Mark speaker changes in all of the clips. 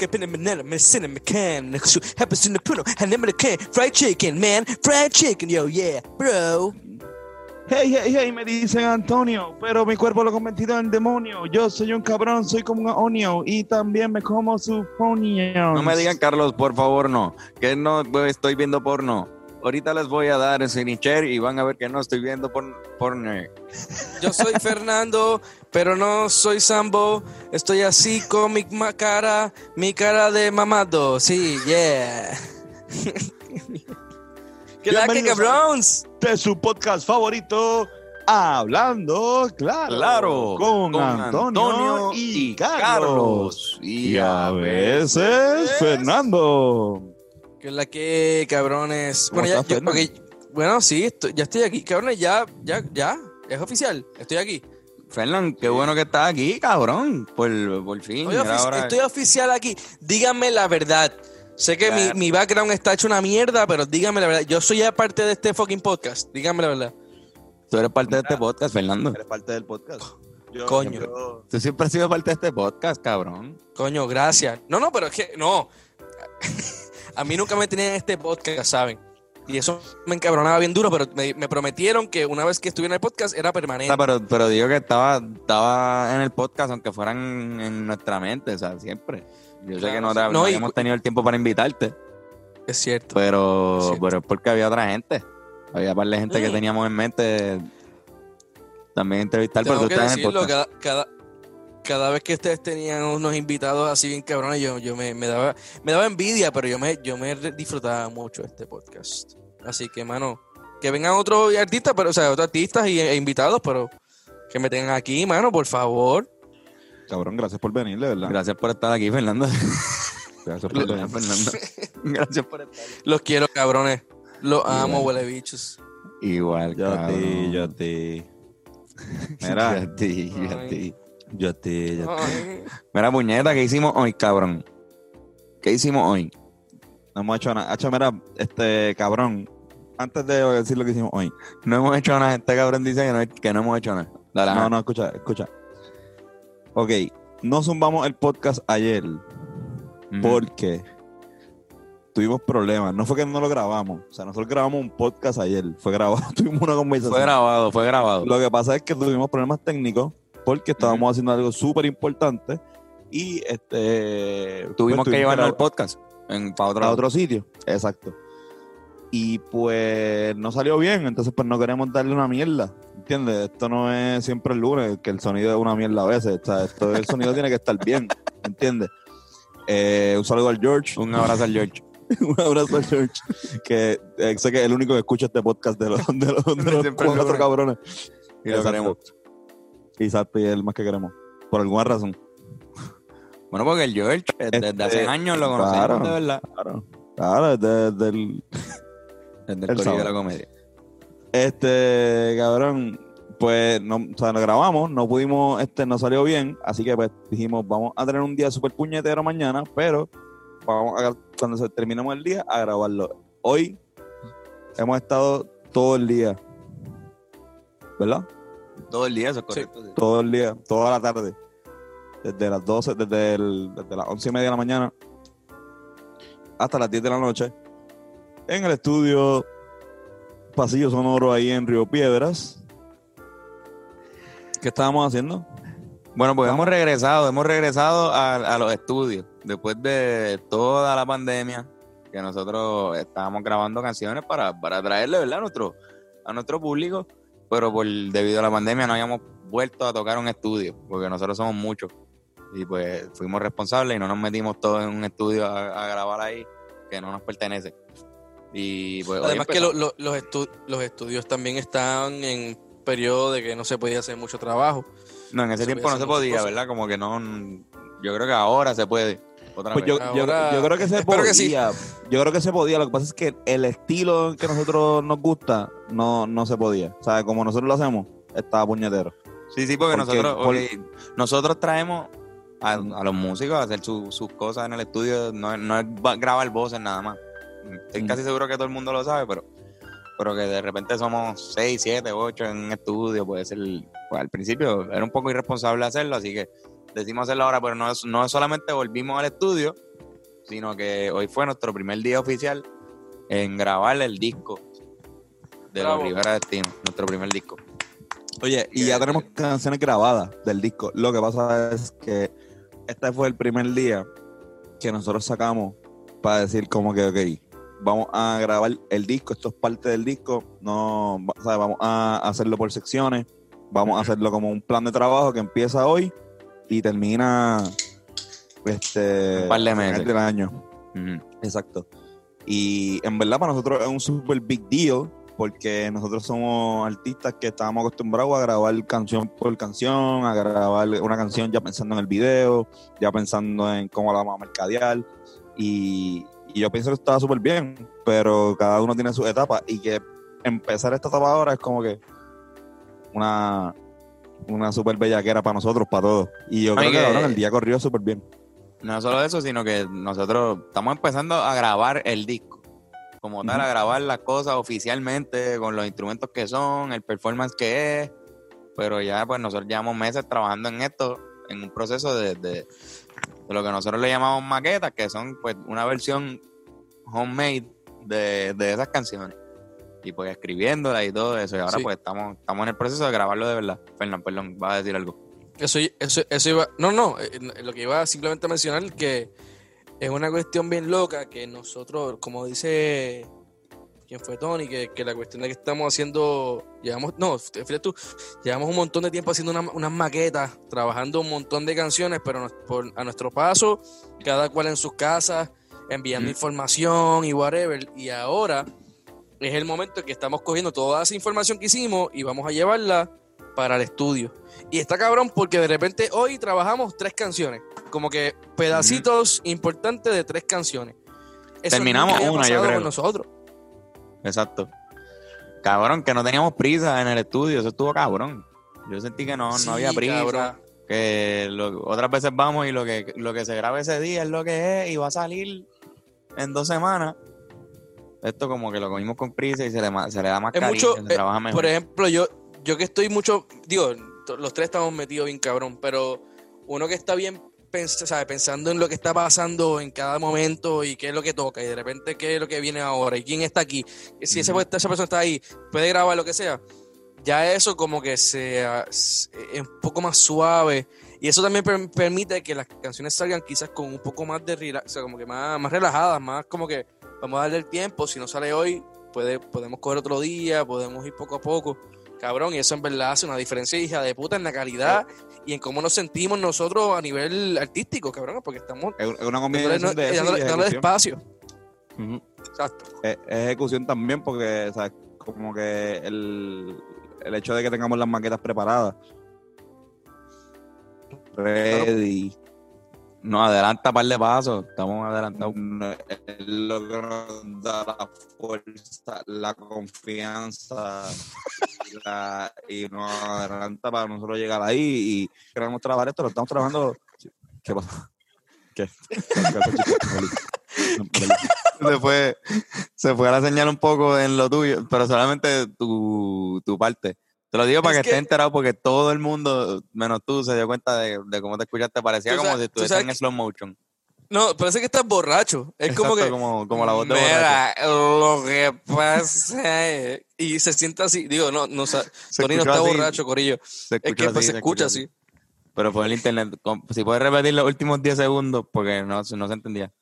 Speaker 1: Escaping in Manila, Messina, McCann, happens in the puno, and then the can, fried chicken, man, fried chicken, yo, yeah, bro.
Speaker 2: Hey, hey, hey, me dicen Antonio, pero mi cuerpo lo he convertido en demonio. Yo soy un cabrón, soy como un onio y también me como su onions.
Speaker 3: No me digan, Carlos, por favor, no. Que no pues, estoy viendo porno. Ahorita les voy a dar ese nicher y van a ver que no estoy viendo por- porno.
Speaker 1: Yo soy Fernando, pero no soy Sambo. Estoy así con mi cara, mi cara de mamado. Sí, yeah. ¿Qué la que cabrones?
Speaker 2: de su podcast favorito, Hablando Claro,
Speaker 3: Claro,
Speaker 2: con,
Speaker 3: con
Speaker 2: Antonio,
Speaker 3: Antonio
Speaker 2: y
Speaker 3: y
Speaker 2: Carlos.
Speaker 3: Carlos.
Speaker 2: Y a veces Fernando.
Speaker 1: ¿Qué la que cabrones?
Speaker 2: ¿Cómo
Speaker 1: Bueno, ya, yo- bueno, sí, estoy- ya estoy aquí. Cabrones, ya, ya, ya. Es oficial. Estoy aquí.
Speaker 3: Fernán, qué bueno que estás aquí, cabrón. Por, por fin.
Speaker 1: Estoy, ofici- oficial aquí. Díganme la verdad. Sé que mi,
Speaker 3: Claro.
Speaker 1: mi background está hecho una mierda, pero díganme la verdad. Yo soy ya parte de este fucking podcast. Díganme la verdad.
Speaker 3: Tú eres parte de este podcast, Fernando.
Speaker 2: Eres parte del podcast. Yo-
Speaker 1: Coño.
Speaker 2: yo-
Speaker 3: Tú siempre has sido parte de este podcast, cabrón.
Speaker 1: Coño, gracias. No, no, pero es que no. A mí nunca me tenían en este podcast, ¿saben? Y eso me encabronaba bien duro, pero me, me prometieron que una vez que estuviera en el podcast era
Speaker 3: O
Speaker 1: permanente.
Speaker 3: sea, pero, pero digo que estaba, estaba en el podcast, aunque fueran en nuestra mente, o sea, siempre. Yo sé que no,
Speaker 1: sí.
Speaker 3: te,
Speaker 1: No,
Speaker 3: no
Speaker 1: y-
Speaker 3: habíamos tenido el tiempo para invitarte,
Speaker 1: Es cierto.
Speaker 3: pero,
Speaker 1: Cierto.
Speaker 3: pero es porque había otra gente. Había par de gente que
Speaker 1: Mm.
Speaker 3: teníamos en mente también entrevistar, pero
Speaker 1: Tengo
Speaker 3: tú
Speaker 1: que
Speaker 3: estás en el podcast.
Speaker 1: cada, cada, cada vez que ustedes tenían unos invitados así bien cabrones, yo, yo me, me daba, me daba envidia, pero yo me, yo me disfrutaba mucho este podcast. Así que, mano, que vengan otros artistas, pero, o sea, otros artistas y, e invitados, pero que me tengan aquí, mano, por favor.
Speaker 2: Cabrón, gracias por venir, de verdad.
Speaker 3: Gracias por estar aquí, Fernando.
Speaker 2: Gracias por venir.
Speaker 3: Fernando. Gracias por estar aquí.
Speaker 1: Los quiero, cabrones. Los amo,
Speaker 3: Igual.
Speaker 1: huele bichos.
Speaker 3: Igual,
Speaker 2: Yo a
Speaker 3: cabrón.
Speaker 2: ti, yo a ti.
Speaker 3: Yo
Speaker 2: Mira,
Speaker 3: a ti, yo a ti.
Speaker 2: yo a ti, yo a ti.
Speaker 1: Ay.
Speaker 3: Mira, puñeta, ¿qué hicimos hoy, cabrón? ¿Qué hicimos hoy?
Speaker 2: No hemos hecho nada. Hacho, mira, este cabrón. Antes de decir lo que hicimos hoy.
Speaker 3: No hemos hecho nada. Este cabrón dice que no, que no hemos hecho nada. Dale,
Speaker 2: No, no, escucha, escucha. Ok, no zumbamos el podcast ayer porque tuvimos problemas. No fue que no lo grabamos. O sea, nosotros grabamos un podcast ayer. Fue grabado, tuvimos una conversación.
Speaker 3: Fue grabado, fue grabado.
Speaker 2: Lo que pasa es que tuvimos problemas técnicos porque estábamos haciendo algo súper importante y este
Speaker 3: Tuvimos
Speaker 2: pues,
Speaker 3: que llevarlo al podcast en, para otro
Speaker 2: a otro sitio. Exacto. Y pues no salió bien, entonces pues no queremos darle una mierda. ¿Entiendes? Esto no es siempre el lunes, que el sonido es una mierda a veces. O sea, esto, el sonido tiene que estar bien. ¿Entiendes? Eh, un saludo al George.
Speaker 3: Un abrazo al George.
Speaker 2: un abrazo al George. Que eh, sé que es el único que escucha este podcast de los, de los, de los
Speaker 3: Siempre
Speaker 2: cuatro cabrones.
Speaker 3: Y lo queremos.
Speaker 2: Y es el más que queremos. Por alguna razón.
Speaker 3: Bueno, porque el George, eh, desde
Speaker 2: Este,
Speaker 3: hace años lo conocemos
Speaker 2: claro.
Speaker 3: de verdad.
Speaker 2: Claro. Claro, desde, desde el,
Speaker 3: Desde el corillo de la comedia.
Speaker 2: Este, cabrón, pues no, o sea, lo grabamos, no pudimos, este, no salió bien, así que pues dijimos, vamos a tener un día súper puñetero mañana, pero vamos a, cuando terminemos el día, a grabarlo. Hoy hemos estado todo el día, ¿verdad?
Speaker 3: Todo el día, eso es correcto. sí.
Speaker 2: Todo el día, toda la tarde, desde las 12, desde, el- desde las 11 y media de la mañana hasta las 10 de la noche, en el estudio Pasillo Sonoro ahí en Río Piedras. ¿Qué estábamos haciendo?
Speaker 3: Bueno, pues hemos regresado, hemos regresado a, a los estudios después de toda la pandemia que nosotros estábamos grabando canciones para, para traerle, ¿verdad? A nuestro, a nuestro público, pero por debido a la pandemia no habíamos vuelto a tocar un estudio, porque nosotros somos muchos y pues fuimos responsables y no nos metimos todos en un estudio a, a grabar ahí que no nos pertenece. Y pues
Speaker 1: Además que lo- lo- los, estu- los estudios también están en periodo de que no se podía hacer mucho trabajo.
Speaker 3: No, en ese
Speaker 1: se
Speaker 3: tiempo no se podía. ¿verdad? Como que no, yo creo que ahora se puede. Otra
Speaker 2: Pues
Speaker 3: vez.
Speaker 2: yo, yo-
Speaker 1: Ahora-
Speaker 2: yo creo que se podía.
Speaker 1: que sí.
Speaker 2: Yo creo que se podía. Lo que pasa es que el estilo que a nosotros nos gusta no, no se podía. O sea, como nosotros lo hacemos, estaba puñetero.
Speaker 3: Sí, sí, porque,
Speaker 2: Porque-
Speaker 3: nosotros, nosotros traemos a, a los músicos a hacer su- sus cosas en el estudio, no, es- no es ba- grabar voces nada más. Estoy
Speaker 2: Mm.
Speaker 3: casi seguro que todo el mundo lo sabe, pero pero que de repente somos 6, 7, 8 en un estudio, puede ser, pues al principio era un poco irresponsable hacerlo, así que decimos hacerlo ahora, pero no, es, no solamente volvimos al estudio, sino que hoy fue nuestro primer día oficial en grabar el disco de
Speaker 1: Bravo.
Speaker 3: los Rivera Destino, nuestro primer disco.
Speaker 2: Oye, y ya tenemos canciones grabadas del disco. Lo que pasa es que este fue el primer día que nosotros sacamos para decir como que, ok, vamos a grabar el disco, esto es parte del disco, no, o sea, vamos a hacerlo por secciones, vamos a hacerlo como un plan de trabajo que empieza hoy y termina este
Speaker 3: Un par de meses.
Speaker 2: del año. Exacto. Y en verdad para nosotros es un super big deal porque nosotros somos artistas que estábamos acostumbrados a grabar canción por canción, a grabar una canción ya pensando en el video, ya pensando en cómo la vamos a mercadear. Y, y yo pienso que estaba súper bien, pero cada uno tiene sus etapas y que empezar esta etapa ahora es como que una, una súper bellaquera para nosotros, para todos. Y yo
Speaker 3: Ay,
Speaker 2: creo que
Speaker 3: que-
Speaker 2: cabrón, el día corrió súper bien.
Speaker 3: No solo eso, sino que nosotros estamos empezando a grabar el disco. Como tal, a grabar las cosas oficialmente, con los instrumentos que son, el performance que es. Pero ya, pues nosotros llevamos meses trabajando en esto, en un proceso de, de, de lo que nosotros le llamamos maquetas, que son pues una versión homemade de, de esas canciones. Y pues escribiéndolas y todo eso. Y ahora
Speaker 1: Sí.
Speaker 3: pues estamos, estamos en el proceso de grabarlo de verdad. Fernán, perdón, vas a decir algo.
Speaker 1: Eso, eso, eso iba. No, no, eh, lo que iba simplemente a mencionar que es una cuestión bien loca que nosotros, como dice quien fue Tony, que, que la cuestión de que estamos haciendo, llevamos, no, fíjate tú, llevamos un montón de tiempo haciendo una- unas maquetas, trabajando un montón de canciones, pero nos- por- a nuestro paso, cada cual en sus casas, enviando información y whatever, y ahora es el momento en que estamos cogiendo toda esa información que hicimos y vamos a llevarla para el estudio. Y está cabrón porque de repente hoy trabajamos tres canciones, como que pedacitos importantes de tres canciones. Eso
Speaker 3: Terminamos una, yo creo.
Speaker 1: con nosotros.
Speaker 3: Exacto. Cabrón, que no teníamos prisa en el estudio, eso estuvo cabrón. Yo sentí que no,
Speaker 1: Sí,
Speaker 3: no había prisa.
Speaker 1: cabrón.
Speaker 3: Que lo- otras veces vamos y lo que, lo que se graba ese día es lo que es y va a salir en dos semanas. Esto como que lo cogimos con prisa y se le, ma- se le da más
Speaker 1: Es
Speaker 3: cariño,
Speaker 1: mucho,
Speaker 3: se
Speaker 1: eh,
Speaker 3: trabaja mejor.
Speaker 1: Por ejemplo, yo, yo que estoy mucho, digo, los tres estamos metidos bien cabrón, pero uno que está bien pens- sabe, pensando en lo que está pasando en cada momento y qué es lo que toca y de repente qué es lo que viene ahora y quién está aquí. Si esa persona está ahí, puede grabar lo que sea. Ya eso como que sea es es un poco más suave y eso también per- permite que las canciones salgan quizás con un poco más de relax, o sea, como que más, más relajadas, más como que vamos a darle el tiempo, si no sale hoy, puede, podemos coger otro día, podemos ir poco a poco. Cabrón, y eso en verdad hace una diferencia, hija de puta, en la calidad y en cómo nos sentimos nosotros a nivel artístico, cabrón, porque estamos
Speaker 2: Es es una
Speaker 1: dándole,
Speaker 2: combinación de eso
Speaker 1: dándole- dándole
Speaker 2: ejecución.
Speaker 1: espacio.
Speaker 2: Ujú.
Speaker 1: Exacto.
Speaker 2: es, es ejecución también porque o sea, como que el, el hecho de que tengamos las maquetas preparadas ready
Speaker 3: Nos adelanta un par de pasos, estamos adelantados.
Speaker 2: es lo que nos da la fuerza la confianza y, la- y nos adelanta para nosotros llegar ahí y queremos trabajar esto lo estamos trabajando ¿qué pasa? ¿qué?
Speaker 3: Se fue, se fue a la señal un poco en lo tuyo, pero solamente tu, tu parte. Te lo digo para
Speaker 1: Es
Speaker 3: que, estés
Speaker 1: que-
Speaker 3: enterado porque todo el mundo, menos tú, se dio cuenta de, de cómo te escuchaste. Parecía como
Speaker 1: sabes-
Speaker 3: si estuvieras en
Speaker 1: que-
Speaker 3: slow motion.
Speaker 1: No, parece que estás borracho. Es como que.
Speaker 3: como, como la voz de borracho.
Speaker 1: Mira, lo que pasa es. Y se siente así. Digo, no, no, sa-
Speaker 3: Se
Speaker 1: Tony no
Speaker 3: escuchó
Speaker 1: está
Speaker 3: así,
Speaker 1: borracho, Corillo.
Speaker 3: Se
Speaker 1: Es que pues,
Speaker 3: así,
Speaker 1: se escucha así.
Speaker 3: Pero fue el internet. Si puedes repetir los últimos 10 segundos, porque no, no se entendía.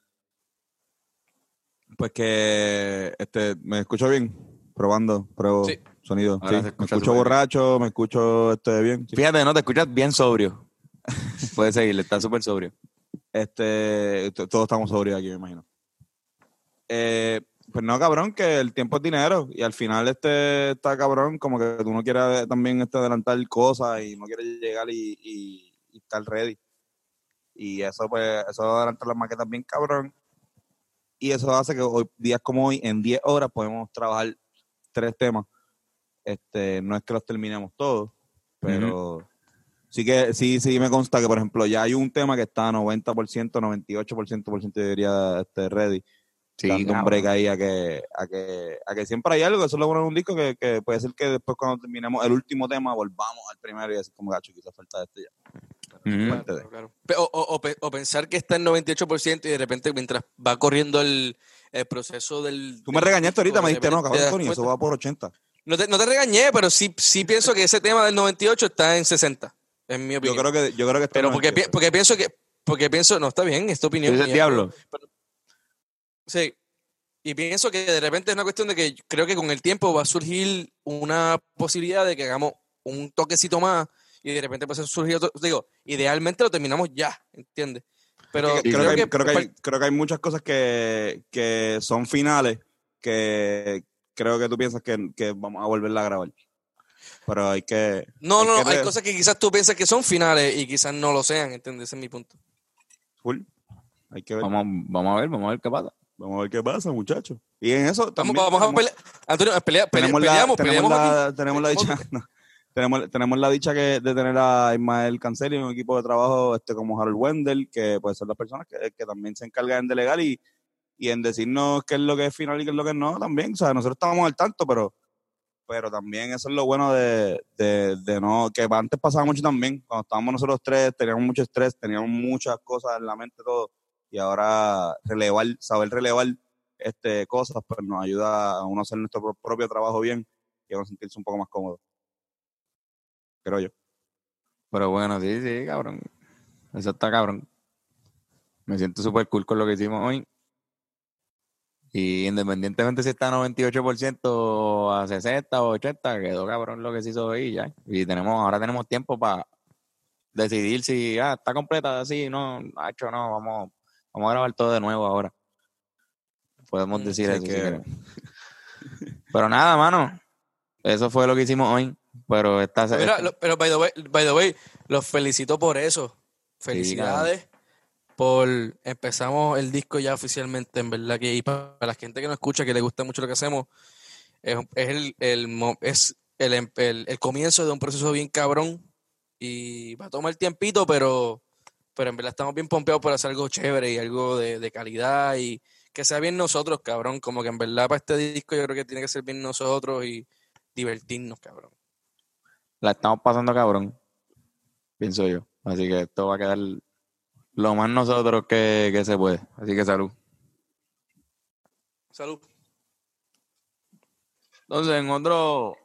Speaker 2: pues que este me escucho bien probando pruebo
Speaker 1: Sí.
Speaker 2: Sonido
Speaker 3: Ahora
Speaker 2: sí.
Speaker 3: se
Speaker 2: me
Speaker 3: escucha
Speaker 2: escucho
Speaker 3: súper
Speaker 2: borracho me escucho este bien sí.
Speaker 3: Fíjate, no te escuchas bien sobrio. Puedes seguirle, está súper sobrio.
Speaker 2: Este, t- todos estamos sobrios aquí, me imagino. Eh, pues no, cabrón, que el tiempo es dinero y al final este está cabrón, como que tú no quieres también este, adelantar cosas y no quieres llegar y, y- y estar ready. Y eso, pues, eso adelanta las maquetas bien cabrón. Y eso hace que hoy, días como hoy, en 10 horas, podemos trabajar tres temas. Este, no es que los terminemos todos, pero sí que sí, sí me consta que, por ejemplo, ya hay un tema que está 90%, 98% por ciento diría este, ready.
Speaker 3: Sí,
Speaker 2: dando un break ahí a que, a que, a que siempre hay algo, eso es lo bueno de un disco que, que puede ser que después cuando terminemos el último tema volvamos al primero y decir como gacho, quizás falta esto ya. Parte de-
Speaker 1: Claro, claro. O, o- o pe- o pensar que está en 98% y de repente mientras va corriendo el, el proceso del...
Speaker 2: Tú me regañaste ahorita, me dijiste, no, cabrón, Tony, eso va por 80.
Speaker 1: No te, no te regañé, pero sí, sí pienso que ese tema del 98 está en 60, en mi
Speaker 2: Yo
Speaker 1: opinión.
Speaker 2: creo que, yo creo que está
Speaker 1: pero
Speaker 2: en
Speaker 1: porque, pi-
Speaker 2: 98.
Speaker 1: porque pienso que... Porque pienso, no, está bien, es tu
Speaker 3: ¿Tú
Speaker 1: opinión.
Speaker 3: dices
Speaker 1: mía,
Speaker 3: diablo?
Speaker 1: Sí. Y pienso que de repente es una cuestión de que creo que con el tiempo va a surgir una posibilidad de que hagamos un toquecito más y de repente puede surgir otro. Digo, idealmente lo terminamos ya, ¿entiendes? Pero
Speaker 3: Sí,
Speaker 2: creo, que, hay-
Speaker 1: que,
Speaker 2: creo, que hay, creo que hay muchas cosas que, que son finales que creo que tú piensas que, que vamos a volverla a grabar. Pero hay que.
Speaker 1: no,
Speaker 2: hay
Speaker 1: no,
Speaker 2: que
Speaker 1: no, hay cosas que quizás tú piensas que son finales y quizás no lo sean, ¿entiendes? Ese es mi punto.
Speaker 2: Full. Hay que ver.
Speaker 3: Vamos, vamos a ver, vamos a ver qué pasa.
Speaker 2: Vamos a ver qué pasa, muchachos. Y en eso
Speaker 1: Vamos,
Speaker 2: también
Speaker 1: vamos a
Speaker 2: tenemos-
Speaker 1: pelear. Antonio, pelea, pelea-
Speaker 2: tenemos la,
Speaker 1: peleamos,
Speaker 2: tenemos
Speaker 1: peleamos aquí.
Speaker 2: la, tenemos la dicha, no, tenemos, tenemos la dicha que, de tener a Ismael Cancel y un equipo de trabajo este como Harold Wendell, que pues son las personas que, que también se encargan de legal y, y en decirnos qué es lo que es final y qué es lo que no también. O sea, nosotros estábamos al tanto, pero pero también eso es lo bueno de, de, no, que antes pasaba mucho también, cuando estábamos nosotros tres, teníamos mucho estrés, teníamos muchas cosas en la mente, todo, y ahora relevar, saber relevar este cosas, pues nos ayuda a uno hacer nuestro pro- propio trabajo bien y a uno sentirse un poco más cómodo. Creo yo.
Speaker 3: Pero bueno, sí, sí, cabrón. Eso está cabrón. Me siento súper cool con lo que hicimos hoy. Y independientemente si está a 98% a 60 o 80, quedó cabrón lo que se hizo hoy ya. Y tenemos, ahora tenemos tiempo para decidir si ah, está completa así, no, hecho no, vamos, vamos a grabar todo de nuevo ahora. Podemos
Speaker 1: Mm,
Speaker 3: decir
Speaker 2: sí,
Speaker 3: eso.
Speaker 2: que-.
Speaker 3: Pero nada, mano. Eso fue lo que hicimos hoy. Pero esta
Speaker 1: Mira, lo- pero by the, way, by the way, los felicito por eso. Felicidades por empezamos el disco ya oficialmente, en verdad que para la gente que nos escucha, que le gusta mucho lo que hacemos, es, el, el es el, em- el- el comienzo de un proceso bien cabrón y va a tomar tiempito, pero, pero en verdad estamos bien pompeados por hacer algo chévere y algo de, de calidad y que sea bien nosotros, cabrón, como que en verdad para este disco yo creo que tiene que ser bien nosotros y divertirnos, cabrón.
Speaker 3: la estamos pasando cabrón, pienso yo. Así que esto va a quedar lo más nosotros que, que se puede. Así que salud.
Speaker 1: Salud.
Speaker 3: Entonces, en otro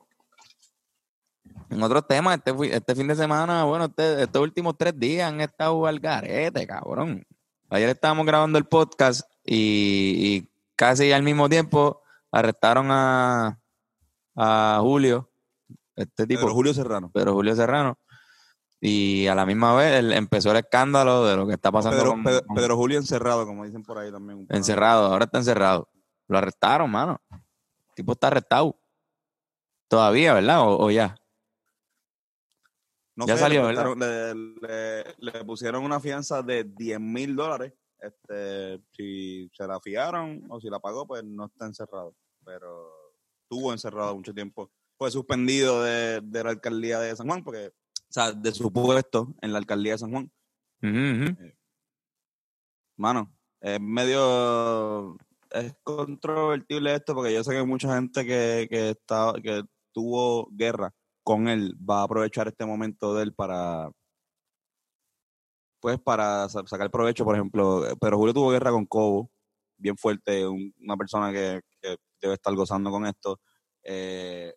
Speaker 3: en otros temas, este, este fin de semana, bueno, este- estos últimos tres días han estado al garete, cabrón. Ayer estábamos grabando el podcast y, y casi al mismo tiempo arrestaron a, a Julio, este tipo.
Speaker 2: Pero Julio Serrano.
Speaker 3: Pedro Julio Serrano. Y a la misma vez empezó el escándalo de lo que está pasando
Speaker 2: Pedro,
Speaker 3: con-
Speaker 2: Pedro-
Speaker 3: con-
Speaker 2: Pedro Julio encerrado, como dicen por ahí también.
Speaker 3: encerrado, ahora está encerrado. Lo arrestaron, mano. El tipo está arrestado. Todavía, ¿verdad? O, o ya.
Speaker 2: No
Speaker 3: Ya
Speaker 2: sé,
Speaker 3: salió,
Speaker 2: le,
Speaker 3: ¿verdad?
Speaker 2: le- le- le pusieron una fianza de 10 mil dólares. Este, si se la fiaron o si la pagó, pues no está encerrado. Pero estuvo encerrado mucho tiempo. Fue suspendido de, de la alcaldía de San Juan, porque, sea, de su puesto en la alcaldía de San Juan.
Speaker 3: Ujú, ujú.
Speaker 2: Mano, es medio. Es controvertible esto, porque yo sé que mucha gente que, que, está, que tuvo guerra con él va a aprovechar este momento de él para pues para sa- sacar provecho, por ejemplo, eh, pero Julio tuvo guerra con Cobo, bien fuerte, un- una persona que, que debe estar gozando con esto, eh,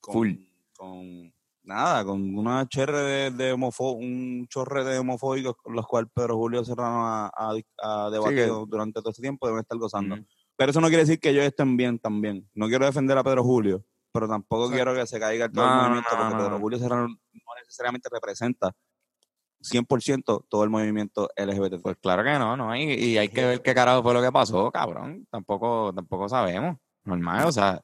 Speaker 2: con,
Speaker 3: Full.
Speaker 2: con nada, con una cherre de, de un chorre de homofóbicos con los cuales Pedro Julio Serrano ha, ha, ha debatido durante todo este tiempo, deben estar gozando. Pero eso no quiere decir que ellos estén bien también. No quiero defender a Pedro Julio, pero tampoco
Speaker 1: Exacto.
Speaker 2: quiero que se caiga todo
Speaker 3: No,
Speaker 2: el movimiento, porque Pedro. Julio Serrano no necesariamente representa 100% todo el movimiento LGBT.
Speaker 3: Pues claro que no, no. Y, y hay que ver qué carajo fue lo que pasó, cabrón. Tampoco, tampoco sabemos. Normal, o sea.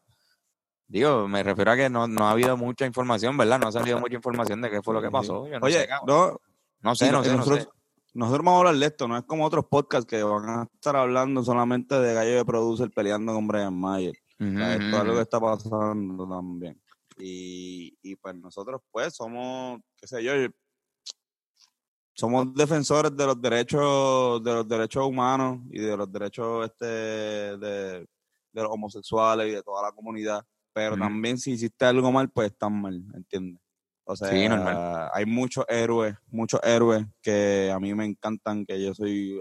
Speaker 3: Digo, me refiero a que no, no ha habido mucha información, ¿verdad? No ha salido mucha información de qué fue lo que pasó. Yo no
Speaker 2: Oye,
Speaker 3: sé,
Speaker 2: no,
Speaker 3: no sé, no sé, no
Speaker 2: nosotros,
Speaker 3: sé.
Speaker 2: nosotros vamos a hablar de esto, no es como otros podcasts que van a estar hablando solamente de Gallo de Producer peleando con Brian Mayer.
Speaker 3: Ujú,
Speaker 2: O sea, esto es algo que está pasando también. Y, y pues nosotros pues somos, qué sé yo, yo- somos defensores de los derechos de los derechos humanos y de los derechos este de, de los homosexuales y de toda la comunidad pero también si hiciste algo mal pues estás mal ¿entiendes? o sea
Speaker 3: Sí, normal.
Speaker 2: hay muchos héroes muchos héroes que a mí me encantan que yo soy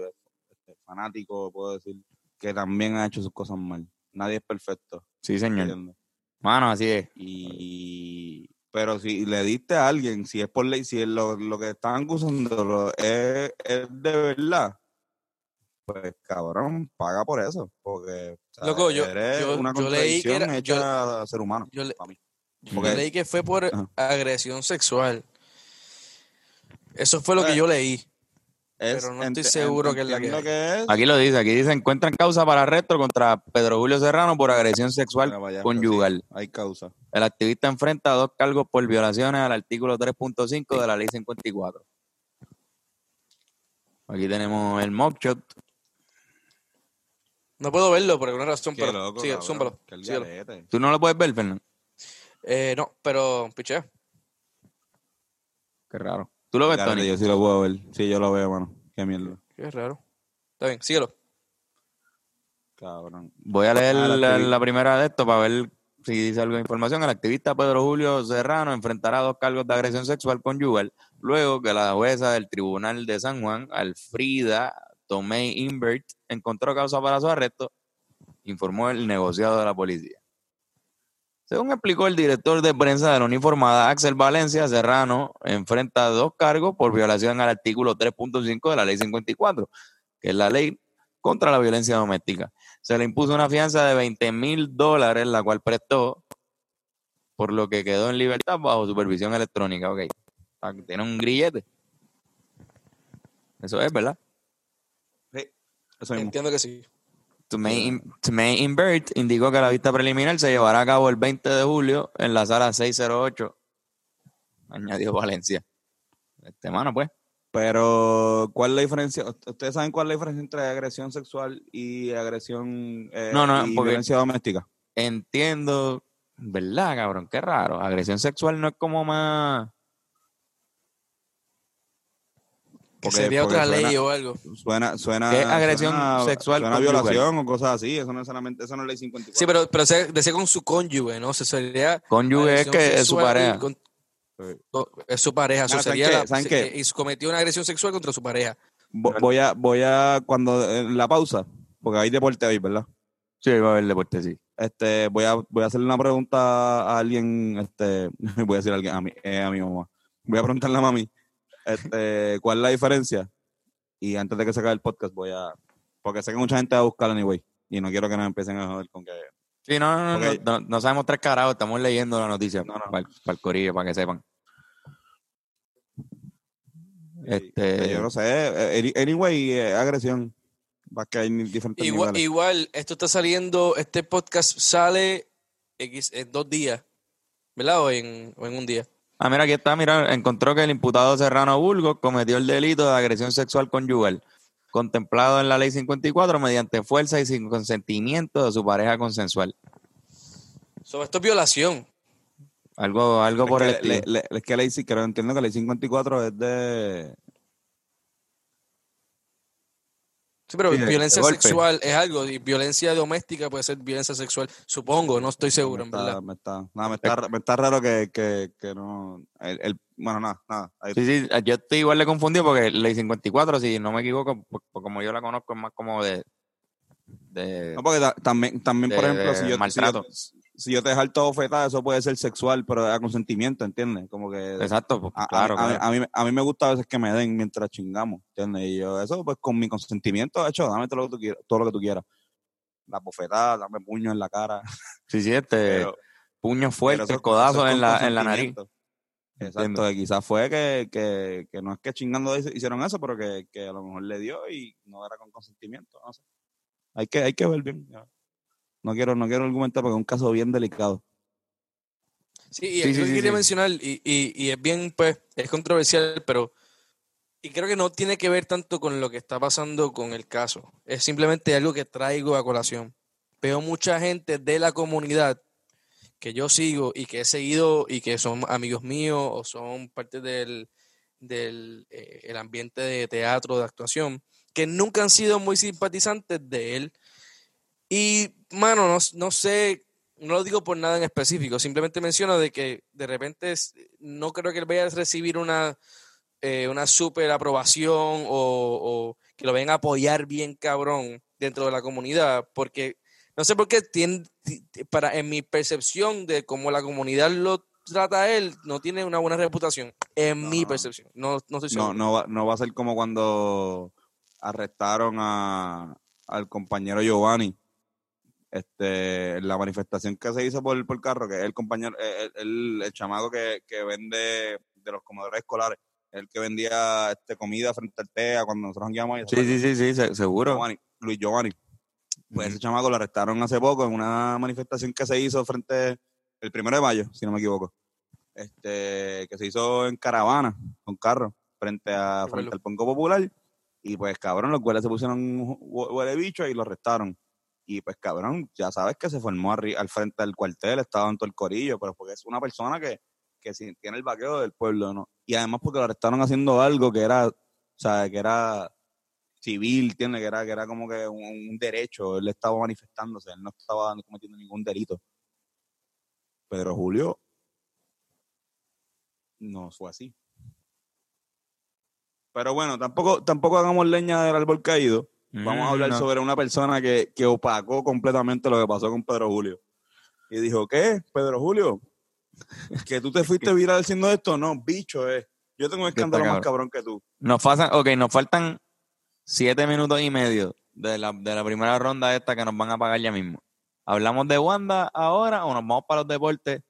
Speaker 2: este, fanático puedo decir que también han hecho sus cosas mal nadie es perfecto
Speaker 3: Sí, señor.
Speaker 2: ¿entiendes?
Speaker 3: Mano, así es.
Speaker 2: Y pero si le diste a alguien, si es por ley, si es lo, lo que están acusando es, es de verdad, pues cabrón, paga por eso. Porque o sea,
Speaker 1: Loco, yo-
Speaker 2: eres
Speaker 1: yo-
Speaker 2: una
Speaker 1: yo leí que era-
Speaker 2: hecha a ser humano.
Speaker 1: Yo, le- leí que fue por
Speaker 2: Ajá.
Speaker 1: agresión sexual. Eso fue lo que
Speaker 2: Eh,
Speaker 1: yo leí.
Speaker 2: Es-
Speaker 1: pero no estoy
Speaker 2: ent-
Speaker 1: seguro que es la que
Speaker 2: entiendo
Speaker 1: hay.
Speaker 2: es.
Speaker 3: Aquí lo dice, aquí dice, encuentran causa para arresto contra Pedro Julio Serrano por agresión sexual
Speaker 2: vaya,
Speaker 3: conyugal.
Speaker 2: sí, hay causa.
Speaker 3: El activista enfrenta dos cargos por violaciones al artículo 3.5 de la ley 54. Aquí tenemos el mockshot.
Speaker 1: No puedo verlo por alguna razón,
Speaker 2: Qué
Speaker 1: pero
Speaker 2: loco,
Speaker 1: sigue,
Speaker 2: cabrón,
Speaker 1: zúmbalo,
Speaker 2: qué
Speaker 1: síguelo.
Speaker 3: ¿Tú no lo puedes ver, Fernando?
Speaker 1: Eh, no, pero pichea.
Speaker 3: Qué raro. ¿Tú lo ves, Tony?
Speaker 2: Yo sí lo puedo ver. Sí, yo lo veo, mano. Qué mierda.
Speaker 1: Qué raro. Está bien, síguelo.
Speaker 2: Cabrón.
Speaker 3: Voy a leer
Speaker 2: Ah, la
Speaker 3: la,
Speaker 2: activi-
Speaker 3: la primera de esto para ver si dice algo de información. El activista Pedro Julio Serrano enfrentará dos cargos de agresión sexual conyugal luego que la jueza del Tribunal de San Juan, Alfrida Tomei Invert, encontró causa para su arresto, informó el negociado de la policía. Según explicó el director de prensa de la uniformada, Axel Valencia Serrano enfrenta dos cargos por violación al artículo 3.5 de la ley 54, que es la ley contra la violencia doméstica. Se le impuso una fianza de 20 mil dólares, la cual prestó, por lo que quedó en libertad bajo supervisión electrónica. Ok, tiene un grillete. Eso es, ¿verdad?
Speaker 2: Eso mismo.
Speaker 1: Entiendo que sí.
Speaker 3: Tomei Tomei Invert indicó que la vista preliminar se llevará a cabo el 20 de julio en la sala 608. Añadió Valencia. Este mano, pues.
Speaker 2: Pero, ¿cuál es la diferencia? ¿Ustedes saben cuál es la diferencia entre agresión sexual y agresión eh,
Speaker 3: No, no,
Speaker 2: y violencia doméstica?
Speaker 3: Entiendo, ¿verdad, cabrón? Qué raro. Agresión sexual no es como más.
Speaker 1: Que
Speaker 2: Porque-
Speaker 1: sería
Speaker 2: porque
Speaker 1: otra
Speaker 2: suena-
Speaker 1: ley o algo.
Speaker 2: Suena, suena.
Speaker 3: ¿Qué es agresión
Speaker 2: suena-
Speaker 3: sexual
Speaker 2: Suena violación o cosas así. Eso no es solamente, eso no es ley 54.
Speaker 1: Sí, pero, pero se- decía con su cónyuge, ¿no? Se sería
Speaker 3: Cónyuge es que es su pareja.
Speaker 1: con-
Speaker 2: Sí.
Speaker 1: con- es su pareja. eso
Speaker 2: ¿saben
Speaker 1: sería la-
Speaker 2: ¿Saben
Speaker 1: se-
Speaker 2: qué?
Speaker 1: y cometió una agresión sexual contra su pareja.
Speaker 2: Vo- Voy a, voy a, cuando, en la pausa, porque hay deporte hoy, ¿verdad?
Speaker 3: Sí, va a haber deporte, sí.
Speaker 2: Este, voy a, voy a hacerle una pregunta a alguien, este, voy a decir a alguien, a mi, eh, a mi mamá. Voy a preguntarle a mami, este, ¿cuál es la diferencia? Y antes de que se acabe el podcast voy a, porque sé que mucha gente va a buscar anyway, y no quiero que nos empiecen a joder con que,
Speaker 3: Sí, no, no, no, no, no, no sabemos tres carajos, estamos leyendo la noticia
Speaker 2: No, no.
Speaker 3: para, el corillo, para que sepan. Este-
Speaker 2: yo no sé, eh, anyway, eh, agresión, va que hay diferentes
Speaker 1: Igual,
Speaker 2: niveles.
Speaker 1: igual, esto está saliendo, este podcast sale X, en dos días, ¿verdad? O en, o en un día.
Speaker 3: Ah, mira, aquí está, mira, encontró que el imputado Serrano Burgos cometió el delito de agresión sexual conyugal, contemplado en la ley 54 mediante fuerza y sin consentimiento de su pareja consensual.
Speaker 1: Sobre esto es violación.
Speaker 3: Algo, algo por el
Speaker 2: es, que,
Speaker 3: estilo.
Speaker 2: le- le- es que ley, creo, entiendo que ley 54 es de,
Speaker 1: Sí, pero
Speaker 3: Sí,
Speaker 1: violencia sexual es algo, y violencia doméstica puede ser violencia sexual, supongo, no estoy seguro,
Speaker 2: me
Speaker 1: en
Speaker 2: está,
Speaker 1: verdad.
Speaker 2: me está, nada, me está, me está raro que, que, que no, el, el- bueno, nada, nada. ahí-
Speaker 3: Sí, sí, yo estoy igual de confundido porque ley 54, si no me equivoco, por- por como yo la conozco, es más como de... de
Speaker 2: No, porque ta- también, también por
Speaker 3: de-
Speaker 2: ejemplo, si yo, si
Speaker 3: maltrato.
Speaker 2: yo, si yo te jalto bofetada, eso puede ser sexual, pero a consentimiento, ¿entiendes? Como que
Speaker 3: exacto, pues,
Speaker 2: a,
Speaker 3: claro,
Speaker 2: a, mí-
Speaker 3: claro.
Speaker 2: a mí, a mí me gusta a veces que me den mientras chingamos, ¿entiendes? Y yo, eso pues con mi consentimiento, de hecho, dame todo lo que tú quieras, todo lo que tú quieras. La bofetada, dame puño en la cara.
Speaker 3: Sí, sí, este,
Speaker 2: Pero,
Speaker 3: fuertes,
Speaker 2: eso-
Speaker 3: codazos
Speaker 2: eso
Speaker 3: en la, en la nariz.
Speaker 2: Exacto, que quizás fue que, que, que no es que chingando hicieron eso, pero que, que a lo mejor le dio y no era con consentimiento, no sé. Hay que, hay que ver bien. ya. No quiero, no quiero argumentar porque es un caso bien delicado.
Speaker 1: Sí, y
Speaker 3: Sí,
Speaker 1: algo
Speaker 3: sí,
Speaker 1: que
Speaker 3: sí,
Speaker 1: quería mencionar, y, y, y es bien, pues, es controversial, pero. Y creo que no tiene que ver tanto con lo que está pasando con el caso. Es simplemente algo que traigo a colación. Veo mucha gente de la comunidad que yo sigo y que he seguido y que son amigos míos o son parte del, del eh, el ambiente de teatro, de actuación, que nunca han sido muy simpatizantes de él. Y, mano, no, no sé, no lo digo por nada en específico, simplemente menciono de que de repente no creo que él vaya a recibir una, eh, una super aprobación o, o que lo vayan a apoyar bien cabrón dentro de la comunidad, porque no sé por qué tiene, ti- ti- para, en mi percepción de cómo la comunidad lo trata a él, no tiene una buena reputación, en mi percepción, no, no estoy
Speaker 2: No, no, va, no va a ser como cuando arrestaron a, al compañero Giovanni. Este, la manifestación que se hizo por, por carro, que es el compañero, el, el, el chamaco que, que vende de los comedores escolares, el que vendía este, comida frente al TEA cuando nosotros íbamos ahí.
Speaker 3: Sí, sí, sí, sí, se- seguro.
Speaker 2: Giovanni, Luis Giovanni. Pues ese chamaco lo arrestaron hace poco en una manifestación que se hizo frente el primero de mayo, si no me equivoco. Este, que se hizo en caravana, con carro, frente a frente al Pongo Popular. Y pues cabrón, los cuales se pusieron hue- huele bicho y lo arrestaron. Y pues cabrón, ya sabes que se formó al frente del cuartel, estaba en todo el corillo, pero porque es una persona que, que tiene el vaqueo del pueblo, ¿no? Y además porque lo arrestaron haciendo algo que era, o sea, que era civil, tiene que era, que era como que un, un derecho, él estaba manifestándose, él no estaba cometiendo ningún delito. Pedro Julio no fue así. Pero bueno, tampoco, tampoco hagamos leña del árbol caído. Vamos a hablar
Speaker 3: Mm, no.
Speaker 2: sobre una persona que, que opacó completamente lo que pasó con Pedro Julio. Y dijo, ¿qué? Pedro Julio, que tú te fuiste viral haciendo esto. No, bicho, eh. Yo tengo un escándalo más
Speaker 3: cabrón.
Speaker 2: cabrón que tú.
Speaker 3: Nos faltan, ok, nos faltan siete minutos y medio de la, de la primera ronda esta que nos van a pagar ya mismo. ¿Hablamos de Wanda ahora o nos vamos para los deportes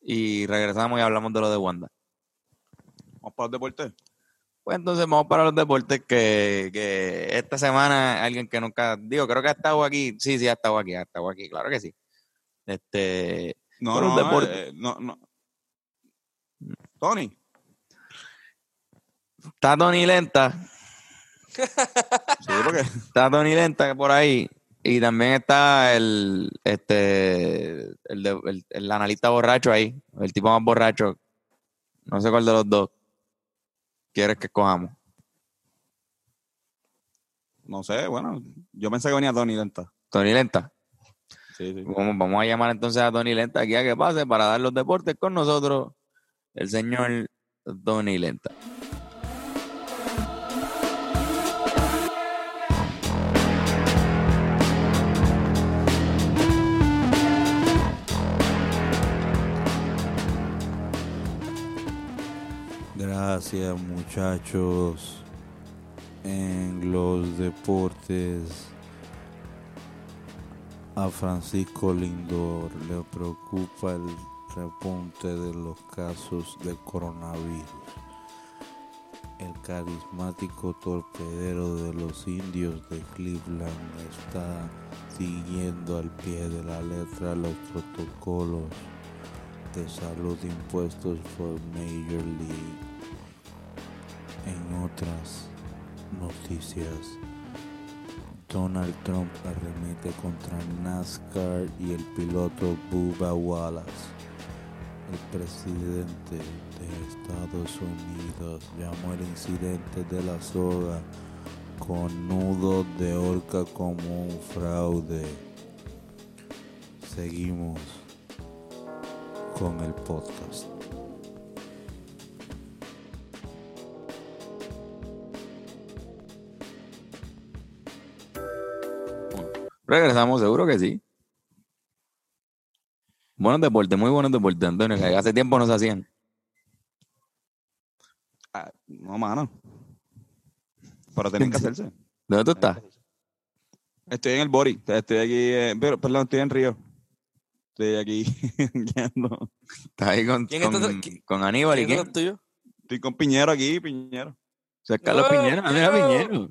Speaker 3: y regresamos y hablamos de lo de Wanda?
Speaker 2: Vamos para los deportes.
Speaker 3: Pues entonces vamos para los deportes que, que esta semana alguien que nunca, digo, creo que ha estado aquí, sí, sí, ha estado aquí, ha estado aquí, claro que sí. Este,
Speaker 2: No, no,
Speaker 3: deporte.
Speaker 2: eh, no, no. Tony.
Speaker 3: está Tony Lenta,
Speaker 2: Sí, porque
Speaker 3: está Tony Lenta por ahí y también está el, este, el, el- el analista borracho ahí, el tipo más borracho, no sé cuál de los dos quieres que escojamos.
Speaker 2: no sé, bueno, yo pensé que venía Tony Lenta.
Speaker 3: Tony Lenta.
Speaker 2: Sí, sí.
Speaker 3: Vamos, vamos a llamar entonces a Tony Lenta aquí a que pase para dar los deportes con nosotros, el señor Tony Lenta.
Speaker 4: Gracias muchachos. En los deportes a Francisco Lindor le preocupa el repunte de los casos de coronavirus. El carismático torpedero de los indios de Cleveland está siguiendo al pie de la letra los protocolos de salud impuestos por Major League. En otras noticias, Donald Trump arremete contra NASCAR y el piloto Bubba Wallace. El presidente de Estados Unidos llamó el incidente de la soga con nudo de horca como un fraude. Seguimos con el podcast.
Speaker 3: Regresamos, seguro que sí. Buenos deportes, muy buenos deportes, Antonio, que hace tiempo no se hacían.
Speaker 2: Ah, no, mano. Pero tienen que hacerse.
Speaker 3: ¿Dónde tú estás?
Speaker 2: Estoy en el Bori. Estoy aquí, eh, pero, perdón, estoy en Río. Estoy aquí guiando.
Speaker 3: Estás ahí con,
Speaker 1: ¿Quién
Speaker 3: con,
Speaker 1: está- qui-
Speaker 3: con Aníbal y
Speaker 1: ¿Quién tuyo?
Speaker 2: Estoy con Piñero aquí, Piñero.
Speaker 3: Ese es Carlos
Speaker 1: ¡Oh,
Speaker 3: Piñero, mira
Speaker 1: Piñero!
Speaker 3: Piñero.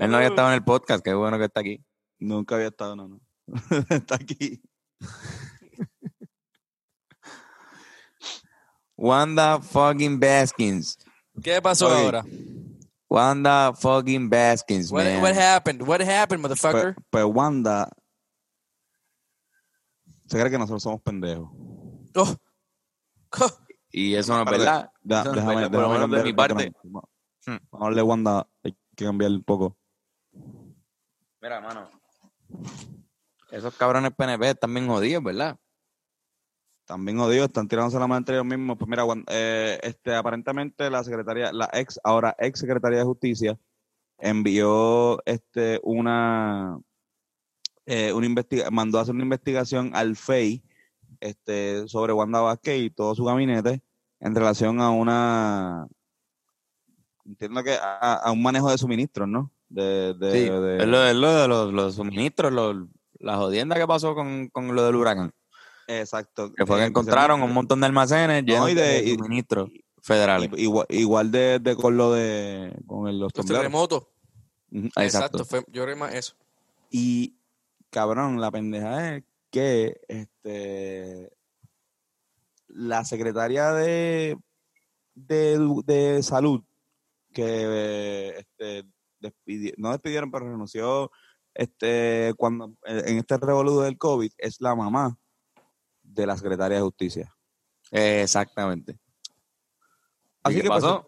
Speaker 3: Él no había estado en el podcast, qué bueno que está aquí.
Speaker 2: Nunca había estado, no, no. Está aquí.
Speaker 3: Wanda fucking Baskins.
Speaker 1: ¿Qué pasó
Speaker 2: Oye,
Speaker 1: ahora?
Speaker 3: Wanda fucking Baskins,
Speaker 1: What,
Speaker 3: man.
Speaker 1: what happened? What happened, motherfucker?
Speaker 2: Pues, pues Wanda se cree que nosotros somos pendejos.
Speaker 1: Oh. Oh.
Speaker 3: Y eso no es verdad. Eso no
Speaker 2: déjame, déjame
Speaker 3: menos de mi parte. Hmm.
Speaker 2: Vamos a darle Wanda, hay que cambiar un poco.
Speaker 3: Mira, mano. Esos cabrones PNP están bien jodidos, ¿verdad?
Speaker 2: También jodidos, están tirándose la mano entre ellos mismos. Pues mira, eh, este, aparentemente la secretaria, la ex, ahora ex secretaria de Justicia, envió este una, eh, una investiga mandó a hacer una investigación al FEI este, sobre Wanda Vázquez y todo su gabinete en relación a una entiendo que a un manejo de suministros, ¿no? De, de,
Speaker 3: Sí,
Speaker 2: de-
Speaker 3: es lo, es lo de los, los suministros, los- la jodienda que pasó con, con lo del huracán.
Speaker 2: exacto.
Speaker 3: Que fue que
Speaker 2: Eh,
Speaker 3: encontraron un montón de almacenes
Speaker 2: No,
Speaker 3: llenos
Speaker 2: y
Speaker 3: de,
Speaker 2: de- y-
Speaker 3: suministros federales.
Speaker 2: Igual, igual de, de con lo de con el- los
Speaker 1: terremotos.
Speaker 3: Exacto.
Speaker 1: Exacto. fue, yo creo que más eso.
Speaker 2: Y cabrón, la pendeja es que este la secretaria de de, de salud que este, despidi- no despidieron pero renunció este cuando en este revoludo del COVID es la mamá de la secretaria de justicia.
Speaker 3: Exactamente.
Speaker 2: Así
Speaker 3: ¿Y qué
Speaker 2: que, pues,
Speaker 3: pasó?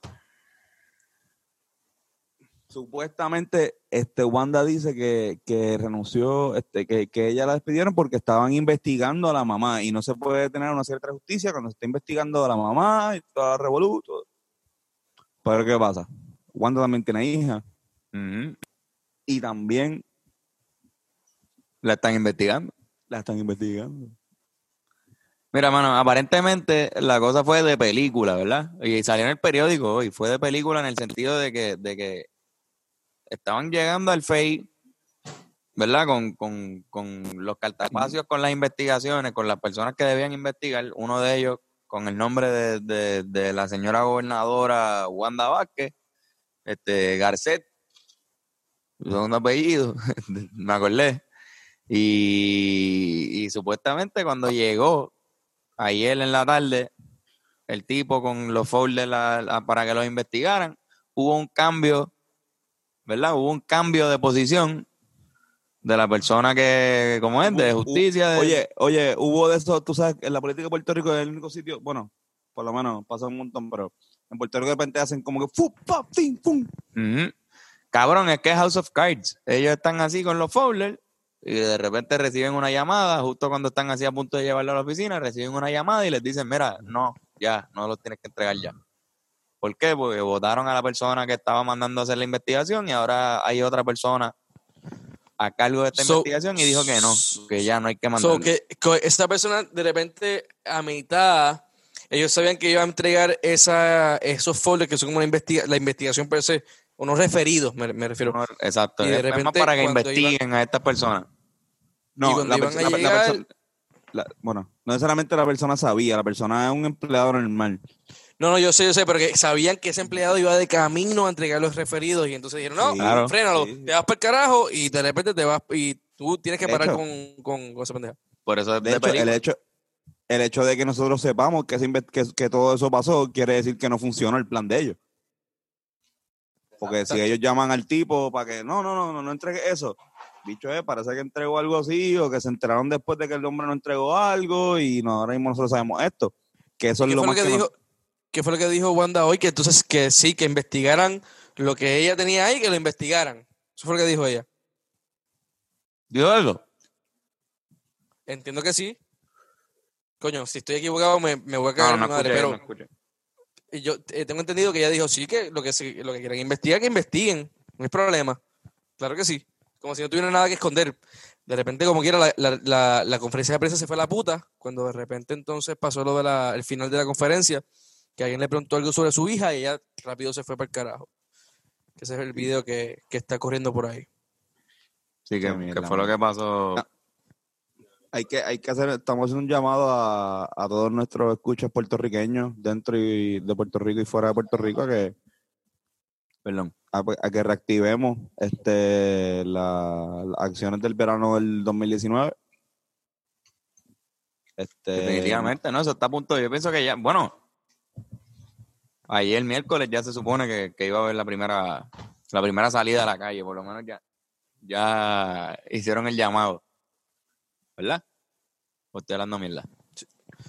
Speaker 2: supuestamente este Wanda dice que, que renunció, este, que, que ella la despidieron porque estaban investigando a la mamá y no se puede tener una cierta justicia cuando se está investigando a la mamá y toda la revoluto. Pero ¿qué pasa? Wanda también tiene hija Y también
Speaker 3: La están investigando.
Speaker 2: la están investigando.
Speaker 3: Mira, mano, aparentemente la cosa fue de película, ¿verdad? Y salió en el periódico hoy, fue de película en el sentido de que, de que estaban llegando al FEI, ¿verdad? Con, con, con los cartapacios, con las investigaciones, con las personas que debían investigar, uno de ellos con el nombre de, de- de la señora gobernadora Wanda Vázquez, este Garcet, su segundo apellido, me acordé. Y, y supuestamente cuando llegó ayer en la tarde, el tipo con los folders la- la- para que los investigaran, hubo un cambio, ¿verdad? Hubo un cambio de posición de la persona que, como es, de justicia. de-
Speaker 2: Oye, oye, hubo de eso, tú sabes, en la política de Puerto Rico es el único sitio, bueno, por lo menos pasa un montón, pero en Puerto Rico de repente hacen como que fu, pa, fin, fum.
Speaker 3: Ujú. Cabrón, es que es House of Cards. Ellos están así con los folders y de repente reciben una llamada, justo cuando están así a punto de llevarlo a la oficina, reciben una llamada y les dicen, mira, no, ya, no los tienes que entregar ya. ¿Por qué? Porque votaron a la persona que estaba mandando a hacer la investigación y ahora hay otra persona a cargo de esta
Speaker 1: So-
Speaker 3: investigación y dijo que no, que ya no hay que mandar.
Speaker 1: So, que, que esta persona de repente a mitad, ellos sabían que iba a entregar esa, esos folders que son como una investiga, la investigación per se, unos referidos, me, me refiero.
Speaker 3: Exacto,
Speaker 1: y de
Speaker 3: es más
Speaker 1: repente
Speaker 3: para que investiguen a estas personas.
Speaker 2: No, la perso- la- la- bueno, no necesariamente la persona sabía, la persona es un empleado normal.
Speaker 1: No, no, yo sé, yo sé, pero que sabían que ese empleado iba de camino a entregar los referidos y entonces dijeron, no,
Speaker 2: Sí,
Speaker 3: Claro.
Speaker 1: frénalo,
Speaker 2: sí.
Speaker 1: te vas para el carajo y de repente te vas y tú tienes que
Speaker 2: De
Speaker 1: parar
Speaker 2: hecho-
Speaker 1: con, con, con esa pendeja.
Speaker 3: Por eso es
Speaker 2: De
Speaker 3: de,
Speaker 2: hecho, el hecho, el hecho de que nosotros sepamos que, que todo eso pasó quiere decir que no funcionó el plan de ellos. Porque si ellos llaman al tipo para que no, no, no, no, no entregue eso, bicho es, parece que entregó algo así o que se enteraron después de que el hombre no entregó algo y no, ahora mismo nosotros sabemos esto. Que eso es
Speaker 1: ¿Qué
Speaker 2: lo
Speaker 1: fue lo
Speaker 2: más
Speaker 1: que
Speaker 2: que nos-
Speaker 1: dijo? ¿Qué fue lo que dijo Wanda hoy? Que entonces que sí, que investigaran lo que ella tenía ahí, que lo investigaran. Eso fue lo que dijo ella.
Speaker 3: ¿Dijo algo?
Speaker 1: Entiendo que sí. Coño, si estoy equivocado me, me voy a
Speaker 3: No,
Speaker 1: cagar
Speaker 3: no,
Speaker 1: en mi madre,
Speaker 3: escuché,
Speaker 1: pero
Speaker 3: no
Speaker 1: yo eh, tengo entendido que ella dijo sí, que lo que, se- lo que quieran investigar, que investiguen. No hay problema. Claro que sí. Como si no tuviera nada que esconder. De repente, como quiera, la, la, la, la conferencia de prensa se fue a la puta. Cuando de repente entonces pasó lo de el final de la conferencia, que alguien le preguntó algo sobre su hija y ella rápido se fue para el carajo. Que ese es el video que, que está corriendo por ahí.
Speaker 3: Sí, que,
Speaker 2: Qué
Speaker 3: que fue lo que pasó.
Speaker 2: Ah. Hay que, hay que hacer, estamos haciendo un llamado a, a todos nuestros escuchas puertorriqueños dentro y de Puerto Rico y fuera de Puerto Rico a que
Speaker 3: Perdón.
Speaker 2: a, a que reactivemos este la- las acciones del verano del 2019. Este,
Speaker 3: Definitivamente, no, eso está a punto. Yo pienso que ya, bueno, ayer miércoles ya se supone que, que iba a haber la primera, la primera salida a la calle, por lo menos ya, ya hicieron el llamado. ¿Verdad? O estoy hablando mierda.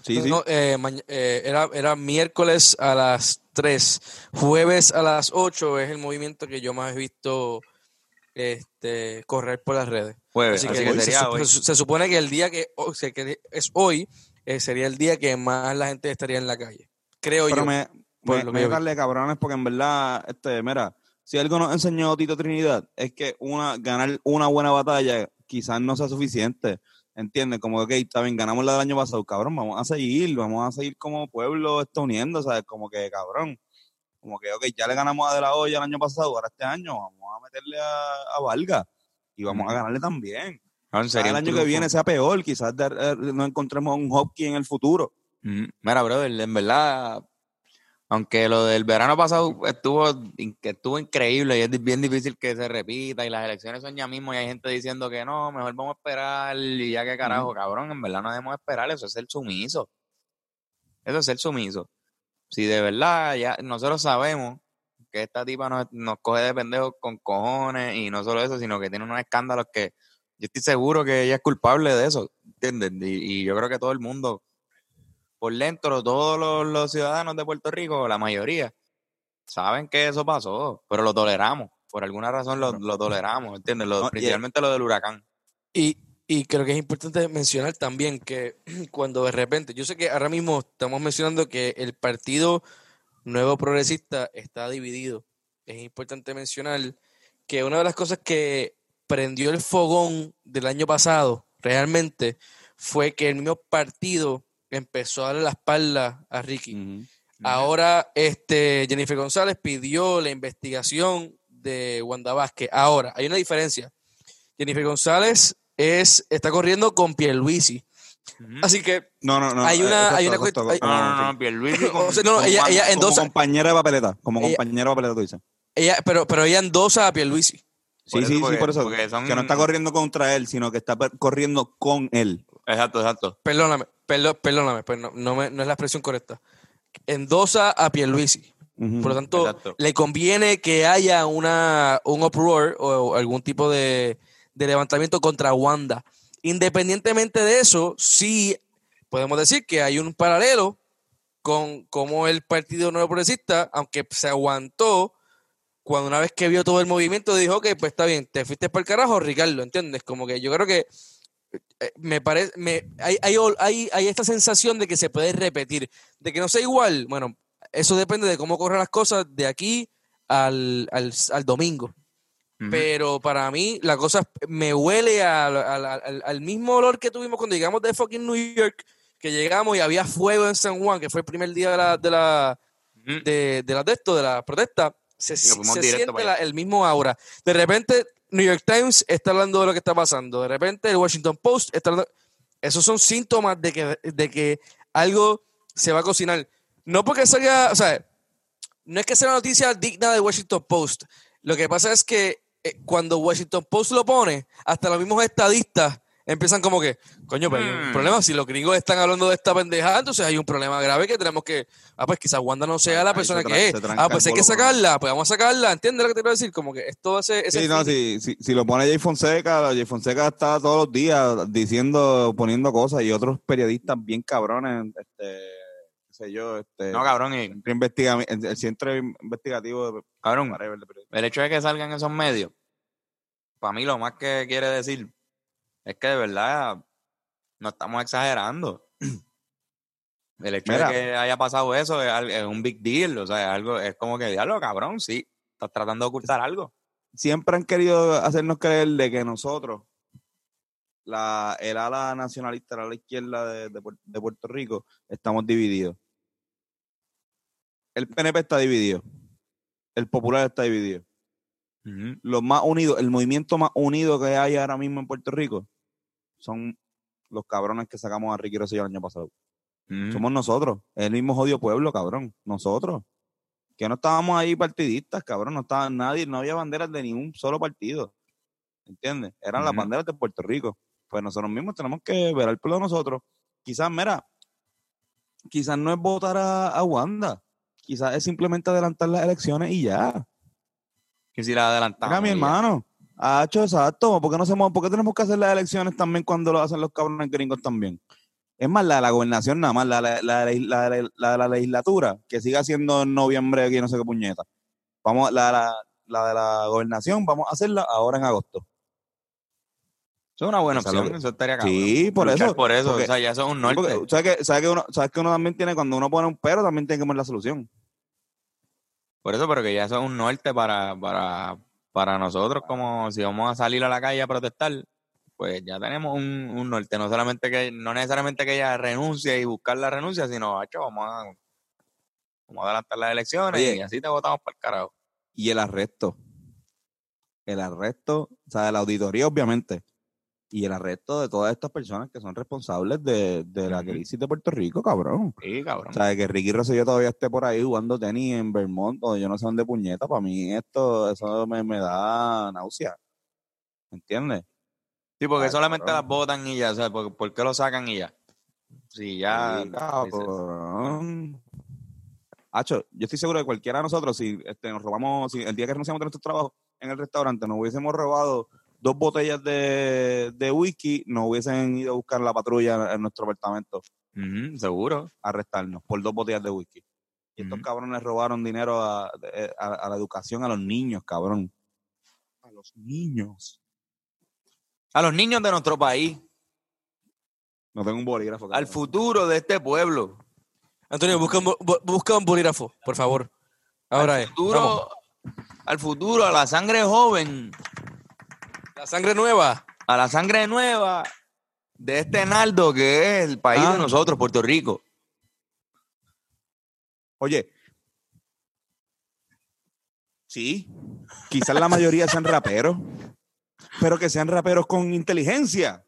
Speaker 2: Sí, sí.
Speaker 1: No, eh, eh, era, era miércoles a las 3, jueves a las 8 es el movimiento que yo más he visto este, correr por las redes.
Speaker 3: Jueves,
Speaker 1: Así
Speaker 3: así
Speaker 1: que, hoy se,
Speaker 3: sería
Speaker 1: sup-
Speaker 3: hoy.
Speaker 1: se- se supone que el día que, o sea, que es hoy eh, sería el día que más la gente estaría en la calle. Creo
Speaker 2: Pero
Speaker 1: yo.
Speaker 2: me,
Speaker 1: por
Speaker 2: me,
Speaker 1: lo
Speaker 2: me darle cabrones porque en verdad, este, mira, si algo nos enseñó Tito Trinidad es que una ganar una buena batalla quizás no sea suficiente. ¿Entiendes? Como que, ok, está bien, ganamos la del año pasado, cabrón, vamos a seguir, vamos a seguir como pueblo esto uniendo, ¿sabes? Como que, cabrón, como que, ok, ya le ganamos a De La Hoya el año pasado, ahora este año vamos a meterle a, a Valga y vamos a ganarle también.
Speaker 3: Sería
Speaker 2: el año que viene sea peor, quizás de- eh, no encontremos un Hopkins en el futuro.
Speaker 3: Ujú. Mira, brother, en verdad, aunque lo del verano pasado estuvo, estuvo increíble y es bien difícil que se repita y las elecciones son ya mismo y hay gente diciendo que no, mejor vamos a esperar y ya que carajo, cabrón, en verdad no debemos esperar, eso es ser sumiso. Eso es ser sumiso. Si de verdad ya nosotros sabemos que esta tipa nos, nos coge de pendejos con cojones y no solo eso, sino que tiene unos escándalos que yo estoy seguro que ella es culpable de eso, ¿entiendes? Y, y yo creo que todo el mundo por dentro, todos los, los ciudadanos de Puerto Rico, la mayoría, saben que eso pasó, pero lo toleramos. Por alguna razón lo, lo toleramos, ¿entiendes? Lo-
Speaker 2: No,
Speaker 3: principalmente lo del huracán.
Speaker 1: Y, y creo que es importante mencionar también que cuando de repente, yo sé que ahora mismo estamos mencionando que el partido nuevo progresista está dividido. Es importante mencionar que una de las cosas que prendió el fogón del año pasado realmente fue que el mismo partido empezó a darle la espalda a Ricky. Ahora, este, Jennifer González pidió la investigación de Wanda Vázquez. Ahora, hay una diferencia. Jennifer González es, está corriendo con Pierluisi.
Speaker 3: Ujú.
Speaker 1: Así que
Speaker 2: No, no, no.
Speaker 1: Hay
Speaker 2: eh,
Speaker 1: una- hay una
Speaker 2: exacto,
Speaker 1: cuest- hay-
Speaker 3: No, no, no, Pierluisi
Speaker 1: O
Speaker 3: con-
Speaker 1: sea, no, no,
Speaker 3: con
Speaker 1: ella- ella
Speaker 2: Como
Speaker 1: endosa-
Speaker 2: compañera de papeleta, como
Speaker 1: Ella-
Speaker 2: compañera de papeleta tú dices.
Speaker 1: ella, pero, pero ella endosa a Pierluisi.
Speaker 2: Sí, sí, sí, por eso.
Speaker 3: son-
Speaker 2: Que no está corriendo contra él, sino que está corriendo con él.
Speaker 3: Exacto, exacto.
Speaker 1: Perdóname, perdóname, pero no, no, me- no es la expresión correcta. Endosa a Pierluisi.
Speaker 2: Ujú.
Speaker 1: Por lo tanto,
Speaker 3: Exacto.
Speaker 1: le conviene que haya una, un uproar o algún tipo de, de levantamiento contra Wanda. Independientemente de eso, sí podemos decir que hay un paralelo con cómo el Partido Nuevo Progresista, aunque se aguantó, cuando una vez que vio todo el movimiento, dijo que pues está bien, te fuiste para el carajo, Ricardo, ¿entiendes? Como que yo creo que me parece, me, hay, hay, hay, hay esta sensación de que se puede repetir, de que no sea igual. Bueno, eso depende de cómo corran las cosas de aquí al, al, al domingo. Pero para mí la cosa me huele al, al- al- al mismo olor que tuvimos cuando llegamos de fucking New York, que llegamos y había fuego en San Juan, que fue el primer día de la, de la, de, de la de esto, de la protesta, se,
Speaker 3: directo
Speaker 1: siente la- el mismo aura. De repente, New York Times está hablando de lo que está pasando. De repente, el Washington Post está hablando. Esos son síntomas de que, de que algo se va a cocinar. No porque salga, o sea, no es que sea una noticia digna del Washington Post. Lo que pasa es que eh, cuando Washington Post lo pone, hasta los mismos estadistas empiezan como que, coño, pero hay un
Speaker 3: Hmm.
Speaker 1: problema. Si los gringos están hablando de esta pendejada, entonces hay un problema grave que tenemos que. Ah, pues quizás Wanda no sea la
Speaker 2: Ahí
Speaker 1: persona
Speaker 2: se
Speaker 1: que es. Ah, pues hay que sacarla, pues vamos a sacarla. ¿Entiendes lo que te quiero decir? Como que esto hace ese.
Speaker 2: Sí, no, si, si, si lo pone Jay Fonseca, Jay Fonseca está todos los días diciendo, poniendo cosas y otros periodistas bien cabrones, este, qué sé yo, este,
Speaker 3: No, cabrón, y,
Speaker 2: investiga- el, el centro investigativo de,
Speaker 3: cabrón, el hecho de que salgan esos medios, para mí lo más que quiere decir es que de verdad no estamos exagerando. El hecho
Speaker 2: Mira.
Speaker 3: de que haya pasado eso es, es un big deal, o sea, es algo, es como que, diablo, cabrón, sí, estás tratando de ocultar algo.
Speaker 2: Siempre han querido hacernos creer de que nosotros, la, el ala nacionalista, el ala izquierda de, de Puerto Rico, estamos divididos. El PNP está dividido. El Popular está dividido. Los más unidos, el movimiento más unido que hay ahora mismo en Puerto Rico son los cabrones que sacamos a Ricky Rosselló el año pasado. Somos nosotros, el mismo jodido pueblo, cabrón, nosotros. Que no estábamos ahí partidistas, cabrón, no estaba nadie, no había banderas de ningún solo partido. ¿Entiendes? Eran las banderas de Puerto Rico. Pues nosotros mismos tenemos que ver al pueblo de nosotros. Quizás, mira, quizás no es votar a, a Wanda, quizás es simplemente adelantar las elecciones y ya.
Speaker 3: Que si la adelantamos.
Speaker 2: Mira, mi hermano. Ah, hecho, exacto. ¿Por qué, no hacemos, ¿Por qué tenemos que hacer las elecciones también cuando lo hacen los cabrones gringos también? Es más, la de la gobernación nada más, la, la, la, la- de la legislatura, que siga siendo en noviembre aquí, no sé qué puñeta. Vamos, la, la, la de la gobernación, vamos a hacerla ahora en agosto.
Speaker 3: Eso es una buena opción,
Speaker 2: que-
Speaker 3: eso estaría cabrón.
Speaker 2: Sí, por
Speaker 3: Luchar
Speaker 2: eso.
Speaker 3: por eso,
Speaker 2: porque-
Speaker 3: o sea, ya eso es un norte.
Speaker 2: Porque, ¿sabes, que, sabes, que uno, sabes que uno también tiene, cuando uno pone un pero, también tiene que poner la solución.
Speaker 3: Por eso, pero que ya eso es un norte para, para, para nosotros, como si vamos a salir a la calle a protestar, pues ya tenemos un, un norte. No solamente que, no necesariamente que ella renuncie y buscar la renuncia, sino, "Acho, vamos a, vamos a adelantar las elecciones
Speaker 2: Oye.
Speaker 3: y así te votamos para el carajo.
Speaker 2: Y el arresto. El arresto, o sea, de la auditoría, obviamente. Y el arresto de todas estas personas que son responsables de, de la crisis de Puerto Rico, cabrón.
Speaker 3: Sí, cabrón.
Speaker 2: O sea, que Ricky Rosselló todavía esté por ahí jugando tenis en Vermont o yo no sé dónde puñeta, para mí esto, eso me, me da náusea. ¿Entiendes?
Speaker 3: sí, porque
Speaker 2: Ay,
Speaker 3: solamente
Speaker 2: cabrón.
Speaker 3: las votan y ya, o sea, ¿por, por qué lo sacan y ya? Sí, ya.
Speaker 2: Sí, cabrón. Hacho, yo estoy seguro de cualquiera de nosotros, si este, nos robamos, si el día que renunciamos de nuestro trabajo en el restaurante, nos hubiésemos robado dos botellas de, de whisky, nos hubiesen ido a buscar la patrulla en nuestro apartamento
Speaker 3: seguro.
Speaker 2: a arrestarnos por dos botellas de whisky. Y estos cabrones robaron dinero a, eh, a- a la educación a los niños, cabrón. A los niños.
Speaker 3: A los niños de nuestro país,
Speaker 2: No tengo un bolígrafo.
Speaker 3: al
Speaker 2: cabrón.
Speaker 3: futuro de este pueblo.
Speaker 1: Antonio, busca un, busca un bolígrafo, por favor. Ahora
Speaker 3: al
Speaker 1: es.
Speaker 3: Al futuro, a la sangre joven,
Speaker 1: La sangre nueva.
Speaker 3: a la sangre nueva de este Naldo que es el país
Speaker 2: Ah.
Speaker 3: de nosotros, Puerto Rico.
Speaker 2: Oye. Sí. Quizás la mayoría sean raperos. Pero que sean raperos con inteligencia.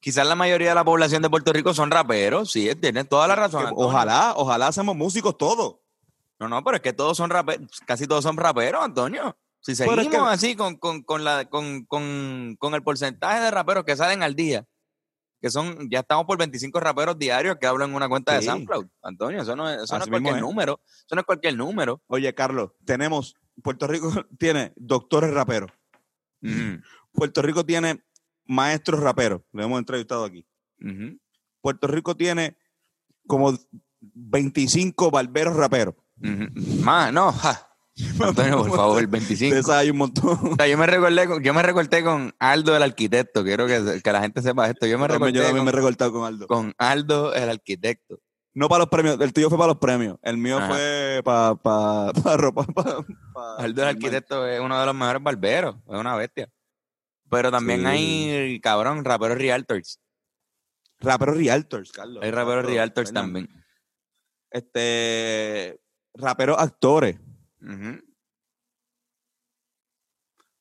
Speaker 3: Quizás la mayoría de la población de Puerto Rico son raperos, sí, tienen toda la razón. Antonio.
Speaker 2: ojalá, ojalá hacemos músicos todos.
Speaker 3: No, no, pero es que todos son raperos, casi todos son raperos, Antonio. Si
Speaker 2: es
Speaker 3: seguimos
Speaker 2: que-
Speaker 3: así con, con, con, la, con, con, con el porcentaje de raperos que salen al día, que son, ya estamos por 25 raperos diarios que hablan en una cuenta de
Speaker 2: Sí.
Speaker 3: SoundCloud. Antonio, eso no es, eso no es cualquier
Speaker 2: es.
Speaker 3: número, eso no es cualquier número.
Speaker 2: Oye, Carlos, tenemos, Puerto Rico tiene doctores raperos. Puerto Rico tiene maestros raperos. Lo hemos entrevistado aquí. Puerto Rico tiene como 25 barberos raperos.
Speaker 3: Más, no, ja. Antonio, por favor, 25.
Speaker 2: De esas hay un montón.
Speaker 3: O sea, yo me recordé con, yo me recorté con Aldo el arquitecto, quiero que, que la gente sepa esto. Yo me
Speaker 2: yo
Speaker 3: recorté
Speaker 2: también me he
Speaker 3: con,
Speaker 2: recortado con Aldo.
Speaker 3: con Aldo el arquitecto.
Speaker 2: No para los premios, el tuyo fue para los premios. El mío
Speaker 3: Ajá.
Speaker 2: fue para pa, pa ropa. Pa,
Speaker 3: Aldo el arquitecto es uno de los mejores barberos, es una bestia. Pero también
Speaker 2: Sí.
Speaker 3: hay, cabrón, raperos realtors.
Speaker 2: Raperos realtors, Carlos.
Speaker 3: Hay raperos realtors también.
Speaker 2: Este. Raperos actores.
Speaker 3: Ujú.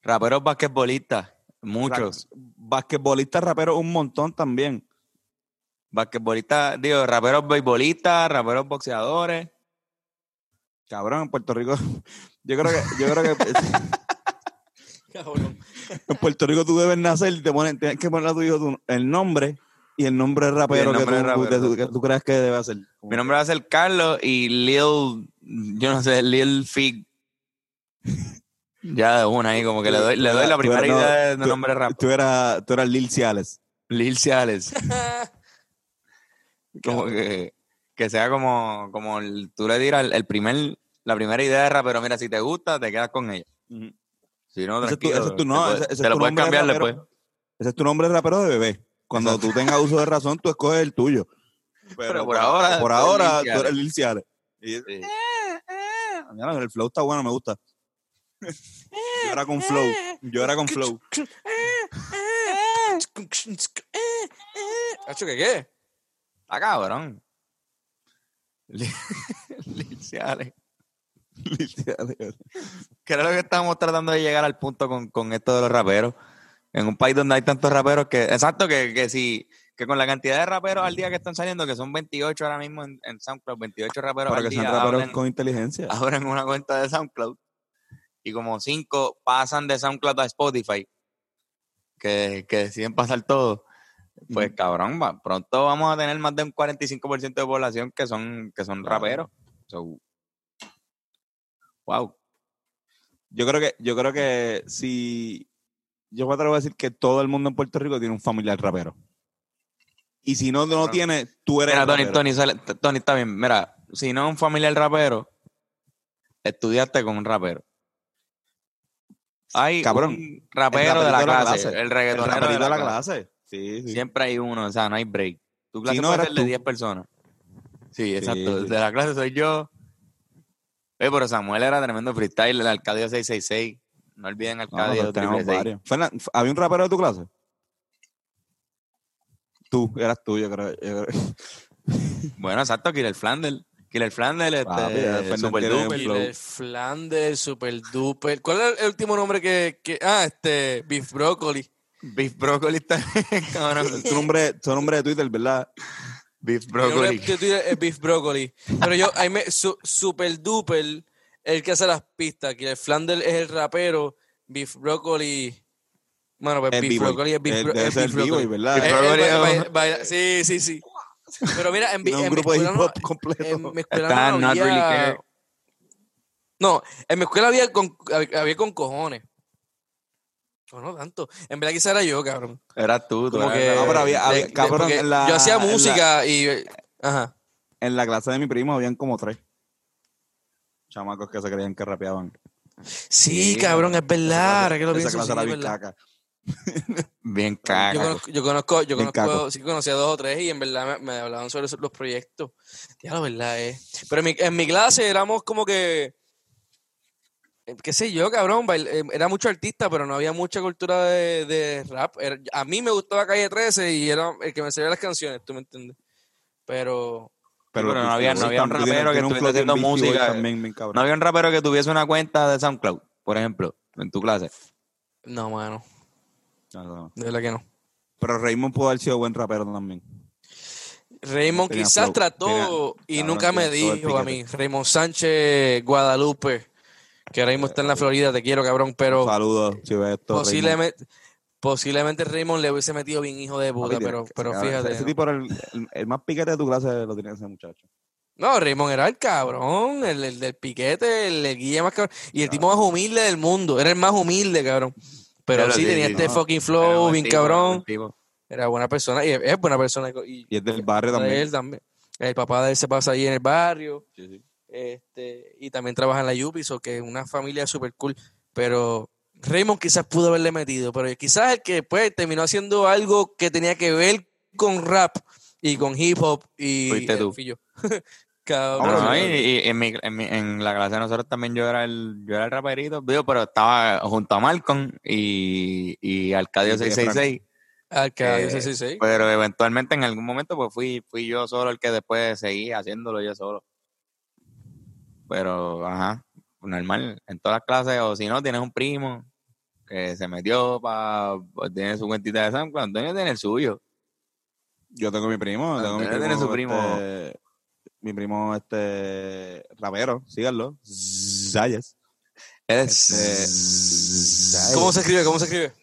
Speaker 3: Raperos basquetbolistas, muchos.
Speaker 2: Basquetbolistas raperos un montón también.
Speaker 3: Basquetbolistas, digo, raperos beisbolistas, raperos boxeadores.
Speaker 2: Cabrón, en Puerto Rico. Yo creo que, yo creo que
Speaker 1: Cabrón.
Speaker 2: en Puerto Rico tú debes nacer y te ponen, tienes que poner a tu hijo tu- el nombre y el nombre de rapero,
Speaker 3: nombre
Speaker 2: que,
Speaker 3: de
Speaker 2: tú,
Speaker 3: rapero,
Speaker 2: que tú- que tú creas que debe hacer.
Speaker 3: Mi nombre va a ser Carlos y Lil, yo no sé, Lil Fig. Ya de una ahí, como que le doy, le doy la primera
Speaker 2: eras-
Speaker 3: idea de, nombre rap.
Speaker 2: Tú eras, tú eras Lil Ciales.
Speaker 3: Lil Ciales. como que, que sea como, como el- tú le dirás el, el primer, la primera idea de rapero, mira, si te gusta, te quedas con ella. Si no,
Speaker 2: Ese es tu- ese es tu-
Speaker 3: te
Speaker 2: no, ese- ese es
Speaker 3: lo
Speaker 2: tu
Speaker 3: puedes
Speaker 2: de
Speaker 3: cambiar después.
Speaker 2: Ese es tu nombre de rapero de bebé. Cuando tú tengas uso de razón, tú escoges el tuyo.
Speaker 3: Pero por ahora,
Speaker 2: por
Speaker 3: tú eres
Speaker 2: ahora,
Speaker 3: Lil
Speaker 2: tú eres Lil Ciales. Y-
Speaker 3: Sí.
Speaker 2: Mira, el flow está bueno, me gusta. Yo era con flow. Yo era con flow.
Speaker 1: ¿Hacho qué qué?
Speaker 3: Está cabrón. Lil Lil Ciales.
Speaker 2: Lil Ciales.
Speaker 3: que que estábamos tratando de llegar al punto con, con esto de los raperos. En un país donde hay tantos raperos que, exacto, que, que si, que con la cantidad de raperos al día que están saliendo, que son 28 ahora mismo en, en SoundCloud, 28 raperos
Speaker 2: Para
Speaker 3: al
Speaker 2: que sean
Speaker 3: día,
Speaker 2: raperos
Speaker 3: abren,
Speaker 2: con inteligencia.
Speaker 3: abren una cuenta de SoundCloud y como 5 pasan de SoundCloud a Spotify, que, que deciden pasar todo. Pues cabrón, va, pronto vamos a tener más de un 45% de población que son, que son raperos. So, wow.
Speaker 2: Yo creo que, yo creo que si yo me atrevo a decir que todo el mundo en Puerto Rico tiene un familiar rapero. Y si no, no tiene, tú eres.
Speaker 3: Mira,
Speaker 2: el
Speaker 3: Tony,
Speaker 2: rapero.
Speaker 3: Tony, sale- Tony, está bien. Mira, si no es un familiar rapero, estudiaste con un rapero. Hay
Speaker 2: Cabrón,
Speaker 3: un rapero de la clase, el
Speaker 2: El
Speaker 3: reggaetonero
Speaker 2: raperito
Speaker 3: de la, clase.
Speaker 2: clase. Sí, sí.
Speaker 3: Siempre hay uno, o sea, no hay break. Tu clase
Speaker 2: Si no
Speaker 3: puede ser de
Speaker 2: tú.
Speaker 3: 10 personas. Sí, exacto.
Speaker 2: sí.
Speaker 3: De la clase soy yo. Oye, pero Samuel era tremendo freestyle, el Arcadio 666. No olviden
Speaker 2: No,
Speaker 3: Arcadio
Speaker 2: nosotros tenemos
Speaker 3: 666.
Speaker 2: varios. Fernan- ¿Había un rapero de tu clase? Tú, eras tú, yo creo. yo creo.
Speaker 3: Bueno, exacto, Killer Flandel. Killer Flandel,
Speaker 2: Papi,
Speaker 3: este,
Speaker 2: Fernan
Speaker 3: Super Duper.
Speaker 1: Killer Flanders, Super Duper. ¿Cuál es el último nombre que, que- Ah, este, Beef Broccoli.
Speaker 3: Beef Broccoli está cabrón.
Speaker 2: tu, nombre, tu nombre de Twitter, ¿verdad?
Speaker 3: Beef
Speaker 1: Mi nombre
Speaker 3: Broccoli.
Speaker 1: de Twitter es Beef Broccoli. Pero yo, ahí me, su- Super Duper, el que hace las pistas. Killer Flanders es el rapero. Beef Broccoli. Bueno, pues
Speaker 2: El
Speaker 1: Beef. Broccoli es Beef,
Speaker 2: El-
Speaker 1: Bro- es Beef
Speaker 2: el
Speaker 1: Broccoli.
Speaker 2: ¿verdad?
Speaker 1: Eh, eh, baila- sí, sí, sí. Pero mira, en,
Speaker 2: un
Speaker 1: en mi
Speaker 2: grupo de hip
Speaker 1: escuela
Speaker 2: hop
Speaker 1: no-
Speaker 2: completo.
Speaker 1: en mi escuela
Speaker 3: Está
Speaker 1: no había...
Speaker 3: Really.
Speaker 1: No, en mi escuela había con, había, con cojones. No, no tanto. En verdad quizá era yo, cabrón.
Speaker 3: Eras tú, tú
Speaker 1: Como
Speaker 3: eras
Speaker 1: que...
Speaker 3: el
Speaker 2: No, pero había-
Speaker 1: de-
Speaker 2: había-
Speaker 1: de-
Speaker 2: cabrón,
Speaker 1: porque
Speaker 2: en la-
Speaker 1: yo hacía
Speaker 2: en la-
Speaker 1: música y... Ajá.
Speaker 2: En la clase de mi primo habían como tres chamacos que se creían que rapeaban.
Speaker 1: Sí,
Speaker 3: Sí,
Speaker 1: cabrón, es verdad. Ahora que lo pienso, sí,
Speaker 2: bien caca.
Speaker 3: bien
Speaker 1: Yo
Speaker 3: caca.
Speaker 1: conozco, yo conozco, yo conozco, sí conocía dos o tres y en verdad me, me hablaban sobre los proyectos. Ya la verdad es. Pero en mi, en mi clase éramos como que, eh, qué sé yo, cabrón, eh, era mucho artista, pero no había mucha cultura de, de rap. A mí me gustaba Calle 13 y era el que me sabía las canciones, ¿tú me entiendes? Pero
Speaker 3: pero no había- no había un rapero que estuviese haciendo música.
Speaker 2: también, bien cabrón.
Speaker 3: No había un rapero que tuviese una cuenta de SoundCloud, por ejemplo, en tu clase.
Speaker 1: no, mano,
Speaker 2: No, no, no.
Speaker 1: de verdad que no.
Speaker 2: Pero Raymond pudo haber sido buen rapero también.
Speaker 1: Raymond
Speaker 2: Tenía
Speaker 1: quizás
Speaker 2: flow,
Speaker 1: trató
Speaker 2: tenía-
Speaker 1: y nunca me dijo a mí. Raymond Sánchez Guadalupe, que ahora mismo está en la Florida, te quiero, cabrón, pero
Speaker 2: Saludos, si ves esto. Raymond.
Speaker 1: Posiblemente, Raymond le hubiese metido bien hijo de puta, pero, pero fíjate.
Speaker 2: Ese
Speaker 1: ¿no?
Speaker 2: tipo era el, el- el más piquete de tu clase, lo tenía ese muchacho.
Speaker 1: No, Raymond era el cabrón, el, el del piquete, el, el guía más cabrón. Y el tipo más humilde del mundo, era el más humilde, cabrón. Pero
Speaker 3: Pero
Speaker 1: sí, tenía este fucking flow, bien
Speaker 3: tipo,
Speaker 1: cabrón. Era buena persona y es, buena persona. Y,
Speaker 2: Y es del barrio
Speaker 1: de
Speaker 2: también.
Speaker 1: él también. El papá de él se pasa ahí en el barrio.
Speaker 2: Sí, sí.
Speaker 1: Este, y también trabaja en la Yupiso, que es una familia súper cool. Pero Raymond quizás pudo haberle metido, pero quizás el que pues terminó haciendo algo que tenía que ver con rap y con hip hop y
Speaker 3: Fuiste tú.
Speaker 1: Cabrón.
Speaker 3: No, y,
Speaker 2: sí.
Speaker 3: y en, mi, en, mi- en la clase de nosotros también yo era el, yo era el raperito, pero estaba junto a Malcolm y, y Arcadio
Speaker 2: Y de
Speaker 3: 666.
Speaker 1: Arcadio,
Speaker 3: Eh,
Speaker 1: sí, sí, sí.
Speaker 3: Pero eventualmente en algún momento pues fui, fui yo solo el que después seguí haciéndolo yo solo. Pero, ajá, normal, en todas las clases, o si no, tienes un primo que se metió para, tiene su cuentita de SoundCloud, Antonio tiene el suyo.
Speaker 2: Yo tengo mi primo, tengo mi primo,
Speaker 3: tiene su primo.
Speaker 2: este, mi primo, este, rapero, síganlo, Zayas.
Speaker 3: Es
Speaker 2: Este,
Speaker 1: ¿Cómo se escribe? ¿Cómo se escribe?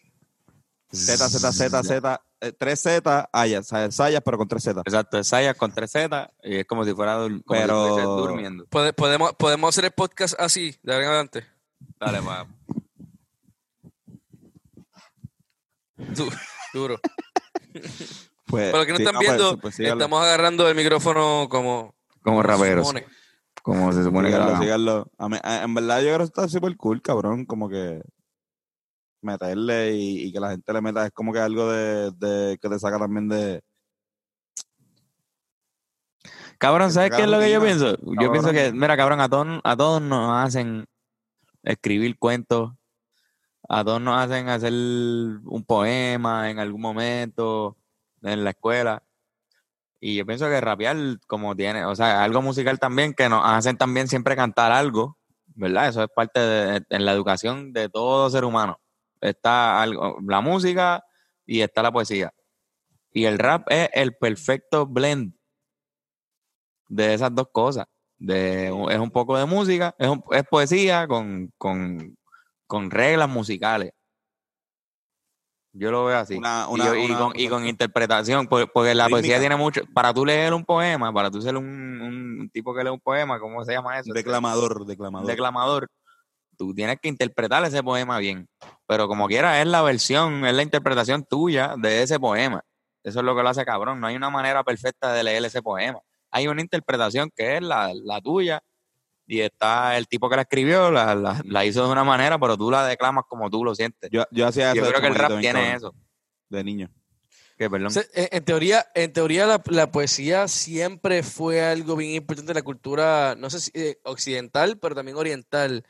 Speaker 2: Z, Z, Z, Z, 3 Z, Ayas, Zayas, pero con 3 Z.
Speaker 3: Exacto, es Sayas con 3 Z y es como si fuera como si
Speaker 2: Pero-
Speaker 3: fuese durmiendo.
Speaker 1: Pode- podemos, podemos hacer el podcast así, de ahora en adelante.
Speaker 3: Dale, pa.
Speaker 1: Du- duro.
Speaker 2: Pues,
Speaker 1: Para los que no
Speaker 2: sí,
Speaker 1: están
Speaker 2: pues,
Speaker 1: viendo,
Speaker 2: pues
Speaker 1: estamos agarrando el micrófono como,
Speaker 3: Como raperos. Como se supone que lo
Speaker 2: en verdad yo creo que está súper cool, cabrón, como que meterle y, y que la gente le meta es como que algo de, de que te saca también de...
Speaker 3: Cabrón, ¿sabes qué es lo que yo pienso? Yo pienso que, mira, cabrón, a todos, a todos nos hacen escribir cuentos, a todos nos hacen hacer un poema en algún momento en la escuela. Y yo pienso que rapear, como tiene, o sea, algo musical también, que nos hacen también siempre cantar algo, ¿verdad? Eso es parte de en la educación de todo ser humano. Está algo, la música y está la poesía. Y el rap es el perfecto blend de esas dos cosas. De, es un poco de música, es, un- es poesía con, con, con reglas musicales. Yo lo veo así.
Speaker 2: Una-
Speaker 3: Y
Speaker 2: una-
Speaker 3: yo- y,
Speaker 2: una-
Speaker 3: con, y con interpretación, por- porque la poesía tiene mucho. Para tú leer un poema, para tú ser un, un tipo que lee un poema, ¿cómo se llama eso?
Speaker 2: Declamador, declamador.
Speaker 3: declamador, tú tienes que interpretar ese poema bien. Pero como quiera, es la versión, es la interpretación tuya de ese poema. Eso es lo que lo hace cabrón. No hay una manera perfecta de leer ese poema. Hay una interpretación que es la, la tuya y está el tipo que la escribió, la, la- la hizo de una manera, pero tú la declamas como tú lo sientes.
Speaker 2: Yo, yo hacía eso.
Speaker 3: Yo creo que el rap tiene eso.
Speaker 2: De niño.
Speaker 3: Que, perdón.
Speaker 1: Se- En, en teoría, en teoría la, la poesía siempre fue algo bien importante de la cultura, no sé si eh, occidental, pero también oriental.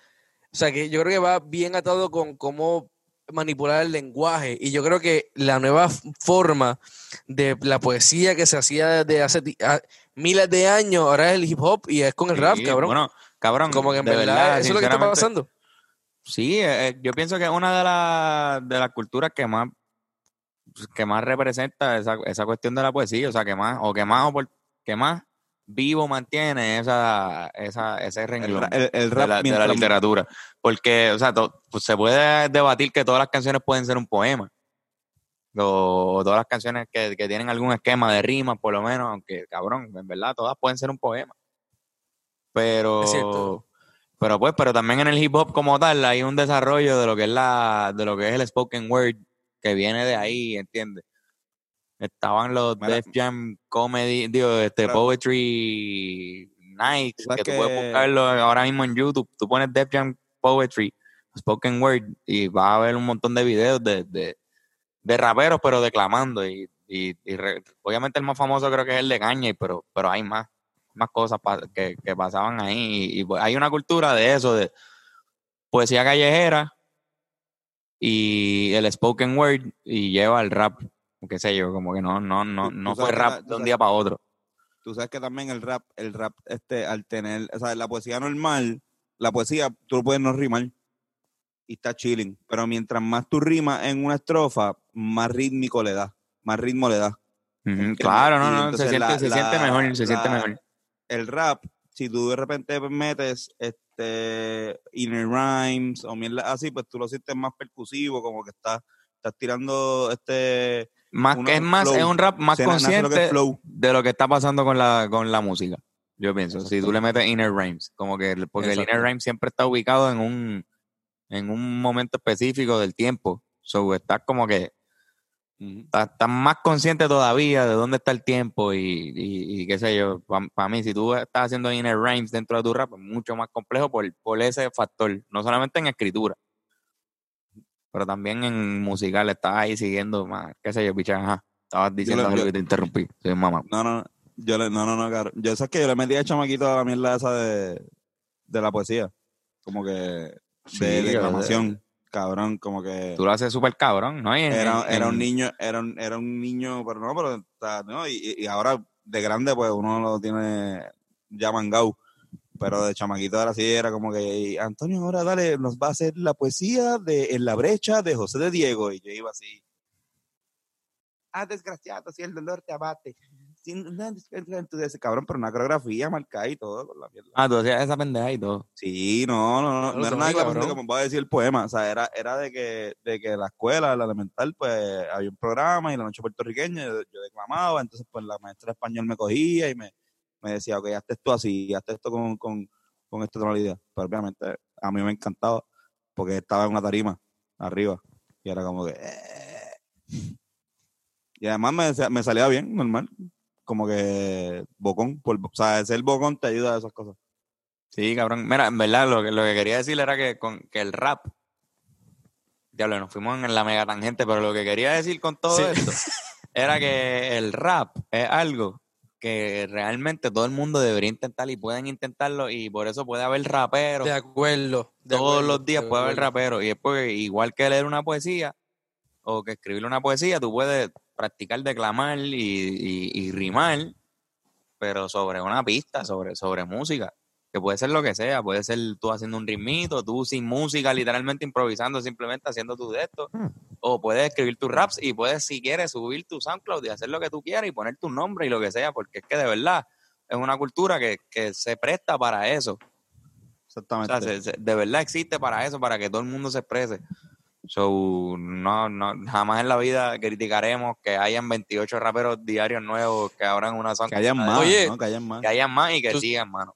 Speaker 1: O sea que yo creo que va bien atado con cómo manipular el lenguaje. Y yo creo que la nueva forma de la poesía que se hacía desde hace miles de años, ahora es el hip hop y es con el rap, cabrón.
Speaker 3: Bueno, cabrón,
Speaker 1: Como que en
Speaker 3: de
Speaker 1: verdad, eso es lo que está pasando.
Speaker 3: Sí, eh, eh, yo pienso que es una de las de las culturas que más que más representa esa, esa cuestión de la poesía, o sea, que más o que más opor- que más vivo mantiene esa esa ese
Speaker 2: El,
Speaker 3: renglón
Speaker 2: el- el
Speaker 3: de la, de la
Speaker 2: mientras-
Speaker 3: literatura, porque o sea, to- pues, se puede debatir que todas las canciones pueden ser un poema. O, o todas las canciones que, que tienen algún esquema de rimas, por lo menos, aunque cabrón, en verdad todas pueden ser un poema. Pero
Speaker 1: Es cierto.
Speaker 3: pero pues, pero también en el hip hop como tal hay un desarrollo de lo que es la, de lo que es el spoken word que viene de ahí, ¿entiendes? Estaban los
Speaker 2: Mira.
Speaker 3: Def Jam Comedy, digo, este
Speaker 2: Claro.
Speaker 3: Poetry Nights,
Speaker 2: Sabes
Speaker 3: que tú puedes buscarlo ahora mismo en YouTube. Tú pones Def Jam Poetry, Spoken Word, y vas a ver un montón de videos de, de, de raperos, pero declamando. Y, y, y re- obviamente el más famoso creo que es el de Kanye, pero, pero hay más, más cosas pa- que, que pasaban ahí. Y, y, pues, hay una cultura de eso, de poesía callejera y el spoken word y lleva el rap, qué sé yo, como que no, no, no,
Speaker 2: Tú-
Speaker 3: no
Speaker 2: tú
Speaker 3: fue rap
Speaker 2: la-
Speaker 3: de un día para otro.
Speaker 2: Tú sabes que también el rap, el rap, este, al tener, o sea, la poesía normal, la poesía, tú lo puedes no rimar y está chilling. Pero mientras más tú rimas en una estrofa, más rítmico le da, más ritmo le da.
Speaker 3: Ujú,
Speaker 2: ¿entiendes?
Speaker 3: Claro, no, no, se siente,
Speaker 2: la-
Speaker 3: se
Speaker 2: la-
Speaker 3: siente mejor, se siente mejor.
Speaker 2: El rap, si tú de repente metes este inner rhymes o mierda así, pues tú lo sientes más percusivo, como que estás, estás tirando este
Speaker 3: Más es más,
Speaker 2: flow.
Speaker 3: es un rap más
Speaker 2: se lo
Speaker 3: consciente
Speaker 2: flow.
Speaker 3: de lo que está pasando con la, con la música. Yo pienso, si tú le metes inner rhymes, como que el- porque el
Speaker 2: Exacto.
Speaker 3: inner rhyme siempre está ubicado en un en un momento específico del tiempo. So, estás como que estás, estás más consciente todavía de dónde está el tiempo y, y, y qué sé yo. Para mí, si tú estás haciendo inner rhymes dentro de tu rap, es mucho más complejo por, por ese factor. No solamente en escritura, pero también en musical. Estás ahí siguiendo más, qué sé yo, picha, ajá. Estabas diciendo
Speaker 2: lo-
Speaker 3: algo
Speaker 2: yo-
Speaker 3: que te interrumpí. Soy mamá.
Speaker 2: No, no, no. Yo le, no, no, no, cabrón. Yo sé que yo le metí a chamaquito a la mierda esa de, de la poesía. Como que de
Speaker 3: Sí,
Speaker 2: declamación. Cabrón, como que
Speaker 3: Tú lo haces súper cabrón, ¿no? En-
Speaker 2: era,
Speaker 3: en-
Speaker 2: era un niño, era un, era un niño, pero no, pero no, y, y ahora de grande pues uno lo tiene ya mangado. Pero de chamaquito era así, era como que Antonio ahora dale, nos va a hacer la poesía de En la brecha de José de Diego. Y yo iba así. Ah, desgraciado, si el dolor te abate. Sin una desgracia en tu des- cabrón, pero una coreografía marcada y todo con la mierda.
Speaker 3: Ah, tú hacías esa pendeja y todo.
Speaker 2: Sí, no, no, no, no era nada
Speaker 1: cabrón.
Speaker 2: como va a decir el poema, o sea, era, era de que, de que la escuela, la elemental, pues había un programa y la noche puertorriqueña yo, yo declamaba, entonces pues la maestra de español me cogía y me, me decía, ok, hazte esto así, hazte esto con, con, con esta tonalidad, pero obviamente a mí me encantaba porque estaba en una tarima arriba y era como que... eh. Y además me, me salía bien, normal, como que bocón, por, o sea, ser bocón te ayuda a esas cosas.
Speaker 3: Sí, cabrón. Mira, en verdad, lo que, lo que quería decir era que, con, que el rap. Diablo, nos fuimos en la mega tangente, pero lo que quería decir con todo
Speaker 1: Sí.
Speaker 3: esto era que el rap es algo que realmente todo el mundo debería intentar y pueden intentarlo y por eso puede haber raperos.
Speaker 1: De acuerdo. de
Speaker 3: Todos
Speaker 1: acuerdo,
Speaker 3: los días
Speaker 1: de
Speaker 3: puede haber raperos y es porque igual que leer una poesía o que escribir una poesía, tú puedes practicar declamar y, y- y rimar, pero sobre una pista, sobre, sobre música, que puede ser lo que sea, puede ser tú haciendo un ritmito, tú sin música, literalmente improvisando, simplemente haciendo tu de esto, o puedes escribir tus raps y puedes, si quieres, subir tu SoundCloud y hacer lo que tú quieras y poner tu nombre y lo que sea, porque es que de verdad es una cultura que, que se presta para eso. O
Speaker 2: Exactamente.
Speaker 3: sea, se- se- de verdad existe para eso, para que todo el mundo se exprese. So, no, no, jamás en la vida criticaremos que hayan 28 raperos diarios nuevos que abran una zona.
Speaker 2: Que hayan más,
Speaker 1: Oye,
Speaker 2: ¿no? Que hayan más.
Speaker 3: Que hayan más y que
Speaker 1: Tú-
Speaker 3: sigan, mano.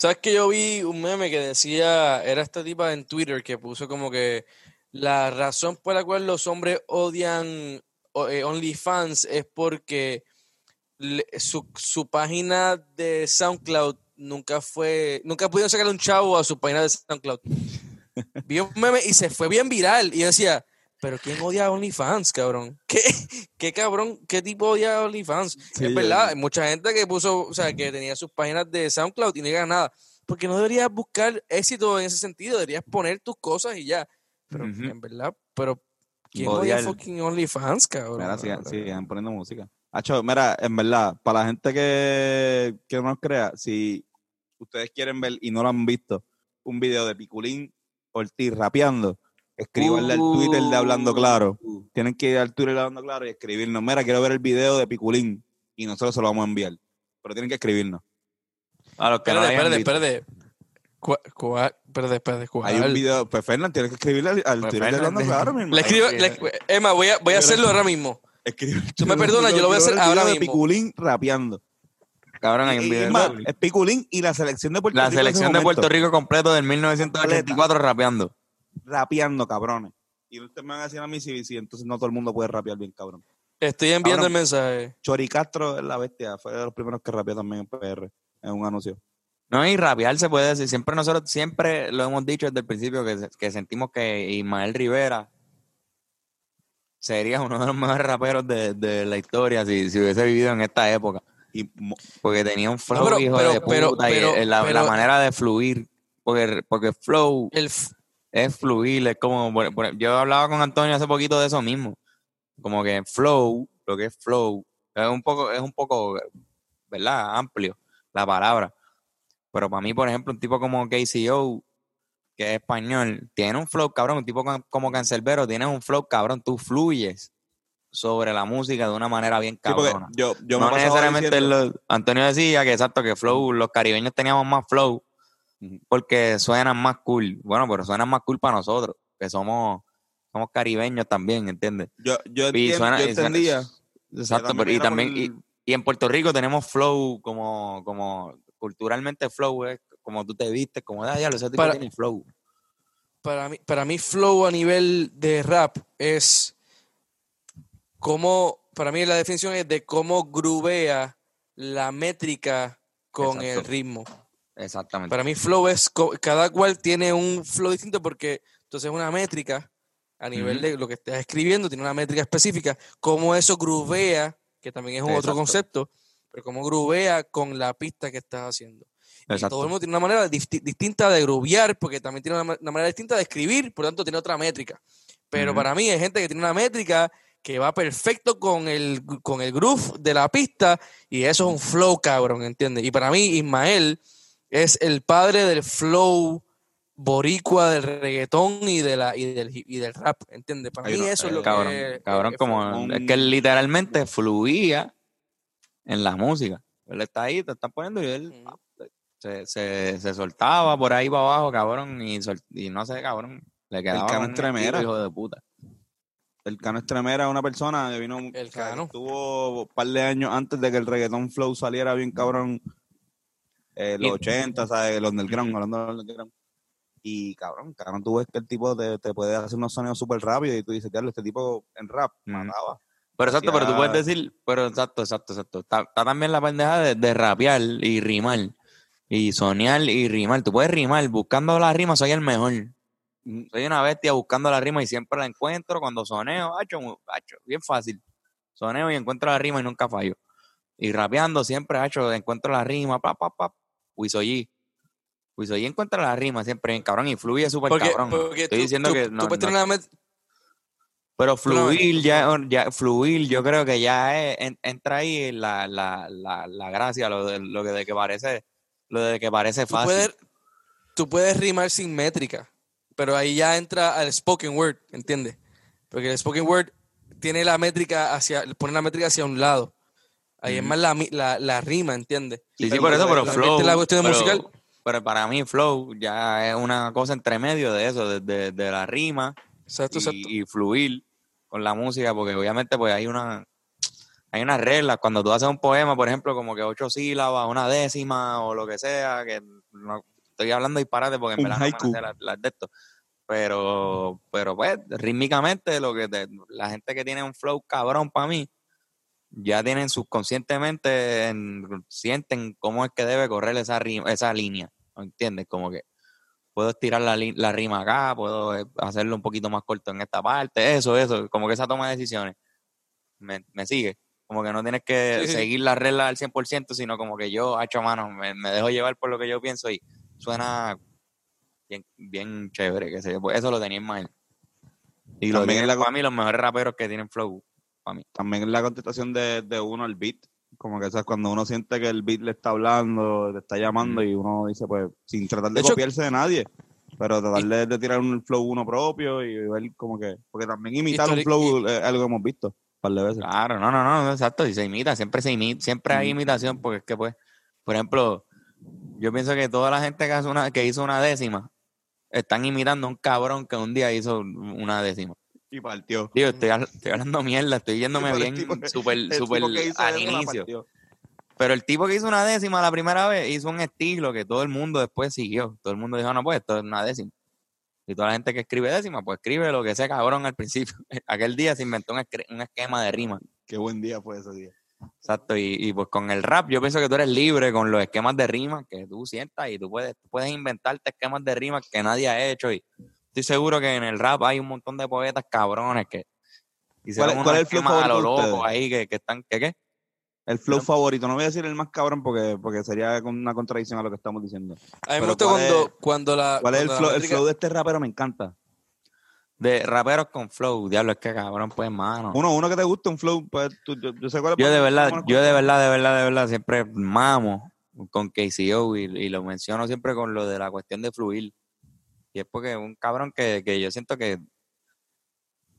Speaker 1: ¿Sabes que yo vi un meme que decía, era esta tipa en Twitter que puso como que la razón por la cual los hombres odian eh, OnlyFans es porque su, su página de SoundCloud nunca fue, nunca pudieron sacarle un chavo a su página de SoundCloud. Vi un meme y se fue bien viral. Y yo decía, pero ¿quién odia a OnlyFans, cabrón? ¿Qué, qué cabrón? ¿Qué tipo odia a OnlyFans?
Speaker 2: Sí,
Speaker 1: es verdad, hay mucha gente que puso, o sea, que tenía sus páginas de SoundCloud y no llega nada. Porque no deberías buscar éxito en ese sentido, deberías poner tus cosas y ya. Pero en verdad, pero ¿quién odia fucking OnlyFans, cabrón?
Speaker 2: Mira, sigan, sigan poniendo música. Hacho, mira, en verdad, para la gente que, que no nos crea, si ustedes quieren ver y no lo han visto, un video de Piculín Ortiz rapeando, escríbanle al Twitter de Hablando Claro.
Speaker 3: Uh,
Speaker 2: Tienen que ir al Twitter de Hablando Claro y escribirnos, mira, quiero ver el video de Piculín y nosotros se lo vamos a enviar. Pero tienen que escribirnos.
Speaker 3: A los que no
Speaker 1: Espérate,
Speaker 3: hayan
Speaker 1: espérate, espérate.
Speaker 2: Hay un video, pues Fernan, tienes que escribirle al, al
Speaker 3: Pues,
Speaker 2: Twitter de Hablando Claro, mi hermano.
Speaker 1: Le escribo,
Speaker 3: Ay,
Speaker 1: le- Emma, voy a, voy a hacerlo ahora mismo.
Speaker 2: Escribe-
Speaker 1: Tú me perdonas, yo lo voy a hacer ahora mismo.
Speaker 2: Piculín rapeando.
Speaker 3: Cabrón, hay un video.
Speaker 2: más, es Piculín y la selección de Puerto
Speaker 3: La
Speaker 2: Rico. ese
Speaker 3: selección de. Puerto Rico completo del 1984 rapeando.
Speaker 2: Rapeando, cabrones. Y ustedes me van a decir a mí si, si entonces no todo el mundo puede rapear bien, cabrón.
Speaker 1: Estoy enviando
Speaker 2: Cabrón.
Speaker 1: el mensaje.
Speaker 2: Chori Castro es la bestia, fue de los primeros que rapeó también en PR, en un anuncio.
Speaker 3: No, y rapear se puede decir. Siempre nosotros, siempre lo hemos dicho desde el principio que, que sentimos que Ismael Rivera sería uno de los mejores raperos de, de la historia si, si hubiese vivido en esta época.
Speaker 2: Y
Speaker 3: Porque tenía un flow,
Speaker 1: pero-
Speaker 3: hijo
Speaker 1: pero-
Speaker 3: de puta,
Speaker 1: pero-
Speaker 3: y
Speaker 1: pero-
Speaker 3: la, la manera de fluir. Porque, porque flow
Speaker 1: El,
Speaker 3: es fluir, es como, por- yo hablaba con Antonio hace poquito de eso mismo, como que flow, lo que es flow, es un poco, es un poco, ¿verdad? Amplio la palabra, pero para mí, por ejemplo, un tipo como KCO, que es español, tiene un flow cabrón, un tipo como Cancelbero, tiene un flow cabrón, tú fluyes sobre la música de una manera bien
Speaker 2: sí,
Speaker 3: cabrona.
Speaker 2: yo, yo
Speaker 3: no
Speaker 2: me
Speaker 3: necesariamente
Speaker 2: diciendo-
Speaker 3: lo- Antonio decía que exacto que flow los caribeños teníamos más flow. Porque suenan más cool bueno pero suenan más cool para nosotros que somos somos caribeños también ¿entiendes?
Speaker 2: yo, yo,
Speaker 3: Y
Speaker 2: entiendo-
Speaker 3: suena-
Speaker 2: yo
Speaker 3: y suena-
Speaker 2: entendía.
Speaker 3: exacto pero, y también
Speaker 2: por
Speaker 3: y, en Puerto Rico tenemos flow como como culturalmente flow es como tú te vistes como ah, ya lo ese tipo
Speaker 1: Para-
Speaker 3: tiene flow
Speaker 1: para, mí, para mí, flow a nivel de rap es cómo, para mí la definición es de cómo grubea la métrica con el ritmo.
Speaker 3: Exactamente
Speaker 1: Para mí flow es, cada cual tiene un flow distinto porque entonces una métrica a nivel de lo que estás escribiendo, tiene una métrica específica, cómo eso grubea, que también es un otro concepto, pero cómo grubea con la pista que estás haciendo. Y
Speaker 3: exacto
Speaker 1: todo el mundo tiene una manera disti- distinta de grubear, porque también tiene una, ma- una manera distinta de escribir, por lo tanto tiene otra métrica. Pero para mí hay gente que tiene una métrica que va perfecto con el, con el groove de la pista y eso es un flow, cabrón, ¿entiendes? Y para mí Ismael es el padre del flow boricua del reggaetón y de la y del y del rap, ¿entiendes? Para
Speaker 2: Hay
Speaker 1: mí eso es lo
Speaker 3: cabrón
Speaker 1: que
Speaker 3: cabrón como es que él literalmente fluía en la música él está ahí te está poniendo y él se, se, se soltaba por ahí para abajo, cabrón, y, sol- y no sé, cabrón, le quedaba
Speaker 2: Cano tremera.
Speaker 3: estilo, hijo de puta.
Speaker 2: El Cano Estremera es una persona que vino,
Speaker 1: El
Speaker 2: o sea,
Speaker 1: Cano.
Speaker 2: estuvo un par de años antes de que el reggaetón flow saliera bien cabrón, eh, los
Speaker 3: Y-
Speaker 2: 80, ¿sabes? Los underground, hablando de los underground. Y cabrón, cabrón, tú ves que el tipo te, te puede hacer unos sonidos súper rápidos y tú dices, diablo, este tipo en rap
Speaker 3: Ujú.
Speaker 2: mataba.
Speaker 3: Pero exacto, pero tú puedes decir, pero exacto, exacto, exacto. Está, está también la pendeja de, de rapear y rimar. Y soñar y rimar. Tú puedes rimar, buscando la rima soy el mejor. Soy una bestia buscando la rima y siempre la encuentro. Cuando soneo, hacho, hacho, bien fácil. Soneo y encuentro la rima y nunca fallo. Y rapeando siempre, hacho, encuentro la rima, pa, pa, pa. Wisoyi. Wisoyi encuentra la rima siempre bien cabrón y fluye súper cabrón.
Speaker 1: porque
Speaker 3: Estoy
Speaker 1: tú,
Speaker 3: diciendo
Speaker 1: tú-
Speaker 3: que
Speaker 1: tú
Speaker 3: no,
Speaker 1: puedes
Speaker 3: no-
Speaker 1: tener una met-
Speaker 3: pero fluir ya, ya, fluir, yo creo que ya es- en- entra ahí la, la, la, la gracia, lo de, lo que de que parece, lo de que parece fácil.
Speaker 1: puedes, tú puedes rimar sin métrica, pero ahí ya entra al spoken word, ¿entiendes? Porque el spoken word tiene la métrica hacia, pone la métrica hacia un lado. Ahí es más la, la, la rima, ¿entiendes?
Speaker 3: Sí, sí,
Speaker 2: Pero
Speaker 3: por eso, pero
Speaker 2: la-
Speaker 3: flow.
Speaker 1: la cuestión
Speaker 3: pero,
Speaker 1: musical.
Speaker 3: pero para mí, flow ya es una cosa entre medio de eso, de, de- de la rima
Speaker 1: Exacto,
Speaker 3: y,
Speaker 1: exacto.
Speaker 3: y fluir con la música, porque obviamente pues hay una hay unas reglas. Cuando tú haces un poema, por ejemplo, como que ocho sílabas, una décima o lo que sea, que no, estoy hablando disparate porque en verdad no me las, las de esto. pero, pero pues, rítmicamente, lo que te- la gente que tiene un flow cabrón para mí, ya tienen subconscientemente, en- sienten cómo es que debe correr esa, ri- esa línea, ¿entiendes? Como que puedo estirar la, la rima acá, puedo eh, hacerlo un poquito más corto en esta parte, eso, eso, como que esa toma de decisiones. Me, me sigue. Como que no tienes que
Speaker 1: Sí,
Speaker 3: seguir las reglas al 100%, sino como que yo, hecho mano, me, me dejo llevar por lo que yo pienso y suena bien, bien chévere, que sé yo. Pues eso lo tenía en mind. Y lo tienen
Speaker 2: la
Speaker 3: para mí los mejores raperos que tienen flow.
Speaker 2: También es la contestación de, de uno al beat. Como que ¿sabes? cuando uno siente que el beat le está hablando, le está llamando y uno dice, pues, sin tratar de,
Speaker 1: De hecho-
Speaker 2: copiarse de nadie, pero tratar de, de tirar un flow uno propio y ver como que, porque también imitar un flow es algo que hemos visto un par de veces.
Speaker 3: Claro, no, no, no, exacto, y se imita, siempre se imita, siempre hay
Speaker 2: Mm.
Speaker 3: imitación, porque es que pues, por ejemplo, yo pienso que toda la gente que, hace una, que hizo una décima están imitando a un cabrón que un día hizo una décima.
Speaker 2: Y partió.
Speaker 3: Digo, estoy, estoy hablando mierda, estoy yéndome bien súper
Speaker 2: hizo
Speaker 3: al inicio. Pero el tipo que hizo una décima la primera vez hizo un estilo que todo el mundo después siguió. Todo el mundo dijo, no, pues esto es una décima. Y toda la gente que escribe décima, pues escribe lo que sea cabrón al principio. Aquel día se inventó un, esquema de rima.
Speaker 2: Qué buen día fue ese día.
Speaker 3: Exacto, y, y pues con el rap yo pienso que tú eres libre con los esquemas de rima que tú sientas y tú puedes, tú puedes inventarte esquemas de rima que nadie ha hecho y estoy seguro que en el rap hay un montón de poetas cabrones que hicieron
Speaker 2: ¿Cuál cuál es el flow
Speaker 3: esquemas a lo
Speaker 2: favorito
Speaker 3: loco ahí que, que están, ¿qué qué?
Speaker 2: El flow favorito, no voy a decir el más cabrón porque, porque sería una contradicción a lo que estamos diciendo.
Speaker 1: A mí me gusta
Speaker 2: ¿cuál
Speaker 1: cuando,
Speaker 2: es-
Speaker 1: cuando la.
Speaker 2: ¿Cuál es el flow? El flow de este rapero me encanta.
Speaker 3: De raperos con flow, diablo, es que cabrón, pues mano.
Speaker 2: Uno, uno que te guste, un flow, pues tú- yo, yo sé cuál es.
Speaker 3: Yo de verdad, yo de verdad, de verdad, de verdad, siempre mamo con KCO y, y lo menciono siempre con lo de la cuestión de fluir. Y es porque es un cabrón que, que yo siento que,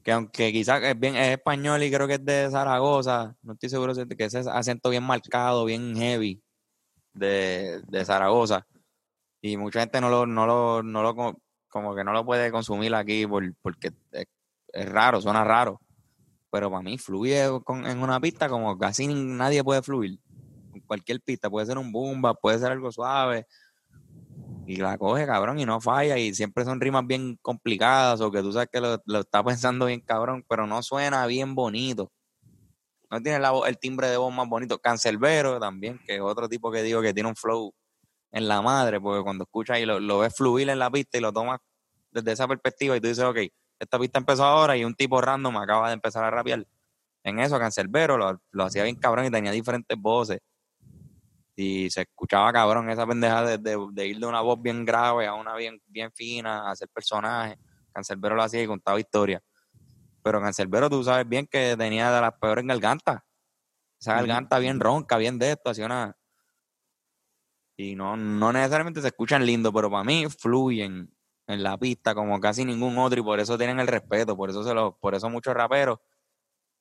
Speaker 3: que aunque quizás es bien es español y creo que es de Zaragoza, no estoy seguro si- que ese acento bien marcado, bien heavy de, de Zaragoza. Y mucha gente no lo, no lo, no lo, co- como que no lo puede consumir aquí por- porque es, raro, suena raro. Pero para mí fluye en una pista como casi nadie puede fluir. Cualquier pista, puede ser un bumba, puede ser algo suave. Y la coge, cabrón, y no falla. Y siempre son rimas bien complicadas o que tú sabes que lo, lo está pensando bien, cabrón, pero no suena bien bonito. No tiene la el timbre de voz más bonito. Cancelbero también, que es otro tipo que digo que tiene un flow en la madre, porque cuando escuchas y lo, lo ves fluir en la pista y lo tomas desde esa perspectiva y tú dices, ok, esta pista empezó ahora y un tipo random acaba de empezar a rapear. En eso, Cancelbero lo, lo hacía bien cabrón y tenía diferentes voces. Y se escuchaba cabrón esa pendeja de, de- de ir de una voz bien grave a una bien, bien fina, a hacer personajes. Cancelbero lo hacía y contaba historias. Pero Cancelbero, tú sabes bien que tenía de las peores gargantas. Esa garganta bien ronca, bien de esto, hacía una. Y no, no necesariamente se escuchan lindo, pero para mí fluyen en la pista como casi ningún otro y por eso tienen el respeto, por eso se lo, por eso muchos raperos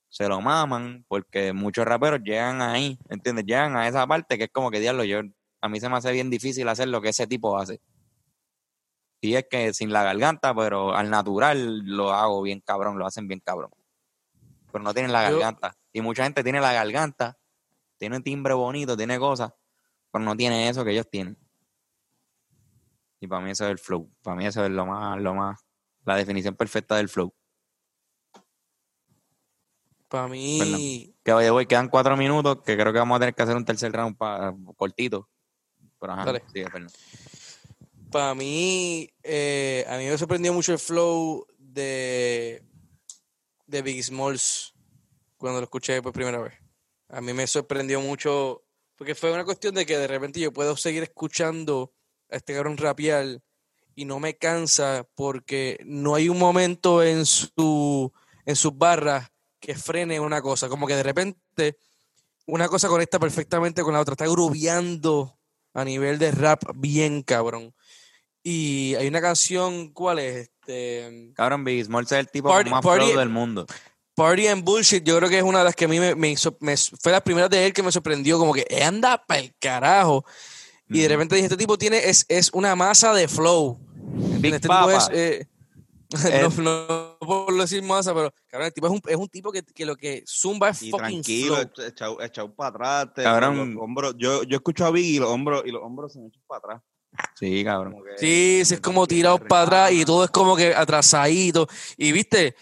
Speaker 3: se lo maman, porque muchos raperos llegan ahí, ¿entiendes? Llegan a esa parte que es como que diablo, yo, a mí se me hace bien difícil hacer lo que ese tipo hace. Y es que sin la garganta, pero al natural lo hago bien cabrón, lo hacen bien cabrón. Pero no tienen la garganta. Y mucha gente tiene la garganta, tiene un timbre bonito, tiene cosas, pero no tiene eso que ellos tienen. Y para mí eso es el flow. Para mí eso es lo más, lo más, la definición perfecta del flow.
Speaker 1: Para mí,
Speaker 3: Que oye, voy, quedan cuatro minutos, que creo que vamos a tener que hacer un tercer round pa- cortito. Pero ajá,
Speaker 1: Dale.
Speaker 3: sigue, Fernando.
Speaker 1: para mí, eh, a mí me sorprendió mucho el flow de, de Big Smalls cuando lo escuché por primera vez. A mí me sorprendió mucho, porque fue una cuestión de que de repente yo puedo seguir escuchando a este cabrón rapear y no me cansa porque no hay un momento en su en sus barras que frene una cosa, como que de repente una cosa conecta perfectamente con la otra, está grubeando a nivel de rap bien cabrón. Y hay una canción, ¿cuál es? Este,
Speaker 3: Cabrón, Big Smalls es el tipo
Speaker 1: Party-
Speaker 3: más
Speaker 1: Party-
Speaker 3: flow del mundo.
Speaker 1: Party and Bullshit, yo creo que es una de las que a mí me, me hizo- me- fue la primera de él que me sorprendió, como que "Eh, anda para el carajo. Y de repente dije, este tipo tiene, es, es una masa de flow.
Speaker 3: Big
Speaker 1: este
Speaker 3: Papa.
Speaker 1: tipo es, Eh, no, no por decir masa, pero cabrón, el tipo es un, es un tipo que, que lo que zumba es
Speaker 2: Y
Speaker 1: fucking
Speaker 2: tranquilo, echado, echado para atrás. te-
Speaker 3: Cabrón.
Speaker 2: los hombros, yo, yo escucho a Biggie y los hombros, y los hombros se me echan para atrás.
Speaker 3: Sí, cabrón.
Speaker 2: Que-
Speaker 1: Sí, sí, es como tirado para atrás y todo es como que atrasadito. Y viste,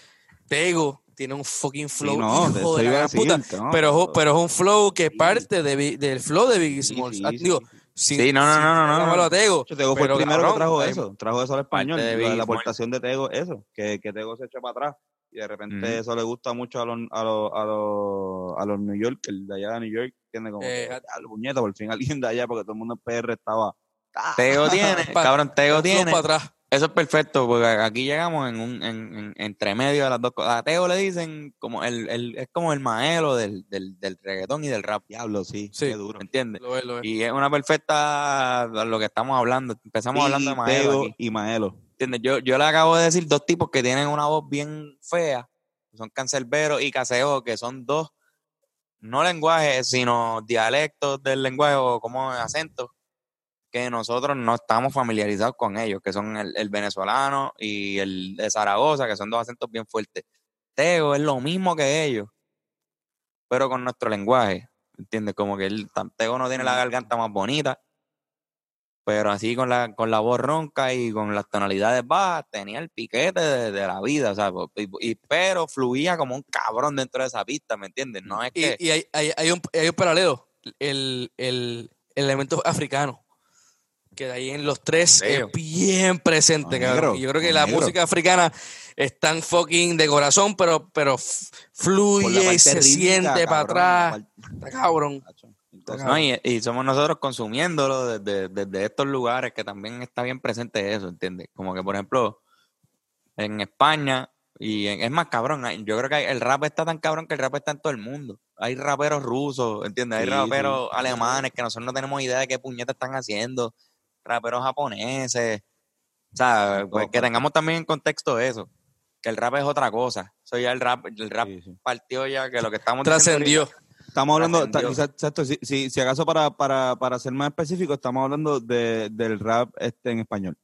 Speaker 1: Tego tiene un fucking flow.
Speaker 2: Sí, no, de
Speaker 1: hijo de la puta. pero, es- pero es un flow que
Speaker 2: Sí.
Speaker 1: parte de, del flow de Biggie Smalls.
Speaker 2: sí,
Speaker 1: Ah,
Speaker 2: sí,
Speaker 1: digo,
Speaker 2: sí.
Speaker 1: Sin-
Speaker 3: Sí, no, no, no, no, no.
Speaker 1: a Tego.
Speaker 2: Yo, Tego fue el primero
Speaker 1: cabrón,
Speaker 2: que trajo eso, trajo eso al español.
Speaker 3: de
Speaker 2: la- la, aportación de Tego, eso, que, que Tego se echó para atrás. Y de repente
Speaker 3: Ujú.
Speaker 2: eso le gusta mucho a los, a los, a los, a los New York, el de allá de New York, tiene como
Speaker 1: Eh, a-
Speaker 2: "Diablo, puñeta, por fin alguien de allá, porque todo el mundo en PR estaba. "Ah".
Speaker 3: Tego tiene, cabrón, Tego tiene.
Speaker 1: para atrás.
Speaker 3: Eso es perfecto, porque aquí llegamos en un en, en- entre medio de las dos cosas. A Tego le dicen como el, el es como el maelo del, del, del reggaetón y del rap,
Speaker 2: Diablo, sí,
Speaker 1: Sí.
Speaker 2: qué duro.
Speaker 3: ¿me entiendes?
Speaker 1: Lo es, lo es.
Speaker 3: Y es una perfecta lo que estamos hablando. Empezamos hablando de maelo aquí.
Speaker 2: y Maelo.
Speaker 3: ¿Entiendes? Yo, yo le acabo de decir dos tipos que tienen una voz bien fea, que son Cancerbero y Caseo, que son dos, no lenguajes, sino dialectos del lenguaje o como acentos, que nosotros no estamos familiarizados con ellos, que son el, el venezolano y el de Zaragoza, que son dos acentos bien fuertes. Tego es lo mismo que ellos, pero con nuestro lenguaje, ¿entiendes? Como que el Tego no tiene la garganta más bonita, pero así con la, con la voz ronca y con las tonalidades bajas, tenía el piquete de, de la vida, o y, y- pero fluía como un cabrón dentro de esa pista, ¿me entiendes? No es
Speaker 1: Y,
Speaker 3: que...
Speaker 1: y hay, hay, hay un, hay un paralelo, el, el, el elemento africano, que de ahí en los tres
Speaker 3: Creo.
Speaker 1: es bien presente, cabrón. Y yo creo que la música africana es tan fucking de corazón, pero, pero fluye y se
Speaker 2: rítmica,
Speaker 1: siente para
Speaker 2: cabrón,
Speaker 1: atrás. Está cabrón.
Speaker 2: Entonces,
Speaker 3: No, y, y somos nosotros consumiéndolo desde, desde estos lugares que también está bien presente eso, ¿entiendes? Como que, por ejemplo, en España, y en- es más cabrón, yo creo que hay- el rap está tan cabrón que el rap está en todo el mundo. Hay raperos rusos, ¿entiendes? Hay
Speaker 2: Sí,
Speaker 3: raperos
Speaker 2: sí.
Speaker 3: alemanes que nosotros no tenemos idea de qué puñetas están haciendo, raperos japoneses. O sea, pues que tengamos también en contexto eso, que el rap es otra cosa. Eso ya el rap, el rap
Speaker 2: sí, sí.
Speaker 3: partió ya que lo que estamos
Speaker 1: Trascendió.
Speaker 2: Estamos hablando, exacto, si, si, si acaso para, para, para ser más específico, estamos hablando de, del rap este en español.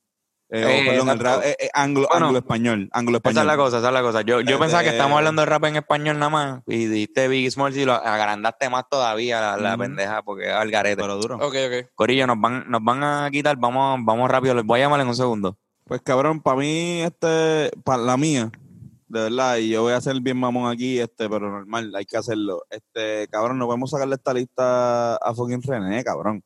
Speaker 2: Eh, o,
Speaker 3: Eh,
Speaker 2: perdón, el rap eh, eh, anglo,
Speaker 3: Bueno,
Speaker 2: anglo-español. Anglo-español.
Speaker 3: Esa es la cosa, esa es la cosa. Yo, yo
Speaker 2: Este-
Speaker 3: pensaba que estamos hablando de rap en español nada más y dijiste Biggie Smalls y lo agrandaste más todavía la, pendeja porque es al garete.
Speaker 2: Pero duro.
Speaker 1: Ok, ok.
Speaker 3: Corillo, nos van, nos van a quitar, vamos, vamos rápido, les voy a llamar en un segundo.
Speaker 2: Pues cabrón, para mí, este, para la mía, de verdad, y yo voy a ser bien mamón aquí, este, pero normal, hay que hacerlo. Este, cabrón, no podemos sacarle esta lista a fucking René, cabrón.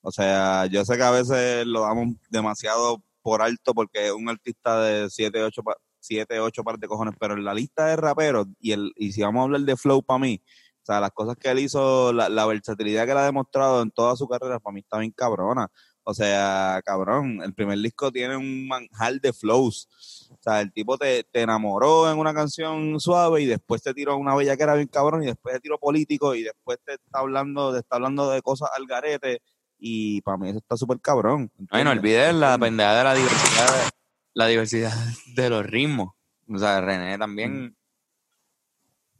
Speaker 2: O sea, yo sé que a veces lo damos demasiado por alto porque es un artista de 7, 8, 7, 8 pares de cojones, pero en la lista de raperos, y, el, y si vamos a hablar de flow para mí, o sea, las cosas que él hizo, la, la versatilidad que él ha demostrado en toda su carrera, para mí está bien cabrona. O sea, cabrón, el primer disco tiene un manjal de flows. O sea, el tipo te, te enamoró en una canción suave y después te tiró una bella que era bien cabrón y después te tiró político y después te está hablando, te está hablando de cosas al garete y para mí eso está súper cabrón.
Speaker 3: Ay, no
Speaker 2: ¿entiendes?
Speaker 3: olvides la pendeja de la diversidad, de, la diversidad de los ritmos. O sea, René también,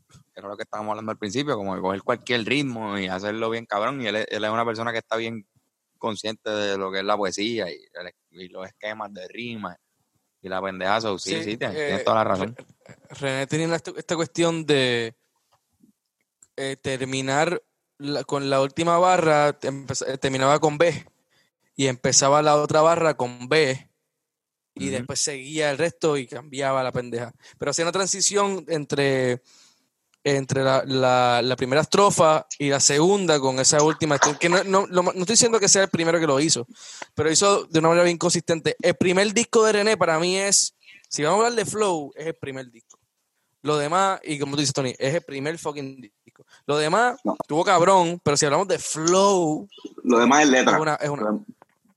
Speaker 3: que era lo que estábamos hablando al principio, como de coger cualquier ritmo y hacerlo bien cabrón. Y él, es- él es una persona que está bien consciente de lo que es la poesía y, el- y los esquemas de rima y la pendeja. so, sí, sí,
Speaker 1: Sí,
Speaker 3: tienes,
Speaker 1: eh,
Speaker 3: tienes toda la razón.
Speaker 1: René tenía la- esta cuestión de eh, terminar la- con la última barra, eh, terminaba con B y empezaba la otra barra con B y después seguía el resto y cambiaba la pendeja. Pero hacía una transición entre, entre la, la- la primera estrofa y la segunda con esa última. Que no, no- lo- no estoy diciendo que sea el primero que lo hizo, pero hizo de una manera bien consistente. El primer disco de René para mí es, si vamos a hablar de flow, es el primer disco. Lo demás, y como tú dices, Tony, es el primer fucking disco. Lo demás,
Speaker 5: No.
Speaker 1: tuvo cabrón, pero si hablamos de flow,
Speaker 5: Lo demás es
Speaker 1: es
Speaker 5: letra.
Speaker 1: una, es una-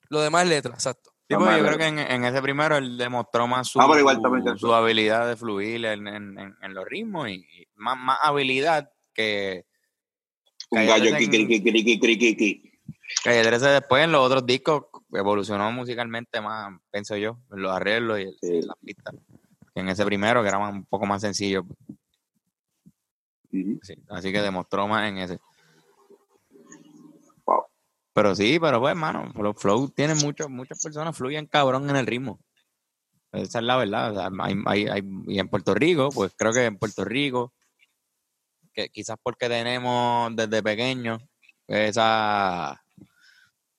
Speaker 1: lo demás es letra, exacto.
Speaker 3: Sí, porque yo creo que en, en ese primero él demostró más su,
Speaker 5: Ah, igual
Speaker 3: su habilidad de fluir en, en- en- en los ritmos y, y más, más habilidad que
Speaker 5: Un gallo.
Speaker 3: Calle 13 después en los otros discos evolucionó musicalmente más, pienso yo, en los arreglos y, el-
Speaker 5: Sí.
Speaker 3: y las pistas. En ese primero, que era más- un poco más sencillo. Sí. Así que demostró más en ese.
Speaker 5: Wow.
Speaker 3: Pero sí, pero pues, hermano, Flow, Flow tiene muchos, muchas personas fluyen cabrón en el ritmo. Esa es la verdad. o sea, hay- hay- hay- y en Puerto Rico, pues creo que en Puerto Rico, que quizás porque tenemos desde pequeños esa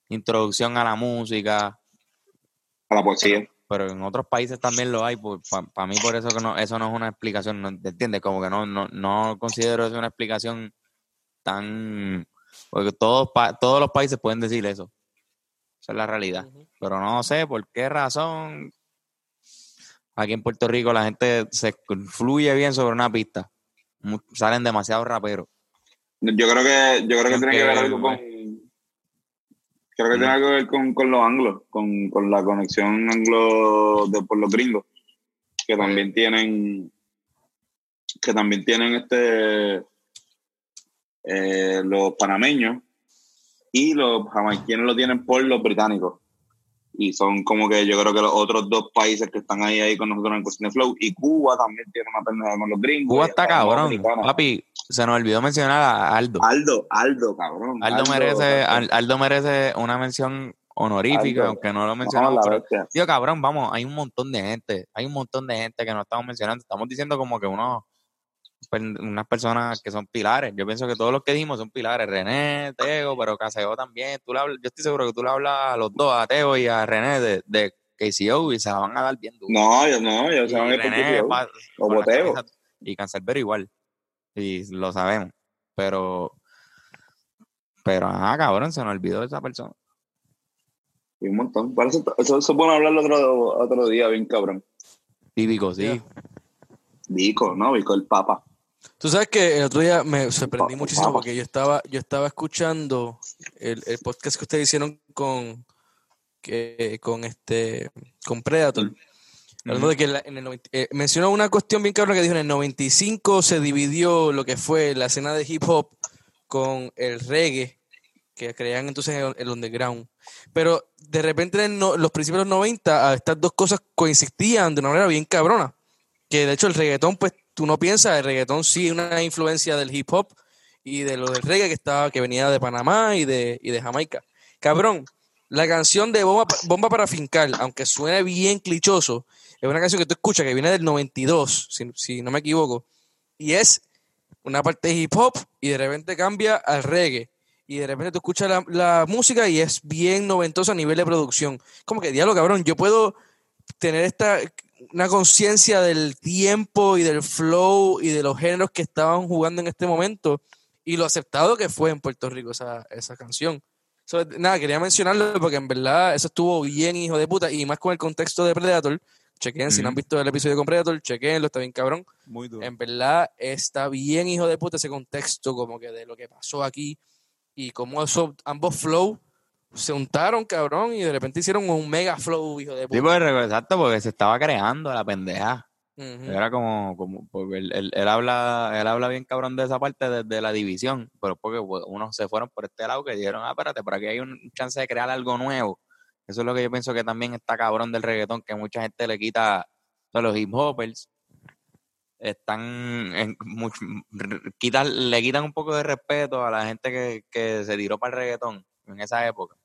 Speaker 3: introducción a la música,
Speaker 5: A la poesía.
Speaker 3: Pero en otros países también lo hay. Para mí, por eso que no, eso no es una explicación, ¿no? ¿entiendes? Como que no, no, no considero eso una explicación tan... Porque todos, pa- todos los países pueden decir eso. Esa es la realidad. Pero no sé por qué razón aquí en Puerto Rico la gente se fluye bien sobre una pista. Salen demasiados raperos.
Speaker 5: Yo creo que, yo creo que tiene que ver algo con. Creo que tiene algo que ver con, con los anglos, con, con la conexión anglo de por los gringos, que también tienen, que también tienen este eh, los panameños y los jamaiquinos lo tienen por los británicos. Y son como que yo creo que los otros dos países que están ahí, ahí con nosotros en cuestión de flow. Y Cuba también tiene una pendeja con los gringos.
Speaker 3: Cuba está cabrón. Papi, se nos olvidó mencionar a Aldo.
Speaker 5: Aldo, Aldo, cabrón.
Speaker 3: Aldo merece. Al- Aldo merece una mención honorífica,
Speaker 5: Aldo.
Speaker 3: aunque no lo mencionamos. pero-. Tío, cabrón, vamos, hay un montón de gente, hay un montón de gente que no estamos mencionando. Estamos diciendo como que per- unas personas que son pilares. Yo pienso que todos los que dijimos son pilares. René, Teo, pero Caseo también. Tú le hablas- yo estoy seguro que tú le hablas a los dos, a Teo y a René de, de KCO y se la van a dar bien duro.
Speaker 5: No, yo no, yo
Speaker 3: Y
Speaker 5: se van a ir por
Speaker 3: René
Speaker 5: PTO.
Speaker 3: pa-
Speaker 5: O
Speaker 3: con la
Speaker 5: boteo.
Speaker 3: camisa- y Cancelbero igual. Y lo sabemos. Pero, pero, ah, cabrón, se nos olvidó esa persona.
Speaker 5: Y un montón. Eso, eso, eso es bueno hablarlo otro, otro día, bien cabrón.
Speaker 3: Típico, sí.
Speaker 5: Vico, ¿no? Vico el Papa.
Speaker 1: Tú sabes que el otro día me sorprendí muchísimo porque yo estaba, yo estaba escuchando el, el podcast que ustedes hicieron con, que, con este, con Predator. Hablando
Speaker 3: Ujú.
Speaker 1: de que la- en el 90 eh, mencionó una cuestión bien cabrona que dijo en el 95 se dividió lo que fue la escena de hip hop con el reggae que creían entonces el, el underground. Pero de repente en no- los principios de los 90 a estas dos cosas coincidían de una manera bien cabrona. Que de hecho el reggaetón, pues tú no piensas, el reggaetón sí es una influencia del hip hop y de lo del reggae que estaba, que venía de Panamá y de, y de Jamaica. Cabrón, la canción de Bomba, Bomba para Fincar, aunque suene bien clichoso, es una canción que tú escuchas que viene del 92, si, si no me equivoco, y es una parte de hip hop y de repente cambia al reggae. Y de repente tú escuchas la, la música y es bien noventosa a nivel de producción. Como que, diablo, cabrón, yo puedo tener esta una conciencia del tiempo y del flow y de los géneros que estaban jugando en este momento y lo aceptado que fue en Puerto Rico esa, esa canción. So, nada, quería mencionarlo porque en verdad eso estuvo bien, hijo de puta, y más con el contexto de Predator. Chequen, si no han visto el episodio con Predator, chequenlo, está bien cabrón.
Speaker 2: Muy duro.
Speaker 1: En verdad está bien, hijo de puta, ese contexto como que de lo que pasó aquí y cómo eso, ambos flow se untaron, cabrón, y de repente hicieron un mega flow, hijo de puta.
Speaker 3: Sí, pues, exacto, porque se estaba creando la pendeja. Era como, como porque él, él- él habla, él habla bien cabrón de esa parte de, de la división, pero porque pues, unos se fueron por este lado que dijeron, ah, espérate, por aquí hay un chance de crear algo nuevo. Eso es lo que yo pienso que también está cabrón del reggaetón, que mucha gente le quita, sea, los hip hoppers están en mucho, r- quitan, le quitan un poco de respeto a la gente que, que se tiró para el reggaetón en esa época.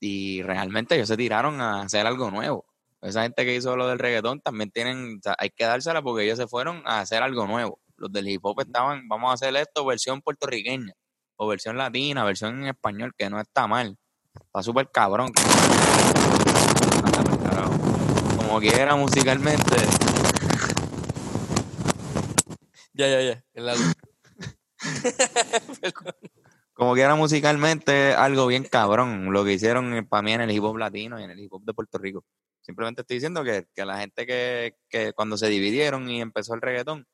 Speaker 3: Y realmente ellos se tiraron a hacer algo nuevo. Esa gente que hizo lo del reggaetón también tienen, o sea, hay que dársela porque ellos se fueron a hacer algo nuevo. Los del hip hop estaban, vamos a hacer esto versión puertorriqueña, o versión latina, versión en español, que no está mal. Está súper cabrón. Como quiera musicalmente,
Speaker 1: Ya, ya, ya. el lado.
Speaker 3: como quiera musicalmente, algo bien cabrón. Lo que hicieron para mí en el hip hop latino y en el hip hop de Puerto Rico. Simplemente estoy diciendo que, que la gente que, que cuando se dividieron y empezó el reggaetón,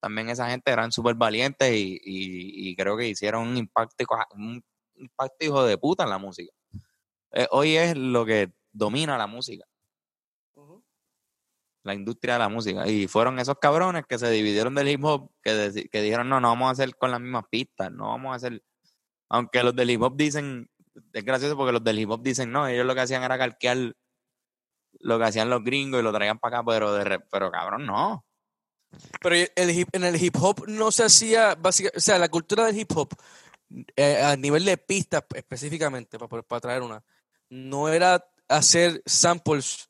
Speaker 3: también esa gente eran súper valientes y, y- y creo que hicieron un impacto, un impacto hijo de puta en la música. Eh, hoy es lo que domina la música, la industria de la música. Y fueron esos cabrones que se dividieron del hip hop, que, que dijeron, no, no vamos a hacer con las mismas pistas, no vamos a hacer... Aunque los del hip hop dicen, es gracioso porque los del hip hop dicen, no, ellos lo que hacían era calquear lo que hacían los gringos y lo traían para acá, pero, de, pero cabrón, no.
Speaker 1: Pero el hip, en el hip hop no se hacía, básicamente, o sea, la cultura del hip hop, eh, a nivel de pistas específicamente, para, para traer una, no era hacer samples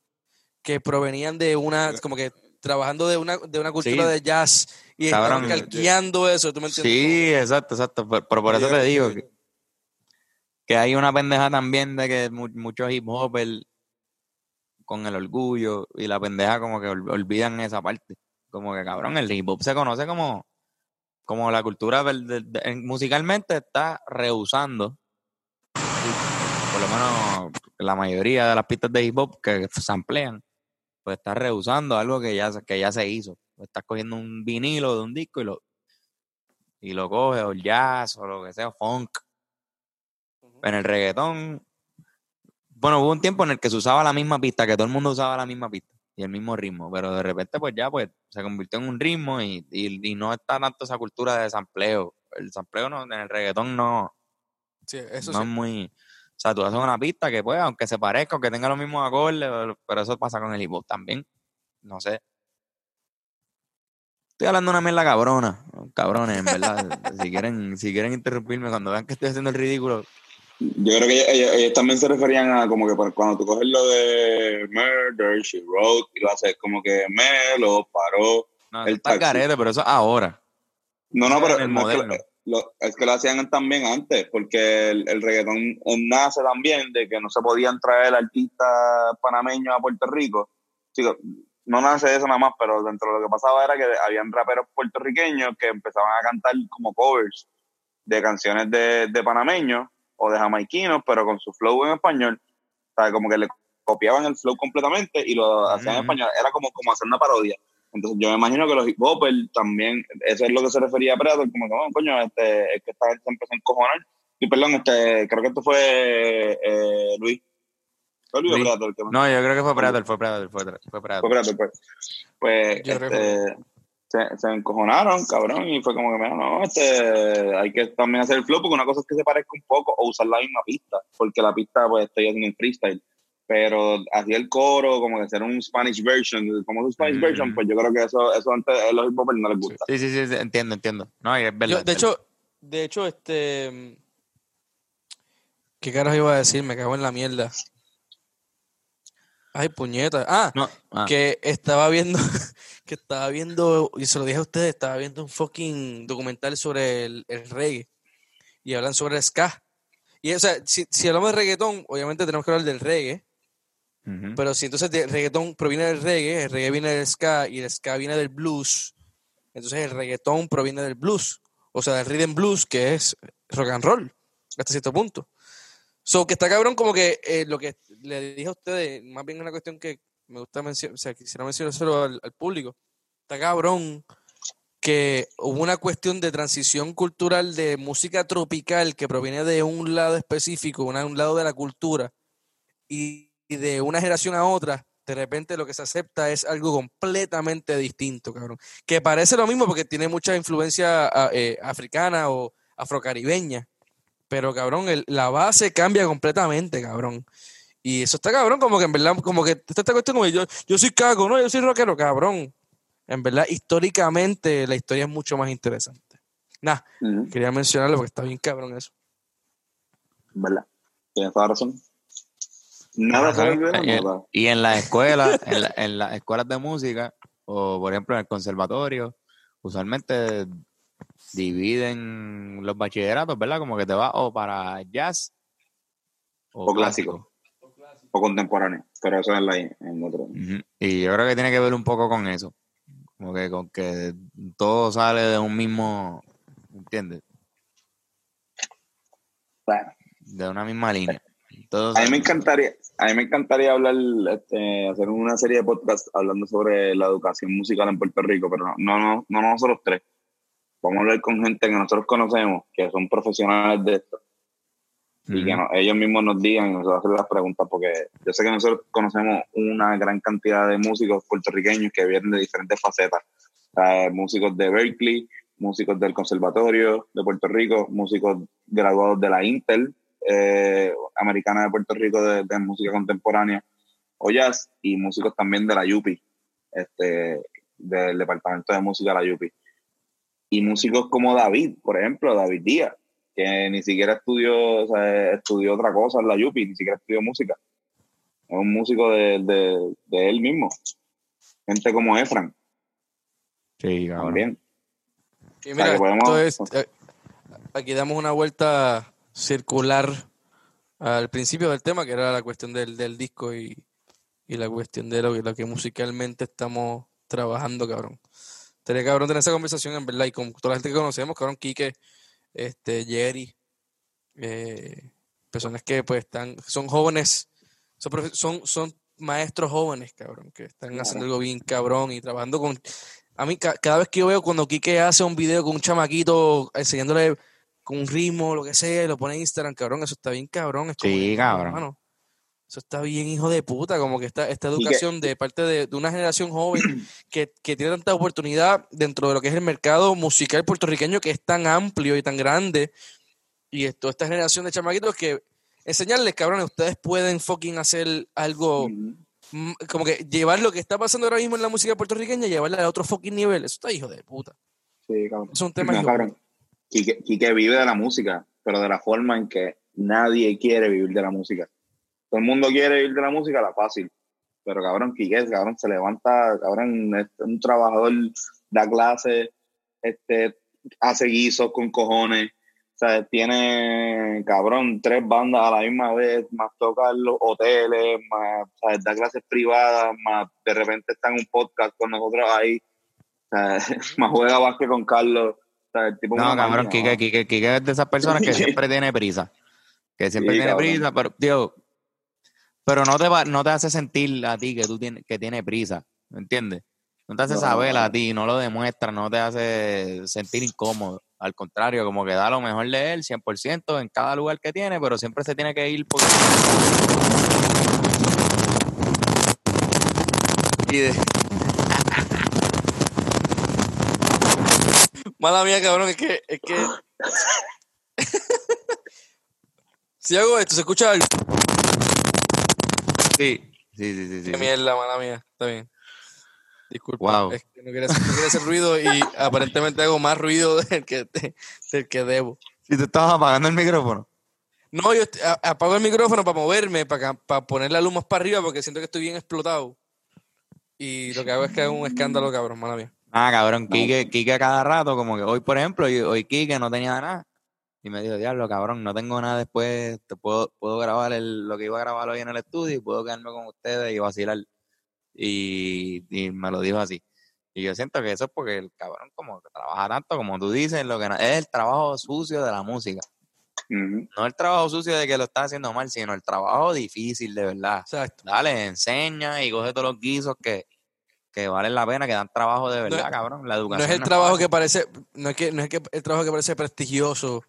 Speaker 1: que provenían de una, como que trabajando de una, de una cultura
Speaker 3: Sí.
Speaker 1: de jazz y
Speaker 3: Cabrón,
Speaker 1: estaban calqueando eso, ¿tú me entiendes?
Speaker 3: Sí, exacto, exacto. Pero, pero por eso te digo que, que hay una pendeja también de que mu- muchos hip hop con el orgullo y la pendeja como que ol- olvidan esa parte. Como que cabrón, el hip hop se conoce como, como la cultura de- musicalmente está rehusando por lo menos la mayoría de las pistas de hip hop que se amplían, pues está rehusando algo que ya, que ya se hizo. Estás cogiendo un vinilo de un disco y lo, y lo coges, o el jazz, o lo que sea, funk. En el reggaetón, bueno, hubo un tiempo en el que se usaba la misma pista, que todo el mundo usaba la misma pista y el mismo ritmo, pero de repente pues ya pues se convirtió en un ritmo y, y, y no está tanto esa cultura de sampleo. El sampleo no, en el reggaetón no,
Speaker 1: Sí, eso
Speaker 3: no
Speaker 1: sí.
Speaker 3: es muy. O sea, tú haces una pista que, pues, aunque se parezca, aunque tenga los mismos acordes, pero- pero eso pasa con el hip hop también. No sé. Estoy hablando una mierda cabrona. Cabrones, en verdad. si, quieren, si quieren interrumpirme cuando vean que estoy haciendo el ridículo.
Speaker 2: Yo creo que ellos, también se referían a como que cuando tú coges lo de Murder, She Wrote, y lo haces como que Melo, paró.
Speaker 3: No,
Speaker 2: El
Speaker 3: está garete, pero eso es ahora.
Speaker 2: No, no, pero
Speaker 3: el
Speaker 2: es, que, lo, es que lo hacían también antes, porque el, el reggaetón nace también de que no se podían traer artistas panameños a Puerto Rico. Chico, no nace de eso nada más, pero dentro de lo que pasaba era que habían raperos puertorriqueños que empezaban a cantar como covers de canciones de, de panameños o de jamaiquinos, pero con su flow en español. O sea, como que le copiaban el flow completamente y lo hacían en español. Era como, como hacer una parodia. Entonces yo me imagino que los hip también, eso es lo que se refería a Predator, como que, oh, coño, este, es que esta gente empezó a encojonar. Y perdón, este, creo que esto fue eh, Luis. ¿Fue Luis o
Speaker 3: Luis.
Speaker 2: Predator? Que me-
Speaker 3: No, yo creo que fue Predator, fue Predator, fue, fue
Speaker 2: fue.
Speaker 3: Predator,
Speaker 2: pues. Pues, este, se, se encojonaron, cabrón, y fue como que, mira, no, este, hay que también hacer el flow, porque una cosa es que se parezca un poco o usar la misma pista, porque la pista, pues, estoy haciendo un freestyle. Pero hacía el coro, como que hacer un Spanish version, como un Spanish
Speaker 3: Mm.
Speaker 2: version, pues yo creo que eso, eso antes a los hip hopers no les gusta.
Speaker 3: Sí, sí, sí, sí, entiendo, entiendo. No, es verdad.
Speaker 1: Yo, de hecho, de hecho, este. ¿Qué carajo iba a decir? Me cago en la mierda. Ay, puñeta. Ah.
Speaker 3: No, ah,
Speaker 1: que estaba viendo, que estaba viendo, y se lo dije a ustedes, estaba viendo un fucking documental sobre el, el reggae. Y hablan sobre el ska. Y o sea, si, si hablamos de reggaetón, obviamente tenemos que hablar del reggae. Pero si entonces el reggaetón proviene del reggae, el reggae viene del ska y el ska viene del blues, entonces el reggaetón proviene del blues. O sea, del rhythm blues, que es rock and roll, hasta cierto punto. So, que está cabrón como que eh, lo que le dije a ustedes, más bien una cuestión que me gusta mencionar, o sea, quisiera mencionárselo al, al público. Está cabrón que hubo una cuestión de transición cultural de música tropical que proviene de un lado específico, una- un lado de la cultura, y, de una generación a otra, de repente lo que se acepta es algo completamente distinto, cabrón. Que parece lo mismo porque tiene mucha influencia eh, africana o afrocaribeña, pero cabrón, el- la base cambia completamente, cabrón. Y eso está cabrón, como que en verdad, como que está esta cuestión como yo, yo soy cago, no, yo soy rockero, cabrón. En verdad, históricamente la historia es mucho más interesante. Nah,
Speaker 2: Ujú,
Speaker 1: quería mencionarlo porque está bien cabrón eso.
Speaker 2: ¿Verdad? Tienes toda razón. Nada
Speaker 3: Ajá.
Speaker 2: se olvida,
Speaker 3: Y en-
Speaker 2: nada.
Speaker 3: Y en las escuelas, en, la- en las escuelas de música, o por ejemplo en el conservatorio, usualmente dividen los bachilleratos, ¿verdad? Como que te vas o para jazz
Speaker 2: O clásico. O contemporáneo, pero eso es la en otro.
Speaker 3: Y yo creo que tiene que ver un poco con eso. Como que con que todo sale de un mismo, ¿entiendes?
Speaker 2: Bueno,
Speaker 3: De una misma línea.
Speaker 2: A mí me encantaría, a mí me encantaría hablar, este, hacer una serie de podcasts hablando sobre la educación musical en Puerto Rico, pero no, no, no, no nosotros tres. Vamos a hablar con gente que nosotros conocemos, que son profesionales de esto, y que no- ellos mismos nos digan y nos hacen las preguntas, porque yo sé que nosotros conocemos una gran cantidad de músicos puertorriqueños que vienen de diferentes facetas. Músicos de Berkeley, músicos del Conservatorio de Puerto Rico, músicos graduados de la Intel eh, Americana de Puerto Rico de, de música contemporánea o jazz, y músicos también de la UPI, este, del Departamento de Música de la UPI. Y músicos como David, por ejemplo, David Díaz, que ni siquiera estudió, o sea, estudió otra cosa en la Yupi, ni siquiera estudió música. Es un músico de, de, de él mismo. Gente como Efran
Speaker 3: Sí, cabrón.
Speaker 2: también.
Speaker 1: Y
Speaker 2: O sea,
Speaker 1: mira,
Speaker 2: podemos-
Speaker 1: esto es, eh, aquí damos una vuelta circular al principio del tema, que era la cuestión del, del disco y, y la cuestión de lo, lo que musicalmente estamos trabajando, cabrón. Estaría cabrón tener esa conversación en verdad y con toda la gente que conocemos, cabrón, Quique, este, Jerry, eh, personas que pues están, son jóvenes, son, son, son maestros jóvenes, cabrón, que están haciendo algo bien cabrón y trabajando con... A mí, ca- cada vez que yo veo cuando Quique hace un video con un chamaquito enseñándole con un ritmo, lo que sea, y lo pone en Instagram, cabrón, eso está bien cabrón. Es como
Speaker 3: Sí, cabrón.
Speaker 1: hermano, eso está bien, hijo de puta, como que esta, esta educación de parte de, de una generación joven que, que tiene tanta oportunidad dentro de lo que es el mercado musical puertorriqueño que es tan amplio y tan grande. Y esto, esta generación de chamaquitos que enseñarles, cabrones, ustedes pueden fucking hacer algo, mm, como que llevar lo que está pasando ahora mismo en la música puertorriqueña y llevarla a otro fucking nivel. Eso está hijo de puta.
Speaker 5: Sí, cabrón.
Speaker 1: Es un tema
Speaker 5: No, cabrón. Quique, Quique vive de la música, pero de la forma en que nadie quiere vivir de la música. Todo el mundo quiere vivir de la música, la fácil. Pero cabrón, Quique, cabrón, se levanta, cabrón, es un trabajador, da clases, este, hace guisos con cojones. O sea, tiene, cabrón, tres bandas a la misma vez, más toca en los hoteles, más, o sea, da clases privadas, más de repente está en un podcast con nosotros ahí. O sea, más juega básquet con Carlos. O sea, el tipo es
Speaker 3: No, cabrón, Kike, Kike, Kike es de esas personas que siempre tiene prisa. Que siempre
Speaker 5: Sí,
Speaker 3: tiene
Speaker 5: cabrón.
Speaker 3: prisa, pero, tío, pero no te va, no te hace sentir a ti que tú tienes, que tiene prisa, ¿me entiendes? No te hace
Speaker 5: No,
Speaker 3: saber a ti, no lo demuestra, no te hace sentir incómodo. Al contrario, como que da lo mejor de él, 100% en cada lugar que tiene, pero siempre se tiene que ir porque...
Speaker 1: Y de... Mala mía, cabrón, es que, es que... si hago esto, ¿se escucha algo?
Speaker 3: Sí, sí, sí. sí,
Speaker 1: Qué
Speaker 3: sí.
Speaker 1: mierda, mala mía. Está bien. Disculpa.
Speaker 3: Wow.
Speaker 1: Es que no quería, hacer, no quería hacer ruido y aparentemente hago más ruido del que, del que debo.
Speaker 3: Si te estabas apagando el micrófono.
Speaker 1: No, yo apago el micrófono para moverme, para, para poner la luz más para arriba porque siento que estoy bien explotado. Y lo que hago es que hago un escándalo, cabrón, mala mía.
Speaker 3: Ah, cabrón, Kike, Kike a cada rato, como que hoy, por ejemplo, hoy Kike no tenía nada. Y me dijo, diablo, cabrón, no tengo nada después, te puedo, puedo grabar el- lo que iba a grabar hoy en el estudio y puedo quedarme con ustedes y vacilar. Y, y me lo dijo así. Y yo siento que eso es porque el cabrón como que trabaja tanto, como tú dices, lo que no- es el trabajo sucio de la música. No el trabajo sucio de que lo está haciendo mal, sino el trabajo difícil de verdad.
Speaker 1: Exacto.
Speaker 3: Dale, enseña y coge todos los guisos que, que valen la pena, que dan trabajo de verdad, cabrón. La
Speaker 1: No
Speaker 3: educación
Speaker 1: es el trabajo que parece, no es que, no es que el trabajo que parece prestigioso,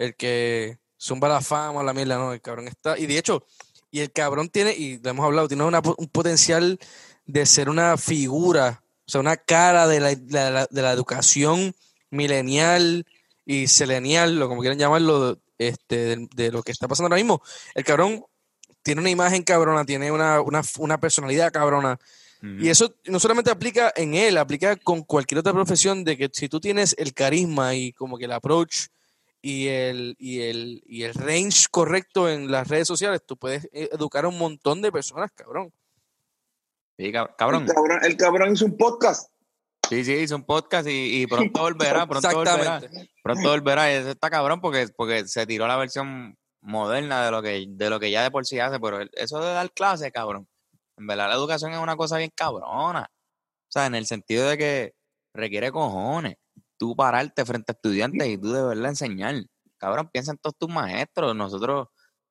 Speaker 1: el que zumba la fama, la mierda, no, el cabrón está, y de hecho, y el cabrón tiene, y lo hemos hablado, tiene una un potencial de ser una figura, o sea, una cara de la, de la- de la educación milenial y selenial, o como quieran llamarlo, este, de, de lo que está pasando ahora mismo. El cabrón tiene una imagen cabrona, tiene una, una, una personalidad cabrona, y eso no solamente aplica en él, aplica con cualquier otra profesión de que si tú tienes el carisma y como que el approach y el, y el, y el range correcto en las redes sociales, tú puedes eh, educar a un montón de personas, cabrón.
Speaker 3: Sí, cab- cabrón.
Speaker 5: El cabrón. El cabrón hizo un podcast.
Speaker 3: Sí, sí, hizo un podcast y, y pronto volverá, pronto volverá. Pronto volverá. Y eso está cabrón porque, porque se tiró la versión moderna de lo que, de lo que ya de por sí hace, pero eso de dar clases, cabrón. En verdad la educación es una cosa bien cabrona. O sea, en el sentido de que requiere cojones. Tú pararte frente a estudiantes y tú de verdad enseñar. Cabrón, piensa en todos tus maestros. Nosotros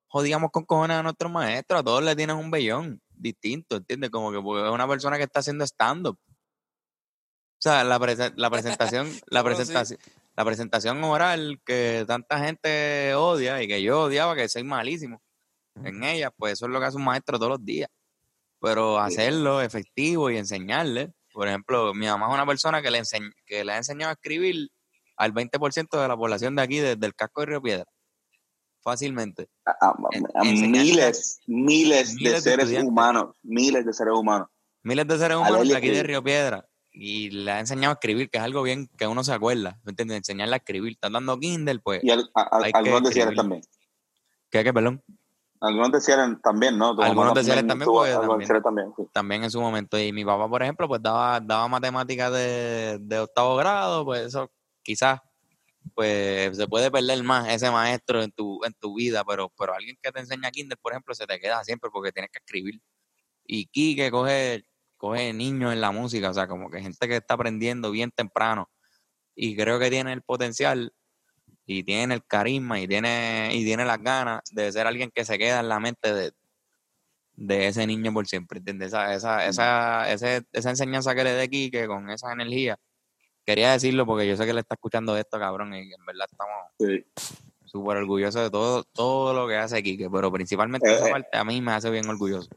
Speaker 3: jodíamos con cojones a nuestros maestros. A todos le tienes un vellón distinto, ¿entiendes? Como que porque es una persona que está haciendo stand-up. O sea, la, prese- la presentación, la
Speaker 1: sí.
Speaker 3: presentación, la presentación oral que tanta gente odia y que yo odiaba, que soy malísimo en ella, pues eso es lo que hace un maestro todos los días. Pero hacerlo efectivo y enseñarle, por ejemplo, mi mamá es una persona que le, que le ha enseñado a escribir al 20% de la población de aquí, desde el casco de Río Piedra. Fácilmente.
Speaker 5: A, a-
Speaker 3: En-
Speaker 5: a
Speaker 3: enseñarle
Speaker 5: miles, miles,
Speaker 3: miles de
Speaker 5: seres humanos. Miles de seres humanos.
Speaker 3: Miles de seres humanos de aquí de. Río Piedra. Y le ha enseñado a escribir, que es algo bien que uno se acuerda. ¿Me entiendes? Enseñarle a escribir. Están dando Kindle, pues.
Speaker 5: Y al- a-
Speaker 3: Hay
Speaker 5: algunos de Ciales
Speaker 3: escribir.
Speaker 5: también.
Speaker 3: ¿Qué, qué, perdón?
Speaker 5: Algunos de Ciales también, ¿no? Tu
Speaker 3: Algunos
Speaker 5: mamá
Speaker 3: de Ciales también, pues, también.
Speaker 5: También, sí.
Speaker 3: también en su momento. Y mi papá, por ejemplo, pues daba, daba matemáticas de, de octavo grado, pues eso quizás pues se puede perder más ese maestro en tu, en tu vida, pero, pero alguien que te enseña Kindle, por ejemplo, se te queda siempre porque tienes que escribir. Y Quique coge, coge niños en la música, o sea, como que gente que está aprendiendo bien temprano. Y creo que tiene el potencial y tiene el carisma y tiene, y tiene las ganas de ser alguien que se queda en la mente de, de ese niño por siempre, ¿entiendes? Esa, esa, esa, ese- esa enseñanza que le dé Quique con esa energía. Quería decirlo porque yo sé que le está escuchando esto, cabrón, y en verdad estamos
Speaker 2: Sí.
Speaker 3: súper orgullosos de todo, todo lo que hace Quique, pero principalmente
Speaker 2: Eh,
Speaker 3: esa
Speaker 2: eh.
Speaker 3: parte a mí me hace bien orgulloso.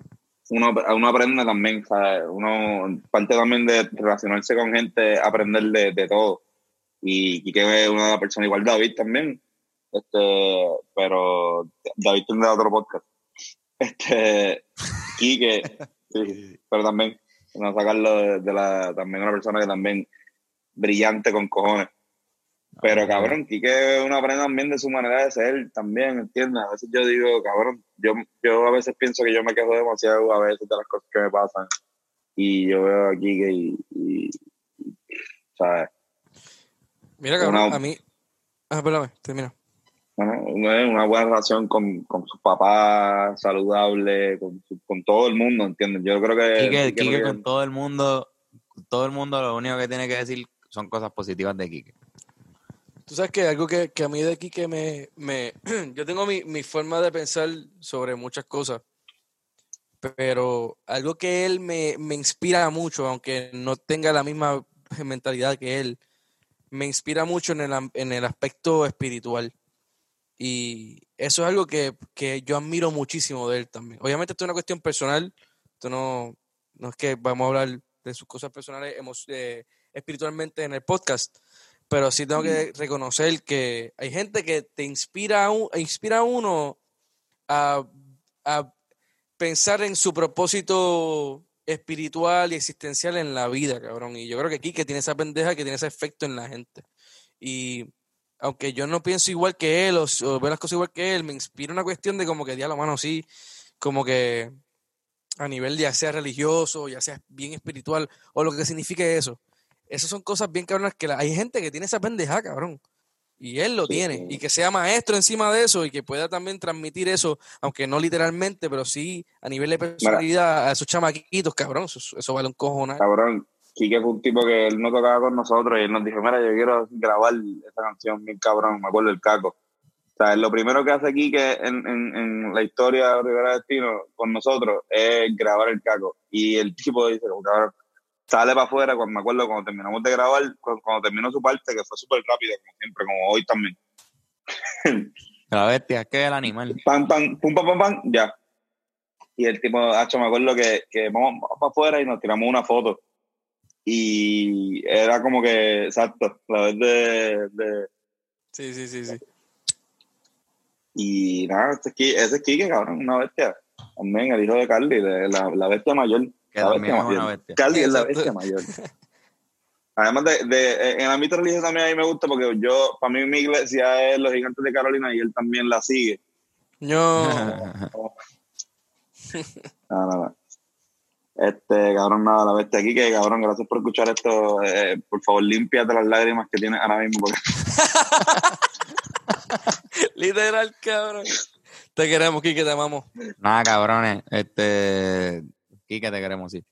Speaker 2: Uno, uno aprende también, ¿sabes? Uno, parte también de relacionarse con gente, aprender de, de todo. Y Quique es una persona igual David también. Este, pero David tendrá otro podcast. Este, Quique, sí, pero también, no sacarlo de, de la, también una persona que también brillante con cojones. Pero cabrón, Quique uno aprende también de su manera de ser también, ¿entiendes? A veces yo digo, cabrón, yo, yo a veces pienso que yo me quejo demasiado a veces de las cosas que me pasan. Y yo veo a Quique y, y, y, ¿sabes?
Speaker 1: Mira, cabrón,
Speaker 2: Una-
Speaker 1: a mí. Ah, perdóname, termina.
Speaker 2: Bueno, una, una buena relación con, con sus papás, saludable, con, con todo el mundo, ¿entiendes? Yo creo que...
Speaker 3: Quique,
Speaker 2: Quique
Speaker 3: Quique con todo el mundo, todo el mundo lo único que tiene que decir son cosas positivas de Quique.
Speaker 1: Tú sabes que algo que, que a mí de aquí que me, me yo tengo mi, mi forma de pensar sobre muchas cosas, pero algo que él me, me inspira mucho, aunque no tenga la misma mentalidad que él, me inspira mucho en el, en el aspecto espiritual. Y eso es algo que, que yo admiro muchísimo de él también. Obviamente esto es una cuestión personal, esto no, no es que vamos a hablar de sus cosas personales eh, espiritualmente en el podcast, pero sí tengo que reconocer que hay gente que te inspira a, un- inspira a uno a, a pensar en su propósito espiritual y existencial en la vida, cabrón. Y yo creo que Kike tiene esa pendeja que tiene ese efecto en la gente. Y aunque yo no pienso igual que él o, o veo las cosas igual que él, me inspira una cuestión de como que, diablo, mano, sí, como que a nivel ya sea religioso, ya sea bien espiritual, o lo que signifique eso. Esas son cosas bien cabronas que hay gente que tiene esa pendeja, cabrón. Y él lo
Speaker 2: Sí,
Speaker 1: tiene. Y que sea maestro encima de eso y que pueda también transmitir eso, aunque no literalmente, pero sí a nivel de personalidad a esos chamaquitos, cabrón. Eso, eso vale un cojonal.
Speaker 2: Cabrón, Quique fue un tipo que él no tocaba con nosotros y él nos dijo, mira, yo quiero grabar esa canción bien cabrón, me acuerdo del caco. O sea, lo primero que hace Quique en, en, en la historia de Rivera Destino con nosotros es grabar el caco. Y el tipo dice, cabrón, sale para afuera, cuando me acuerdo cuando terminamos de grabar, cuando, cuando terminó su parte, que fue súper rápido, como siempre, como hoy también.
Speaker 3: La bestia es que el animal.
Speaker 2: Pam, pam, pum, pam, pam, pam, ya. Y el tipo, hacho, me acuerdo que, que vamos, para afuera y nos tiramos una foto. Y era como que, exacto, la vez de, de-
Speaker 1: Sí, sí, sí, sí.
Speaker 2: y nada, ese es, Qui- ese es Quique, cabrón, una bestia. También el hijo de Carly, de la, la bestia mayor.
Speaker 3: Que
Speaker 2: la
Speaker 3: también es una bestia.
Speaker 2: Carly es la bestia mayor. Además de, de, en el ámbito religioso también a mí me gusta porque yo, para mí mi iglesia es los gigantes de Carolina y él también la sigue.
Speaker 1: No.
Speaker 2: No, no, no. Este, cabrón, nada, la bestia aquí, que cabrón, gracias por escuchar esto. Eh, por favor, límpiate las lágrimas que tienes ahora mismo. Porque...
Speaker 1: Literal, cabrón. Te queremos, Kike, te amamos.
Speaker 3: Nada, cabrones. Este, Quique, te queremos, sí.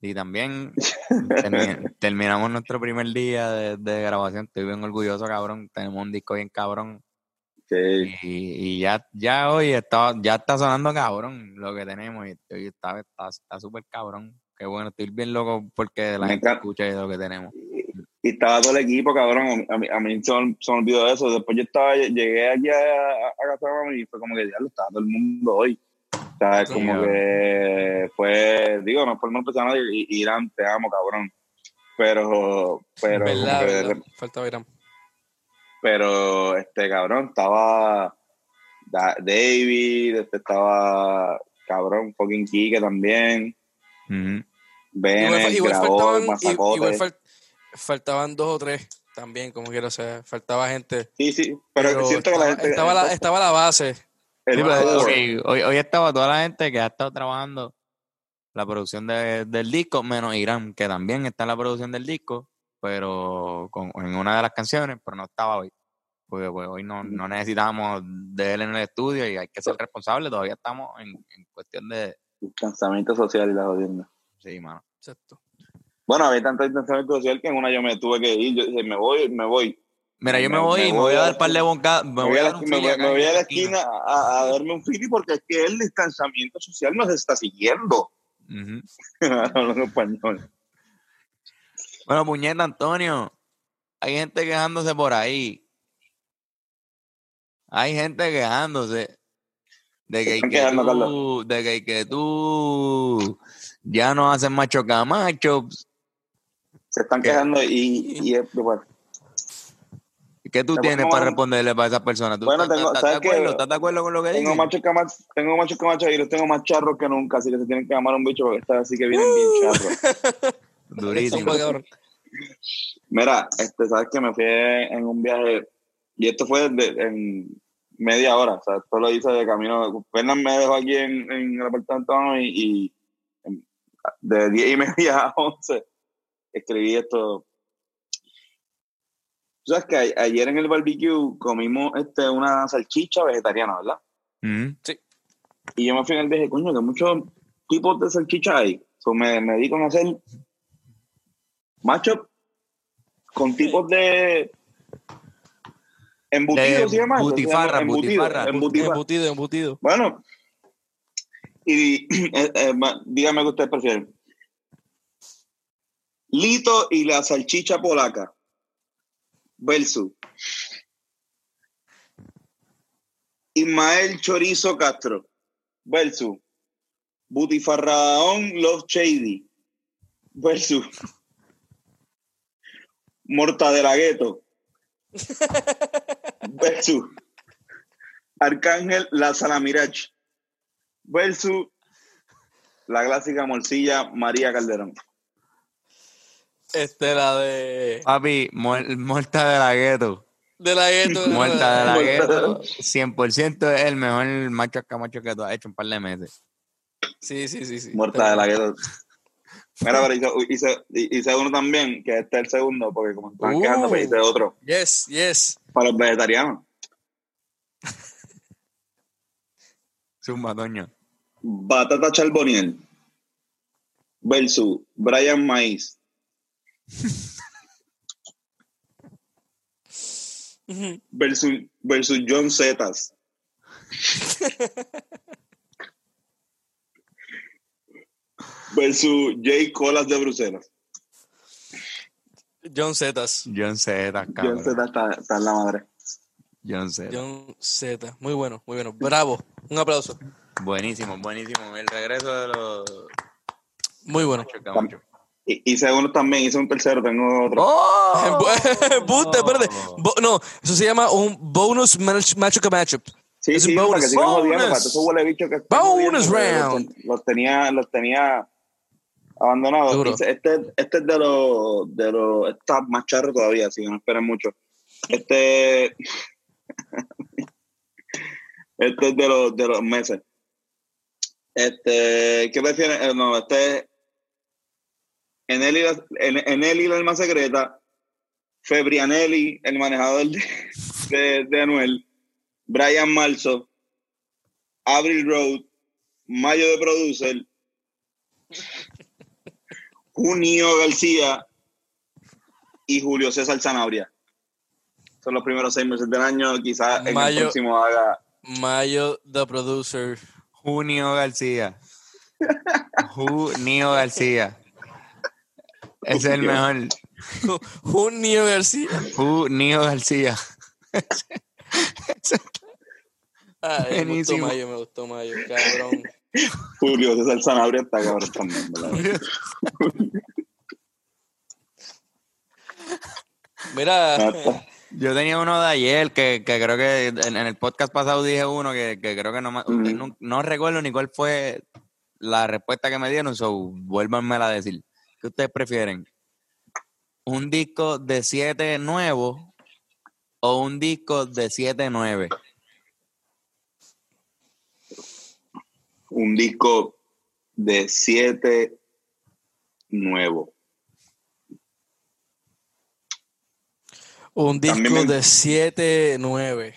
Speaker 3: Y también termi- terminamos nuestro primer día de, de grabación. Estoy bien orgulloso, cabrón. Tenemos un disco bien cabrón.
Speaker 2: Sí,
Speaker 3: Y, y ya, ya hoy está, ya está sonando cabrón lo que tenemos. Y hoy está está está súper cabrón. Qué bueno, estoy bien loco porque la
Speaker 2: Me
Speaker 3: gente escuche lo que tenemos.
Speaker 2: y estaba todo el equipo, cabrón. A mí, a mí se, me, olvidó eso. Después yo estaba, llegué aquí a, a, a casa y fue como que ya lo estaba todo el mundo hoy. O sea, es
Speaker 3: Sí,
Speaker 2: como que fue, digo, no fue mal persona y Irán, te amo, cabrón. Pero, pero,
Speaker 1: verdad,
Speaker 2: que-
Speaker 1: verdad. Faltaba Irán.
Speaker 2: pero este cabrón estaba Da- David, este estaba cabrón, fucking Kike también, Bennett,
Speaker 1: fa- igual
Speaker 2: grabó
Speaker 1: faltaban, igual fal- faltaban dos o tres también, como quiera, o sea, faltaba gente.
Speaker 2: sí, sí, pero,
Speaker 1: Pero
Speaker 2: siento
Speaker 1: estaba,
Speaker 2: que la gente
Speaker 1: estaba, la, estaba la base.
Speaker 2: el
Speaker 3: Sí, hoy, hoy estaba toda la gente que ha estado trabajando la producción de- del disco, menos Irán, que también está en la producción del disco, pero con, en una de las canciones, pero no estaba hoy. Porque pues, hoy no, no necesitamos de él en el estudio y hay que ser responsable. Todavía estamos en, en cuestión de,
Speaker 2: Distanciamiento social y la jodienda.
Speaker 3: Sí, mano.
Speaker 1: Exacto.
Speaker 2: Bueno, había tanto distanciamiento social que en una yo me tuve que ir. Yo dije, me voy, me voy.
Speaker 3: Mira, yo me
Speaker 2: Me-
Speaker 3: voy
Speaker 2: me
Speaker 3: y me
Speaker 2: voy
Speaker 3: voy a dar par de boncadas. Me voy dar un
Speaker 2: me a la esquina a, a darme un fili porque es que el distanciamiento social nos está siguiendo. Hablando español.
Speaker 3: Bueno, puñeta, Antonio. Hay gente quejándose por ahí. Hay gente quejándose de que, que tú, de que, que tú ya no haces macho camacho.
Speaker 2: Se están quejando y, y es- bueno,
Speaker 3: ¿Qué tú tienes para responderle para esas personas? ¿Tú
Speaker 2: Bueno,
Speaker 3: estás,
Speaker 2: tengo-
Speaker 3: estás
Speaker 2: ¿sabes
Speaker 3: de acuerdo? ¿Estás de acuerdo con lo que
Speaker 2: tengo
Speaker 3: dicen?
Speaker 2: machos camachos, tengo machos camachos y los tengo más charros que nunca, así que se tienen que llamar a un bicho porque esta así que vienen bien charros.
Speaker 3: Durísimo.
Speaker 2: Mira, este, sabes que me fui en un viaje y esto fue de- en media hora, o sea, esto lo hice de camino. Fernan me dejó aquí en, en el apartamento y, y de 10 y media a 11 escribí esto. Tú sabes que a- ayer en el barbecue comimos este, una salchicha vegetariana, ¿verdad?
Speaker 3: Ujú.
Speaker 2: Y yo me fui en el viaje, coño, que muchos tipos de salchicha hay. So, me, me dedico a hacer macho con tipos de embutidos,
Speaker 3: De
Speaker 2: ¿sí? Se llama
Speaker 3: butifarra,
Speaker 2: embutido,
Speaker 3: butifarra.
Speaker 1: Embutido, embutido.
Speaker 2: Bueno, y eh, eh, dígame qué ustedes prefieren. Lito y la salchicha polaca versus Ismael Chorizo Castro. Versus Butifarraón Love Shady. Versus Mortadela Gueto. Versus Arcángel La Salamirach versus la clásica morcilla María Calderón.
Speaker 1: Este, la de.
Speaker 3: Papi, muer- muerta de la gueto.
Speaker 1: De la gueto.
Speaker 3: Muerta de la gueto. 100% es el mejor macho camacho que tú has hecho en un par de meses.
Speaker 1: Sí, sí, sí. sí.
Speaker 2: Muerta de la gueto. Mira, pero hice, hice, hice uno también, que este es el segundo, porque como estaban
Speaker 1: Uh.
Speaker 2: quedando, pues hice otro
Speaker 1: Yes, yes.
Speaker 2: para los vegetarianos.
Speaker 3: Zumba, Toño.
Speaker 2: Batata Charboniel versus Brian Maíz. Versus, versus John Zetas. versus Jay Colas de Bruselas.
Speaker 1: John Zetas.
Speaker 3: John Z,
Speaker 2: John. Zetas está, está en la madre.
Speaker 3: John Z.
Speaker 1: John Z. Muy bueno, muy bueno. Bravo. Un aplauso.
Speaker 3: Buenísimo, buenísimo. El regreso de los
Speaker 1: Muy bueno.
Speaker 3: camacho.
Speaker 2: Y, hice uno también, hice un tercero, tengo otro.
Speaker 3: ¡Oh!
Speaker 1: Buste, espérate. Bo- no, eso se llama un bonus match- macho que matchup.
Speaker 2: Sí,
Speaker 1: Es
Speaker 2: sí,
Speaker 1: un
Speaker 2: para
Speaker 1: bonus.
Speaker 2: que
Speaker 1: Bonus.
Speaker 2: para todos esos huele bichos que están
Speaker 1: Bonus round.
Speaker 2: Los, los tenía, los tenía abandonados.
Speaker 1: Duro.
Speaker 2: Dice, Este, este es de los, de los, está más charro todavía, así que no esperen mucho. Este, este es de los, de los meses. Este, ¿qué prefieren? Eh, no, este es Eneli, la- En- Eneli la alma secreta, Febrianelli, el manejador de, de, de Anuel, Brian Malso, Avril Road, Mayo de Producer, Junio García y Julio César Zanabria. Son los primeros seis meses del año. Quizás en el
Speaker 1: Mayo.
Speaker 2: próximo haga.
Speaker 1: Mayo, the producer.
Speaker 3: Junio García. Junio García. Ese es el mejor.
Speaker 1: Junio García.
Speaker 3: Junio García.
Speaker 1: Ay, me gustó. Mayo, me gustó Mayo, cabrón.
Speaker 2: Julio César Zanabria está cabrón también. ¿verdad?
Speaker 1: Mira,
Speaker 2: Ah.
Speaker 3: Yo tenía uno de ayer que, que creo que en, en el podcast pasado dije uno que, que creo que no, no, no recuerdo ni cuál fue la respuesta que me dieron, so vuélvanmela a decir. ¿Qué ustedes prefieren? ¿Un disco de 7 nuevo o un disco de 7 9?
Speaker 2: Un disco de siete nuevo.
Speaker 1: un disco
Speaker 2: También me-
Speaker 1: de 7, 9.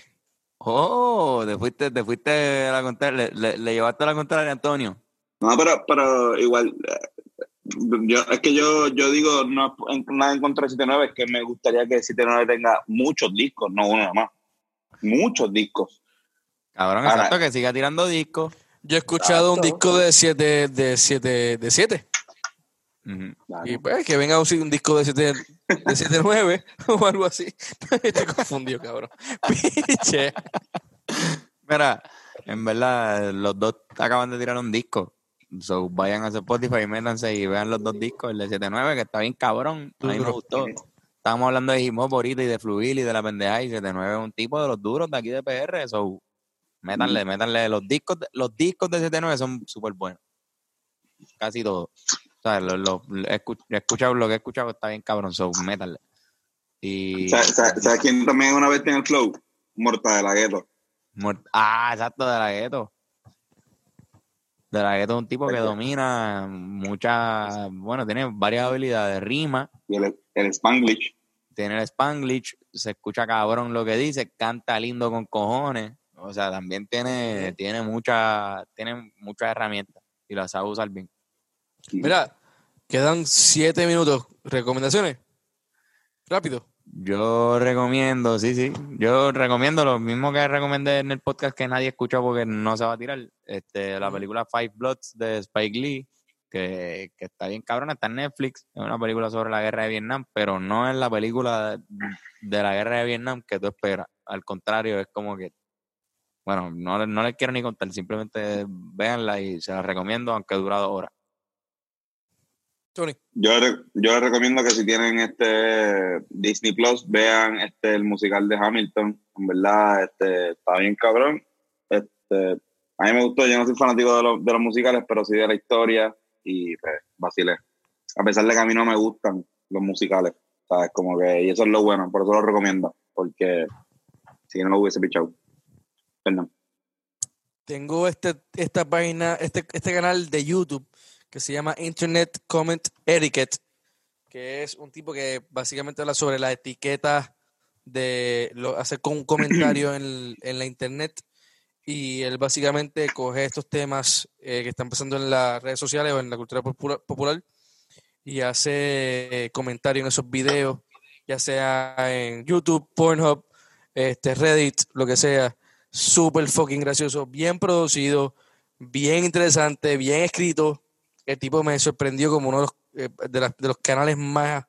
Speaker 3: Oh, te fuiste, te fuiste a la contraria, le, le- le llevaste a la contraria a Antonio.
Speaker 2: No, pero, pero igual, eh, yo, es que yo, yo digo, no nada en contra de 79, es que me gustaría que 79 tenga muchos discos, no uno nada más. Muchos discos.
Speaker 3: Cabrón,
Speaker 2: Ahora-
Speaker 3: exacto, que siga tirando discos.
Speaker 1: Yo he escuchado un
Speaker 2: Exacto.
Speaker 1: disco de 7 de siete, de siete.
Speaker 3: Ujú.
Speaker 2: Claro.
Speaker 1: Y pues que venga un, un disco de 7 de 7 9 o algo así. Estoy confundido, cabrón. Piche.
Speaker 3: Mira, en verdad, los dos acaban de tirar un disco. So, vayan a Spotify y métanse y vean los dos discos. El de 79, que está bien cabrón. A mí me gustó. Estábamos hablando de hip hop ahorita y de Fluir y de la pendeja. Y 79 es un tipo de los duros de aquí de PR. So, métanle, métanle. Los discos, de- los discos de 79 son súper buenos. Casi todos. O sea, lo, lo- he escu- he escuchado, lo que he escuchado está bien cabrón. So, métanle. Y.
Speaker 2: ¿Sabes sabe, sabe quién también una vez tiene el flow? Morta de la gueto.
Speaker 3: Ah, exacto, de la gueto. De la gueto es un tipo que domina muchas, bueno, tiene varias habilidades, rima,
Speaker 2: Y el, el Spanglish.
Speaker 3: tiene el spanglish, se escucha cabrón lo que dice, canta lindo con cojones, o sea, también tiene, tiene muchas, tiene muchas herramientas y las sabe usar bien.
Speaker 1: Mira, quedan 7 minutos. ¿Recomendaciones? Rápido.
Speaker 3: Yo recomiendo, sí, sí, yo recomiendo lo mismo que recomendé en el podcast que nadie escuchó porque no se va a tirar, este, la película Five Bloods de Spike Lee, que, que está bien cabrona, está en Netflix, es una película sobre la guerra de Vietnam, pero no es la película de la guerra de Vietnam que tú esperas, al contrario, es como que, bueno, no, no les quiero ni contar, simplemente véanla y se la recomiendo, aunque dura dos horas.
Speaker 1: Tony.
Speaker 2: Yo, yo les recomiendo que si tienen este Disney Plus, vean este el musical de Hamilton. En verdad, este está bien cabrón. Este, a mí me gustó, yo no soy fanático de, los- de los musicales, pero sí de la historia y pues vacilé. A pesar de que a mí no me gustan los musicales, ¿sabes? Como que, y eso es lo bueno, por eso lo recomiendo, porque si no lo hubiese pichado. Perdón.
Speaker 1: Tengo este, esta página, este, este canal de YouTube que se llama Internet Comment Etiquette, que es un tipo que básicamente habla sobre la etiqueta de lo, hacer con un comentario en, en la internet y él básicamente coge estos temas eh, que están pasando en las redes sociales o en la cultura popula- popular y hace eh, comentario en esos videos, ya sea en YouTube, Pornhub, este, Reddit, lo que sea. Súper fucking gracioso, bien producido, bien interesante, bien escrito. El tipo me sorprendió como uno de los, eh, de los canales más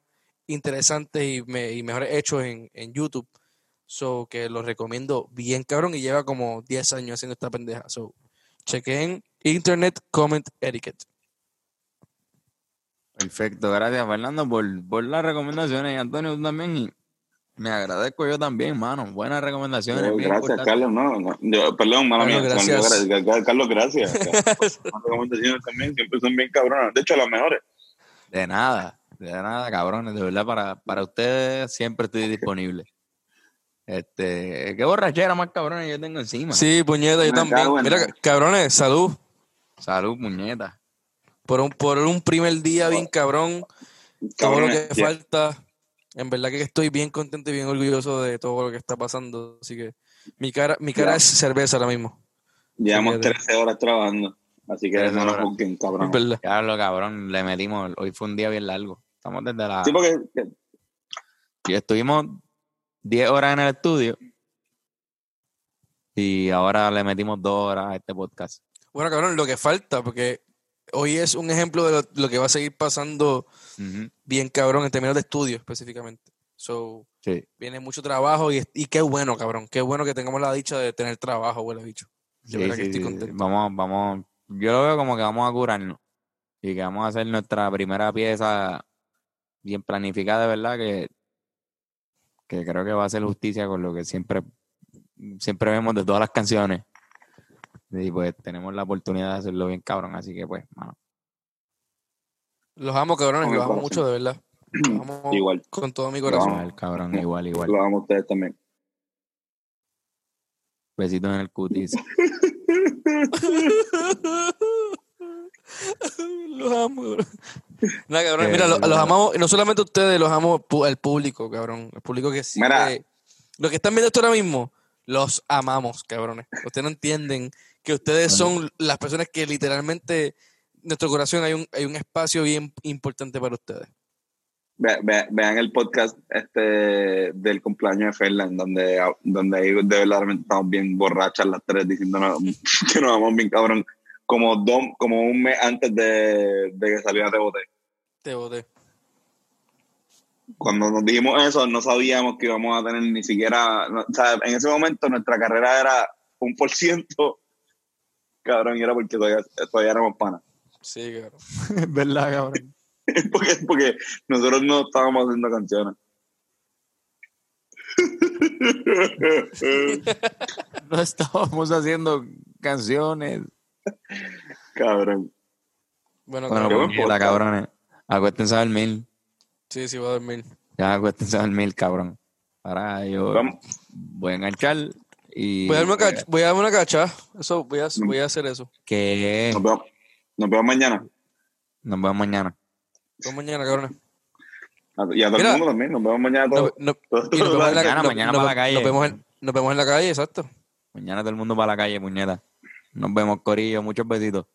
Speaker 1: interesantes y, me- y mejores hechos en, YouTube. So que lo recomiendo bien cabrón y lleva como 10 años haciendo esta pendeja. So chequen Internet Comment Etiquette.
Speaker 3: Perfecto, gracias Fernando por, por las recomendaciones y Antonio también y me agradezco yo también, mano. Buenas recomendaciones.
Speaker 2: Gracias. Carlos. No, no, yo- perdón, mala
Speaker 1: Carlos,
Speaker 2: mía.
Speaker 1: gracias.
Speaker 2: gra- gra- Carlos, gracias. Las recomendaciones también siempre son bien cabronas. De hecho, las mejores.
Speaker 3: De nada, de nada, cabrones. De verdad, para, para ustedes siempre estoy disponible. Este, qué borrachera más cabrones yo tengo encima.
Speaker 1: Sí, puñeta, yo
Speaker 2: Me
Speaker 1: también. Mira, cabrones, salud.
Speaker 3: Salud, puñeta.
Speaker 1: Por un, por un primer día bien cabrón. Todo lo
Speaker 2: Cabrones,
Speaker 1: que falta. En verdad que estoy bien contento y bien orgulloso de todo lo que está pasando. Así que mi cara, mi cara
Speaker 2: Ya.
Speaker 1: es cerveza ahora mismo.
Speaker 2: Llevamos
Speaker 1: Fíjate.
Speaker 2: 13 horas trabajando. Así que
Speaker 3: 13
Speaker 2: no nos busquen, cabrón.
Speaker 3: Lo cabrón, le metimos. Hoy fue un día bien largo. Estamos desde la.
Speaker 2: Sí, porque que-
Speaker 3: y estuvimos 10 horas en el estudio. Y ahora le metimos 2 horas a este podcast.
Speaker 1: Bueno, cabrón, lo que falta, porque hoy es un ejemplo de lo, lo que va a seguir pasando Bien cabrón en términos de estudio específicamente. So,
Speaker 3: Sí.
Speaker 1: viene mucho trabajo y, y qué bueno, cabrón. Qué bueno que tengamos la dicha de tener trabajo, huele bicho. De
Speaker 3: Sí,
Speaker 1: que estoy contento.
Speaker 3: Vamos, vamos. Yo lo veo como que vamos a curarnos. Y que vamos a hacer nuestra primera pieza bien planificada, de verdad, que, que creo que va a hacer justicia con lo que siempre, siempre vemos de todas las canciones. Y pues tenemos la oportunidad de hacerlo bien cabrón, así que pues, mano.
Speaker 1: Los amo, cabrones, los amo mucho, de verdad. Los amo
Speaker 2: igual,
Speaker 1: con todo mi
Speaker 2: Los
Speaker 1: corazón.
Speaker 3: Igual, cabrón, igual, igual.
Speaker 2: lo amo a ustedes también.
Speaker 3: Besitos en el cutis.
Speaker 1: los amo, cabrón. Nada, cabrón.
Speaker 3: Eh,
Speaker 1: Mira, lo-
Speaker 3: bueno.
Speaker 1: los amamos, y no solamente ustedes, los amo el público, cabrón. El público que sigue.
Speaker 2: Mira.
Speaker 1: Lo que están viendo esto ahora mismo, los amamos, cabrones. Ustedes no entienden que ustedes son las personas que literalmente nuestro corazón hay un, hay un espacio bien importante para ustedes.
Speaker 2: Ve- ve- vean el podcast este del cumpleaños de Ferland, donde, donde ahí de verdad estamos bien borrachas las tres diciéndonos que nos vamos bien cabrón. Como, dos, como un mes antes de, de que saliera Te Boté.
Speaker 1: Te boté.
Speaker 2: Cuando nos dijimos eso, no sabíamos que íbamos a tener ni siquiera. no- o sea, en ese momento nuestra carrera era un por ciento. Cabrón, y era porque todavía, todavía éramos panas.
Speaker 1: Sí, cabrón.
Speaker 3: Es verdad, cabrón.
Speaker 2: porque, porque nosotros no estábamos haciendo canciones.
Speaker 3: No estábamos haciendo canciones.
Speaker 2: Cabrón.
Speaker 1: Bueno,
Speaker 3: Bueno,
Speaker 2: Qué
Speaker 1: cabrón.
Speaker 3: puñeta,
Speaker 2: podcast.
Speaker 3: cabrones. Acuéstense a dormir.
Speaker 1: sí, sí, va a dormir.
Speaker 3: Ya acuéstense a dormir, cabrón. Ahora yo
Speaker 2: Vamos.
Speaker 3: voy a enganchar y...
Speaker 1: Voy a darme una cacha. Voy a darme una cacha. Eso, voy a, voy a hacer eso.
Speaker 3: Que
Speaker 2: Nos vemos, nos vemos mañana.
Speaker 3: nos vemos mañana.
Speaker 1: Nos mañana, cabrón.
Speaker 2: Y a todo
Speaker 1: Mira.
Speaker 2: el mundo también. Nos vemos mañana todos.
Speaker 1: no, nos vemos en la,
Speaker 3: Mañana,
Speaker 1: no-
Speaker 3: mañana
Speaker 1: nos-
Speaker 3: para la calle.
Speaker 1: Nos vemos, en, nos vemos en la calle, exacto.
Speaker 3: Mañana todo el mundo para la calle, puñeta. Nos vemos, Corillo. Muchos besitos.